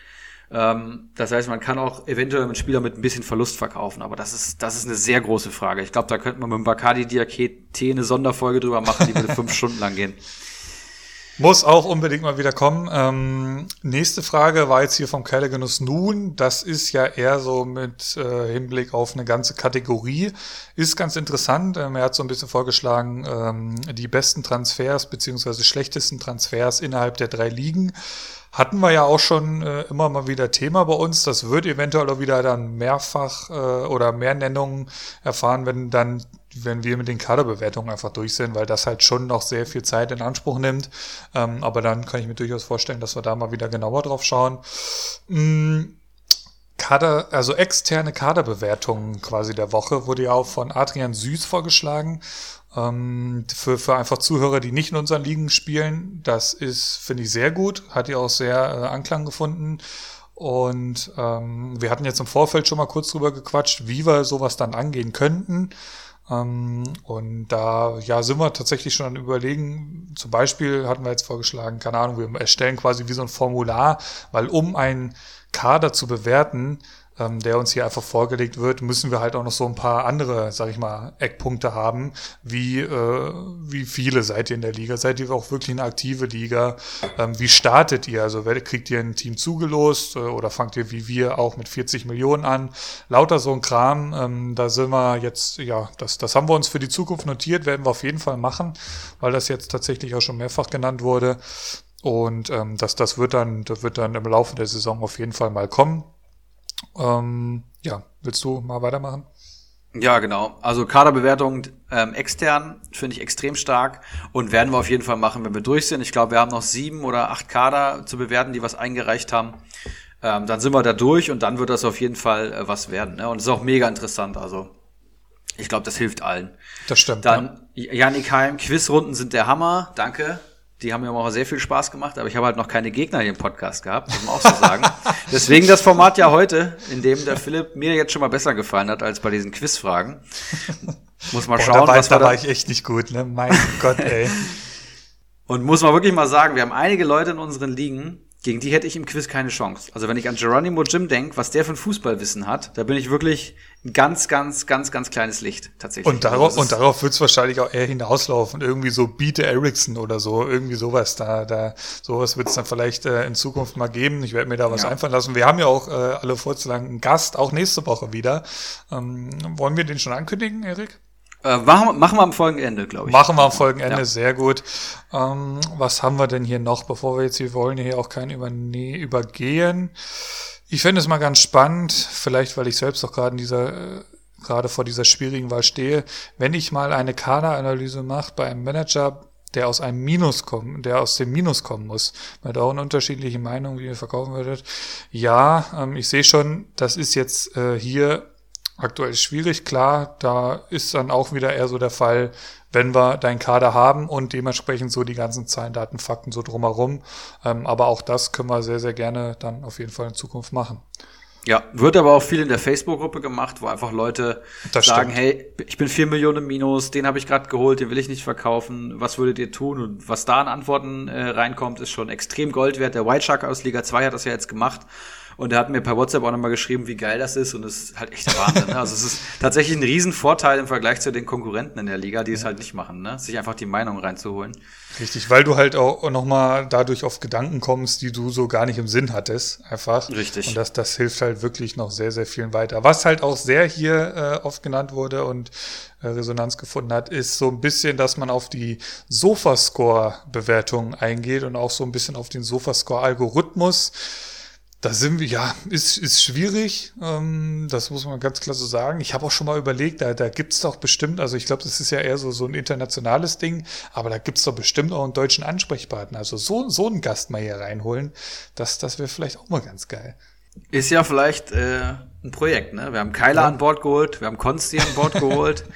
Ähm, das heißt, man kann auch eventuell einen Spieler mit ein bisschen Verlust verkaufen, aber das ist, das ist eine sehr große Frage. Ich glaube, da könnte man mit dem Bacardi Diakete eine Sonderfolge drüber machen, die würde fünf Stunden lang gehen. Muss auch unbedingt mal wieder kommen. Ähm, nächste Frage war jetzt hier vom Kellegenuss Nun. Das ist ja eher so mit äh, Hinblick auf eine ganze Kategorie. Ist ganz interessant. Ähm, er hat so ein bisschen vorgeschlagen, ähm, die besten Transfers beziehungsweise schlechtesten Transfers innerhalb der drei Ligen. Hatten wir ja auch schon äh, immer mal wieder Thema bei uns. Das wird eventuell auch wieder dann mehrfach äh, oder mehr Nennungen erfahren, wenn dann wenn wir mit den Kaderbewertungen einfach durch sind, weil das halt schon noch sehr viel Zeit in Anspruch nimmt. Ähm, aber dann kann ich mir durchaus vorstellen, dass wir da mal wieder genauer drauf schauen. Mm, Kader, also externe Kaderbewertungen quasi der Woche wurde ja auch von Adrian Süß vorgeschlagen. Ähm, für, für einfach Zuhörer, die nicht in unseren Ligen spielen, das ist, finde ich, sehr gut. Hat ja auch sehr äh, Anklang gefunden. Und ähm, wir hatten jetzt im Vorfeld schon mal kurz drüber gequatscht, wie wir sowas dann angehen könnten. Ähm, und da ja sind wir tatsächlich schon an überlegen. Zum Beispiel hatten wir jetzt vorgeschlagen, keine Ahnung, wir erstellen quasi wie so ein Formular, weil um einen Kader zu bewerten, ähm, der uns hier einfach vorgelegt wird, müssen wir halt auch noch so ein paar andere, sag ich mal, Eckpunkte haben, wie, äh, wie viele seid ihr in der Liga? Seid ihr auch wirklich eine aktive Liga? Ähm, wie startet ihr? Also kriegt ihr ein Team zugelost äh, oder fangt ihr wie wir auch mit 40 Millionen an? Lauter so ein Kram, ähm, da sind wir jetzt, ja, das, das haben wir uns für die Zukunft notiert, werden wir auf jeden Fall machen, weil das jetzt tatsächlich auch schon mehrfach genannt wurde. Und ähm, das, das wird dann, das wird dann im Laufe der Saison auf jeden Fall mal kommen. Ähm, ja, willst du mal weitermachen? Ja, genau. Also Kaderbewertung ähm, extern finde ich extrem stark und werden wir auf jeden Fall machen, wenn wir durch sind. Ich glaube, wir haben noch sieben oder acht Kader zu bewerten, die was eingereicht haben. Ähm, dann sind wir da durch und dann wird das auf jeden Fall äh, was werden. Ne? Und es ist auch mega interessant. Also ich glaube, das hilft allen. Das stimmt. Dann ja. Janik Heim, Quizrunden sind der Hammer. Danke. Die haben mir auch sehr viel Spaß gemacht, aber ich habe halt noch keine Gegner hier im Podcast gehabt, muss man auch so sagen. Deswegen das Format ja heute, in dem der Philipp mir jetzt schon mal besser gefallen hat als bei diesen Quizfragen. Muss Boah, schauen, da war, was da war ich echt nicht gut, ne? Mein Gott, ey. Und muss man wirklich mal sagen, wir haben einige Leute in unseren Ligen, gegen die hätte ich im Quiz keine Chance. Also wenn ich an Geronimo Jim denke, was der für ein Fußballwissen hat, da bin ich wirklich ein ganz, ganz, ganz, ganz kleines Licht tatsächlich. Und darauf, also und darauf wird es wahrscheinlich auch eher hinauslaufen. Irgendwie so Biete Ericsson oder so, irgendwie sowas da, da, sowas wird es dann vielleicht äh, in Zukunft mal geben. Ich werde mir da was ja. einfallen lassen. Wir haben ja auch äh, alle vorzulangen einen Gast, auch nächste Woche wieder. Ähm, wollen wir den schon ankündigen, Erik? Äh, machen, machen wir am Folgenende, glaube ich. Machen wir am Folgenende, ja. sehr gut. Ähm, was haben wir denn hier noch, bevor wir jetzt hier wollen, hier auch keinen überne übergehen? Ich finde es mal ganz spannend, vielleicht weil ich selbst auch gerade in dieser äh, gerade vor dieser schwierigen Wahl stehe, wenn ich mal eine Kaderanalyse mache bei einem Manager, der aus einem Minus kommt, der aus dem Minus kommen muss. Hat auch eine unterschiedliche Meinung, wie ihr verkaufen würdet. Ja, ähm, ich sehe schon, das ist jetzt äh, hier aktuell schwierig. Klar, da ist dann auch wieder eher so der Fall, wenn wir deinen Kader haben und dementsprechend so die ganzen Zahlen, Daten, Fakten so drumherum. Ähm, aber auch das können wir sehr, sehr gerne dann auf jeden Fall in Zukunft machen. Ja, wird aber auch viel in der Facebook-Gruppe gemacht, wo einfach Leute das sagen, stimmt. hey, ich bin vier Millionen Minus, den habe ich gerade geholt, den will ich nicht verkaufen, was würdet ihr tun? Und was da an Antworten äh, reinkommt, ist schon extrem Gold wert. Der White Shark aus Liga 2 hat das ja jetzt gemacht Und er hat mir per WhatsApp auch nochmal geschrieben, wie geil das ist. Und es ist halt echt der Wahnsinn. ne? Also es ist tatsächlich ein Riesenvorteil im Vergleich zu den Konkurrenten in der Liga, die es halt nicht machen, ne? sich einfach die Meinung reinzuholen. Richtig, weil du halt auch nochmal dadurch auf Gedanken kommst, die du so gar nicht im Sinn hattest, einfach. Richtig. Und das, das hilft halt wirklich noch sehr, sehr vielen weiter. Was halt auch sehr hier äh, oft genannt wurde und äh, Resonanz gefunden hat, ist so ein bisschen, dass man auf die Sofascore-Bewertung eingeht und auch so ein bisschen auf den Sofascore-Algorithmus. Da sind wir, ja, ist, ist schwierig, ähm, das muss man ganz klar so sagen. Ich habe auch schon mal überlegt, da, da gibt's doch bestimmt, also ich glaube, das ist ja eher so, so ein internationales Ding, aber da gibt's doch bestimmt auch einen deutschen Ansprechpartner. Also so, so einen Gast mal hier reinholen, das, das wäre vielleicht auch mal ganz geil. Ist ja vielleicht äh, ein Projekt, ne? Wir haben Keiler ja. an Bord geholt, wir haben Konsti an Bord geholt.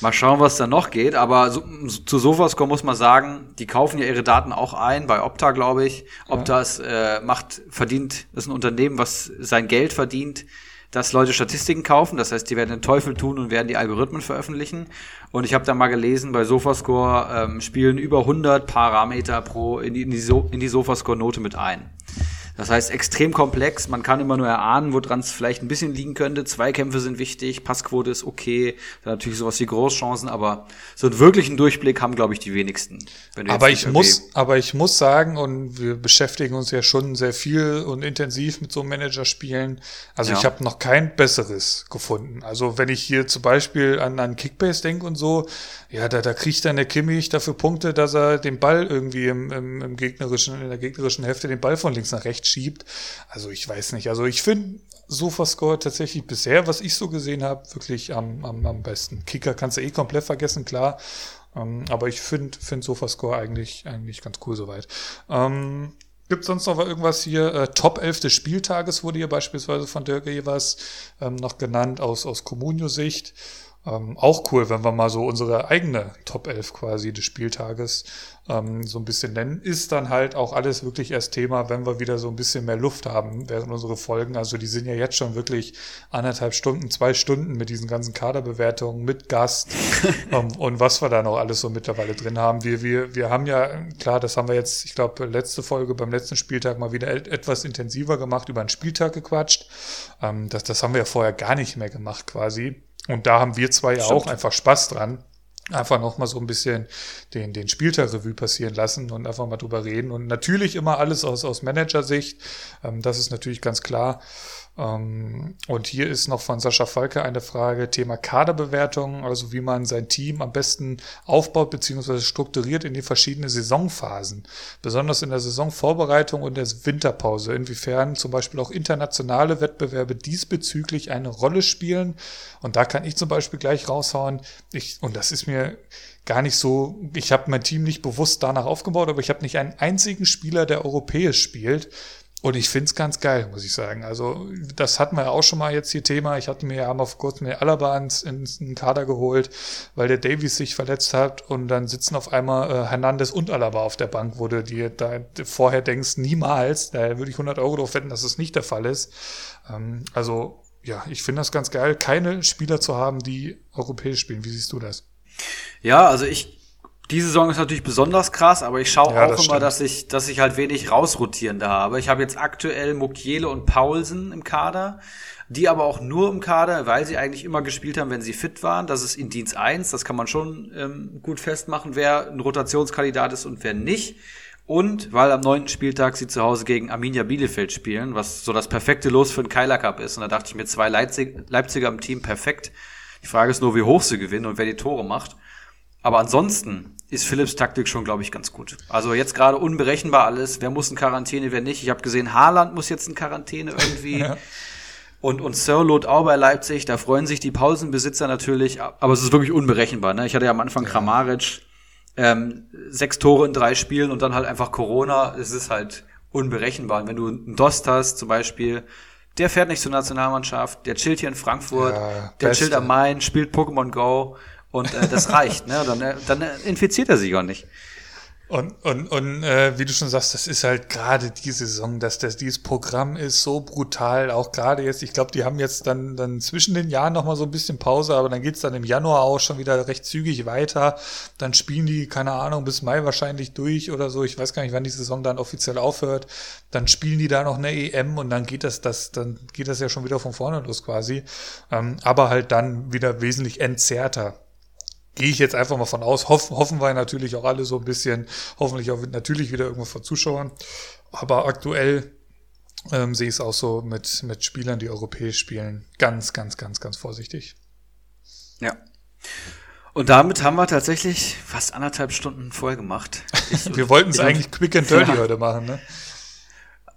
Mal schauen, was da noch geht. Aber so, zu Sofascore muss man sagen, die kaufen ja ihre Daten auch ein, bei Opta, glaube ich. Opta ist, äh, macht, verdient, ist ein Unternehmen, was sein Geld verdient, dass Leute Statistiken kaufen. Das heißt, die werden den Teufel tun und werden die Algorithmen veröffentlichen. Und ich habe da mal gelesen, bei Sofascore ähm, spielen über 100 Parameter pro in die, in die, so in die Sofascore-Note mit ein. Das heißt, extrem komplex. Man kann immer nur erahnen, woran es vielleicht ein bisschen liegen könnte. Zweikämpfe sind wichtig, Passquote ist okay. Da natürlich sowas wie Großchancen, aber so einen wirklichen Durchblick haben, glaube ich, die wenigsten. aber ich muss, aber ich muss sagen, und wir beschäftigen uns ja schon sehr viel und intensiv mit so Managerspielen. Also ja. ich habe noch kein besseres gefunden. Also wenn ich hier zum Beispiel an, an Kickbase denke und so, ja, da, da kriegt dann der Kimmich dafür Punkte, dass er den Ball irgendwie im, im, im gegnerischen, in der gegnerischen Hälfte den Ball von links nach rechts schiebt. Also ich weiß nicht. Also ich finde Sofascore tatsächlich bisher, was ich so gesehen habe, wirklich am, am, am besten. Kicker kannst du eh komplett vergessen, klar. Ähm, aber ich finde find Sofascore eigentlich, eigentlich ganz cool soweit. Ähm, Gibt sonst noch irgendwas hier? Äh, Top 11 des Spieltages wurde hier beispielsweise von Dirk Evers ähm, noch genannt aus, aus Comunio-Sicht. Ähm, auch cool, wenn wir mal so unsere eigene Top 11 quasi des Spieltages ähm, so ein bisschen nennen. Ist dann halt auch alles wirklich erst Thema, wenn wir wieder so ein bisschen mehr Luft haben während unsere Folgen. Also die sind ja jetzt schon wirklich anderthalb Stunden, zwei Stunden mit diesen ganzen Kaderbewertungen, mit Gast ähm, und was wir da noch alles so mittlerweile drin haben. Wir, wir, wir haben ja, klar, das haben wir jetzt, ich glaube, letzte Folge beim letzten Spieltag mal wieder etwas intensiver gemacht, über einen Spieltag gequatscht. Ähm, das, das haben wir ja vorher gar nicht mehr gemacht quasi. Und da haben wir zwei ja auch einfach Spaß dran. Einfach nochmal so ein bisschen den, den Spieltag-Revue passieren lassen und einfach mal drüber reden. Und natürlich immer alles aus, aus Managersicht. Ähm, das ist natürlich ganz klar. Ähm, und hier ist noch von Sascha Falke eine Frage, Thema Kaderbewertung, also wie man sein Team am besten aufbaut bzw. strukturiert in die verschiedenen Saisonphasen, besonders in der Saisonvorbereitung und der Winterpause, inwiefern zum Beispiel auch internationale Wettbewerbe diesbezüglich eine Rolle spielen. Und da kann ich zum Beispiel gleich raushauen, ich, und das ist mir gar nicht so, ich habe mein Team nicht bewusst danach aufgebaut, aber ich habe nicht einen einzigen Spieler, der europäisch spielt. Und ich finde es ganz geil, muss ich sagen. Also, das hatten wir ja auch schon mal jetzt hier Thema. Ich hatte mir ja mal vor kurzem den Alaba ins, ins, in den Kader geholt, weil der Davies sich verletzt hat und dann sitzen auf einmal äh, Hernandez und Alaba auf der Bank, wo du dir da vorher denkst, niemals, da würde ich 100 Euro drauf wetten, dass das nicht der Fall ist. Ähm, also, ja, ich finde das ganz geil, keine Spieler zu haben, die europäisch spielen. Wie siehst du das? Ja, also ich diese Saison ist natürlich besonders krass, aber ich schaue ja, auch das immer, dass ich, dass ich halt wenig rausrotierende habe. Ich habe jetzt aktuell Mukiele und Paulsen im Kader, die aber auch nur im Kader, weil sie eigentlich immer gespielt haben, wenn sie fit waren. Das ist in Dienst 1, das kann man schon ähm, gut festmachen, wer ein Rotationskandidat ist und wer nicht. Und weil am neunten Spieltag sie zu Hause gegen Arminia Bielefeld spielen, was so das perfekte Los für den Keiler Cup ist. Und da dachte ich mir, zwei Leipzig, Leipziger im Team, perfekt. Die Frage ist nur, wie hoch sie gewinnen und wer die Tore macht. Aber ansonsten ist Philips Taktik schon, glaube ich, ganz gut. Also jetzt gerade unberechenbar alles. Wer muss in Quarantäne, wer nicht. Ich habe gesehen, Haaland muss jetzt in Quarantäne irgendwie. ja. Und, und Sirlot auch bei Leipzig. Da freuen sich die Pausenbesitzer natürlich. Aber es ist wirklich unberechenbar. Ne? Ich hatte ja am Anfang Kramaric. Ähm, sechs Tore in drei Spielen und dann halt einfach Corona. Es ist halt unberechenbar. Und wenn du einen Dost hast, zum Beispiel, der fährt nicht zur Nationalmannschaft, der chillt hier in Frankfurt, ja, der chillt am Main, spielt Pokémon Go und äh, das reicht, ne? Dann, äh, dann infiziert er sich auch nicht. Und, und, und äh, wie du schon sagst, das ist halt gerade die Saison, dass das dieses Programm ist so brutal, auch gerade jetzt, ich glaube, die haben jetzt dann, dann zwischen den Jahren nochmal so ein bisschen Pause, aber dann geht's dann im Januar auch schon wieder recht zügig weiter. Dann spielen die, keine Ahnung, bis Mai wahrscheinlich durch oder so. Ich weiß gar nicht, wann die Saison dann offiziell aufhört. Dann spielen die da noch eine EM und dann geht das, das, dann geht das ja schon wieder von vorne los quasi. Ähm, aber halt dann wieder wesentlich entzerrter gehe ich jetzt einfach mal von aus. Hoffen, hoffen wir natürlich auch alle so ein bisschen. Hoffentlich auch natürlich wieder irgendwo vor Zuschauern. Aber aktuell ähm, sehe ich es auch so mit, mit Spielern, die europäisch spielen. Ganz, ganz, ganz, ganz vorsichtig. Ja. Und damit haben wir tatsächlich fast anderthalb Stunden voll gemacht. Wir wollten es eigentlich quick and dirty ja. heute machen, ne?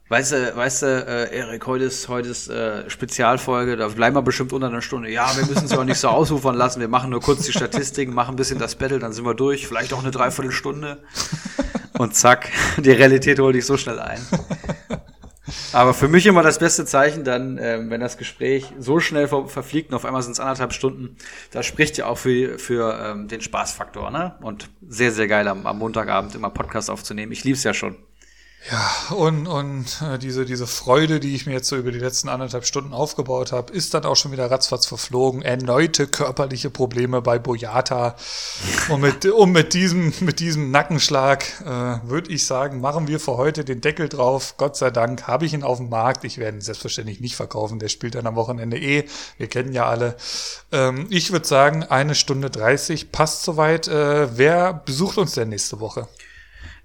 Weißt du, weißt du, äh, Erik, heute ist, heute ist äh, Spezialfolge, da bleiben wir bestimmt unter einer Stunde. Ja, wir müssen es ja auch nicht so ausufern lassen. Wir machen nur kurz die Statistiken, machen ein bisschen das Battle, dann sind wir durch. Vielleicht auch eine Dreiviertelstunde. Und zack, die Realität holt dich so schnell ein. Aber für mich immer das beste Zeichen dann, ähm, wenn das Gespräch so schnell ver verfliegt und auf einmal sind es anderthalb Stunden, das spricht ja auch für, für ähm, den Spaßfaktor, ne? Und sehr, sehr geil am, am Montagabend immer Podcast aufzunehmen. Ich lieb's ja schon. Ja, und, und äh, diese, diese Freude, die ich mir jetzt so über die letzten anderthalb Stunden aufgebaut habe, ist dann auch schon wieder ratzfatz verflogen. Erneute körperliche Probleme bei Boyata. Und mit, und mit diesem, mit diesem Nackenschlag äh, würde ich sagen, machen wir für heute den Deckel drauf. Gott sei Dank habe ich ihn auf dem Markt. Ich werde ihn selbstverständlich nicht verkaufen. Der spielt dann am Wochenende eh. Wir kennen ja alle. Ähm, ich würde sagen, eine Stunde dreißig passt soweit. Äh, wer besucht uns denn nächste Woche?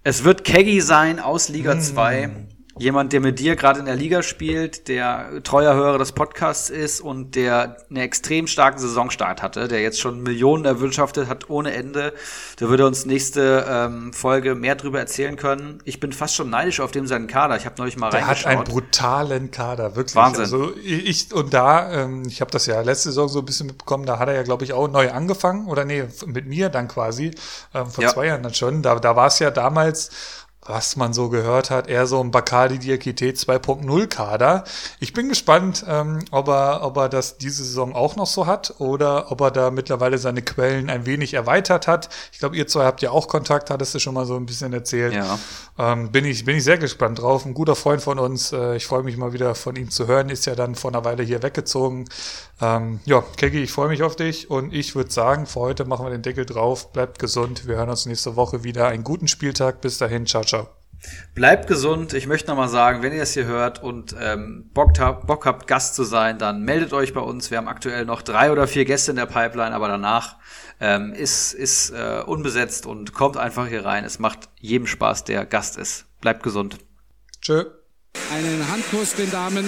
Es wird Keggy sein aus Liga 2. Mm. Jemand, der mit dir gerade in der Liga spielt, der treuer Hörer des Podcasts ist und der einen extrem starken Saisonstart hatte, der jetzt schon Millionen erwirtschaftet hat ohne Ende. Der würde uns nächste ähm, Folge mehr drüber erzählen können. Ich bin fast schon neidisch auf dem seinen Kader. Ich habe neulich mal der reingeschaut. Der hat einen brutalen Kader, wirklich. Wahnsinn. Also ich und da, ähm, ich habe das ja letzte Saison so ein bisschen mitbekommen, da hat er ja, glaube ich, auch neu angefangen oder nee, mit mir dann quasi ähm, vor ja. zwei Jahren dann schon. Da, da war es ja damals was man so gehört hat, eher so ein Bacardi Diakite 2.0 Kader. Ich bin gespannt, ähm, ob, er, ob er das diese Saison auch noch so hat oder ob er da mittlerweile seine Quellen ein wenig erweitert hat. Ich glaube, ihr zwei habt ja auch Kontakt, hattest du schon mal so ein bisschen erzählt. Ja. Ähm, bin, ich, bin ich sehr gespannt drauf. Ein guter Freund von uns. Äh, ich freue mich mal wieder von ihm zu hören. Ist ja dann vor einer Weile hier weggezogen. Ähm, ja, Keki, ich freue mich auf dich und ich würde sagen, für heute machen wir den Deckel drauf. Bleibt gesund. Wir hören uns nächste Woche wieder. Einen guten Spieltag. Bis dahin. Ciao, ciao. Bleibt gesund. Ich möchte nochmal sagen, wenn ihr es hier hört und ähm, Bock, habt, Bock habt, Gast zu sein, dann meldet euch bei uns. Wir haben aktuell noch drei oder vier Gäste in der Pipeline, aber danach ähm, ist, ist äh, unbesetzt und kommt einfach hier rein. Es macht jedem Spaß, der Gast ist. Bleibt gesund. Tschö. Einen Handkuss den Damen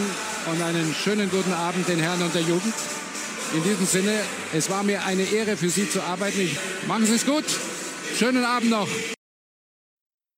und einen schönen guten Abend den Herren und der Jugend. In diesem Sinne, es war mir eine Ehre für Sie zu arbeiten. Ich, machen Sie es gut. Schönen Abend noch.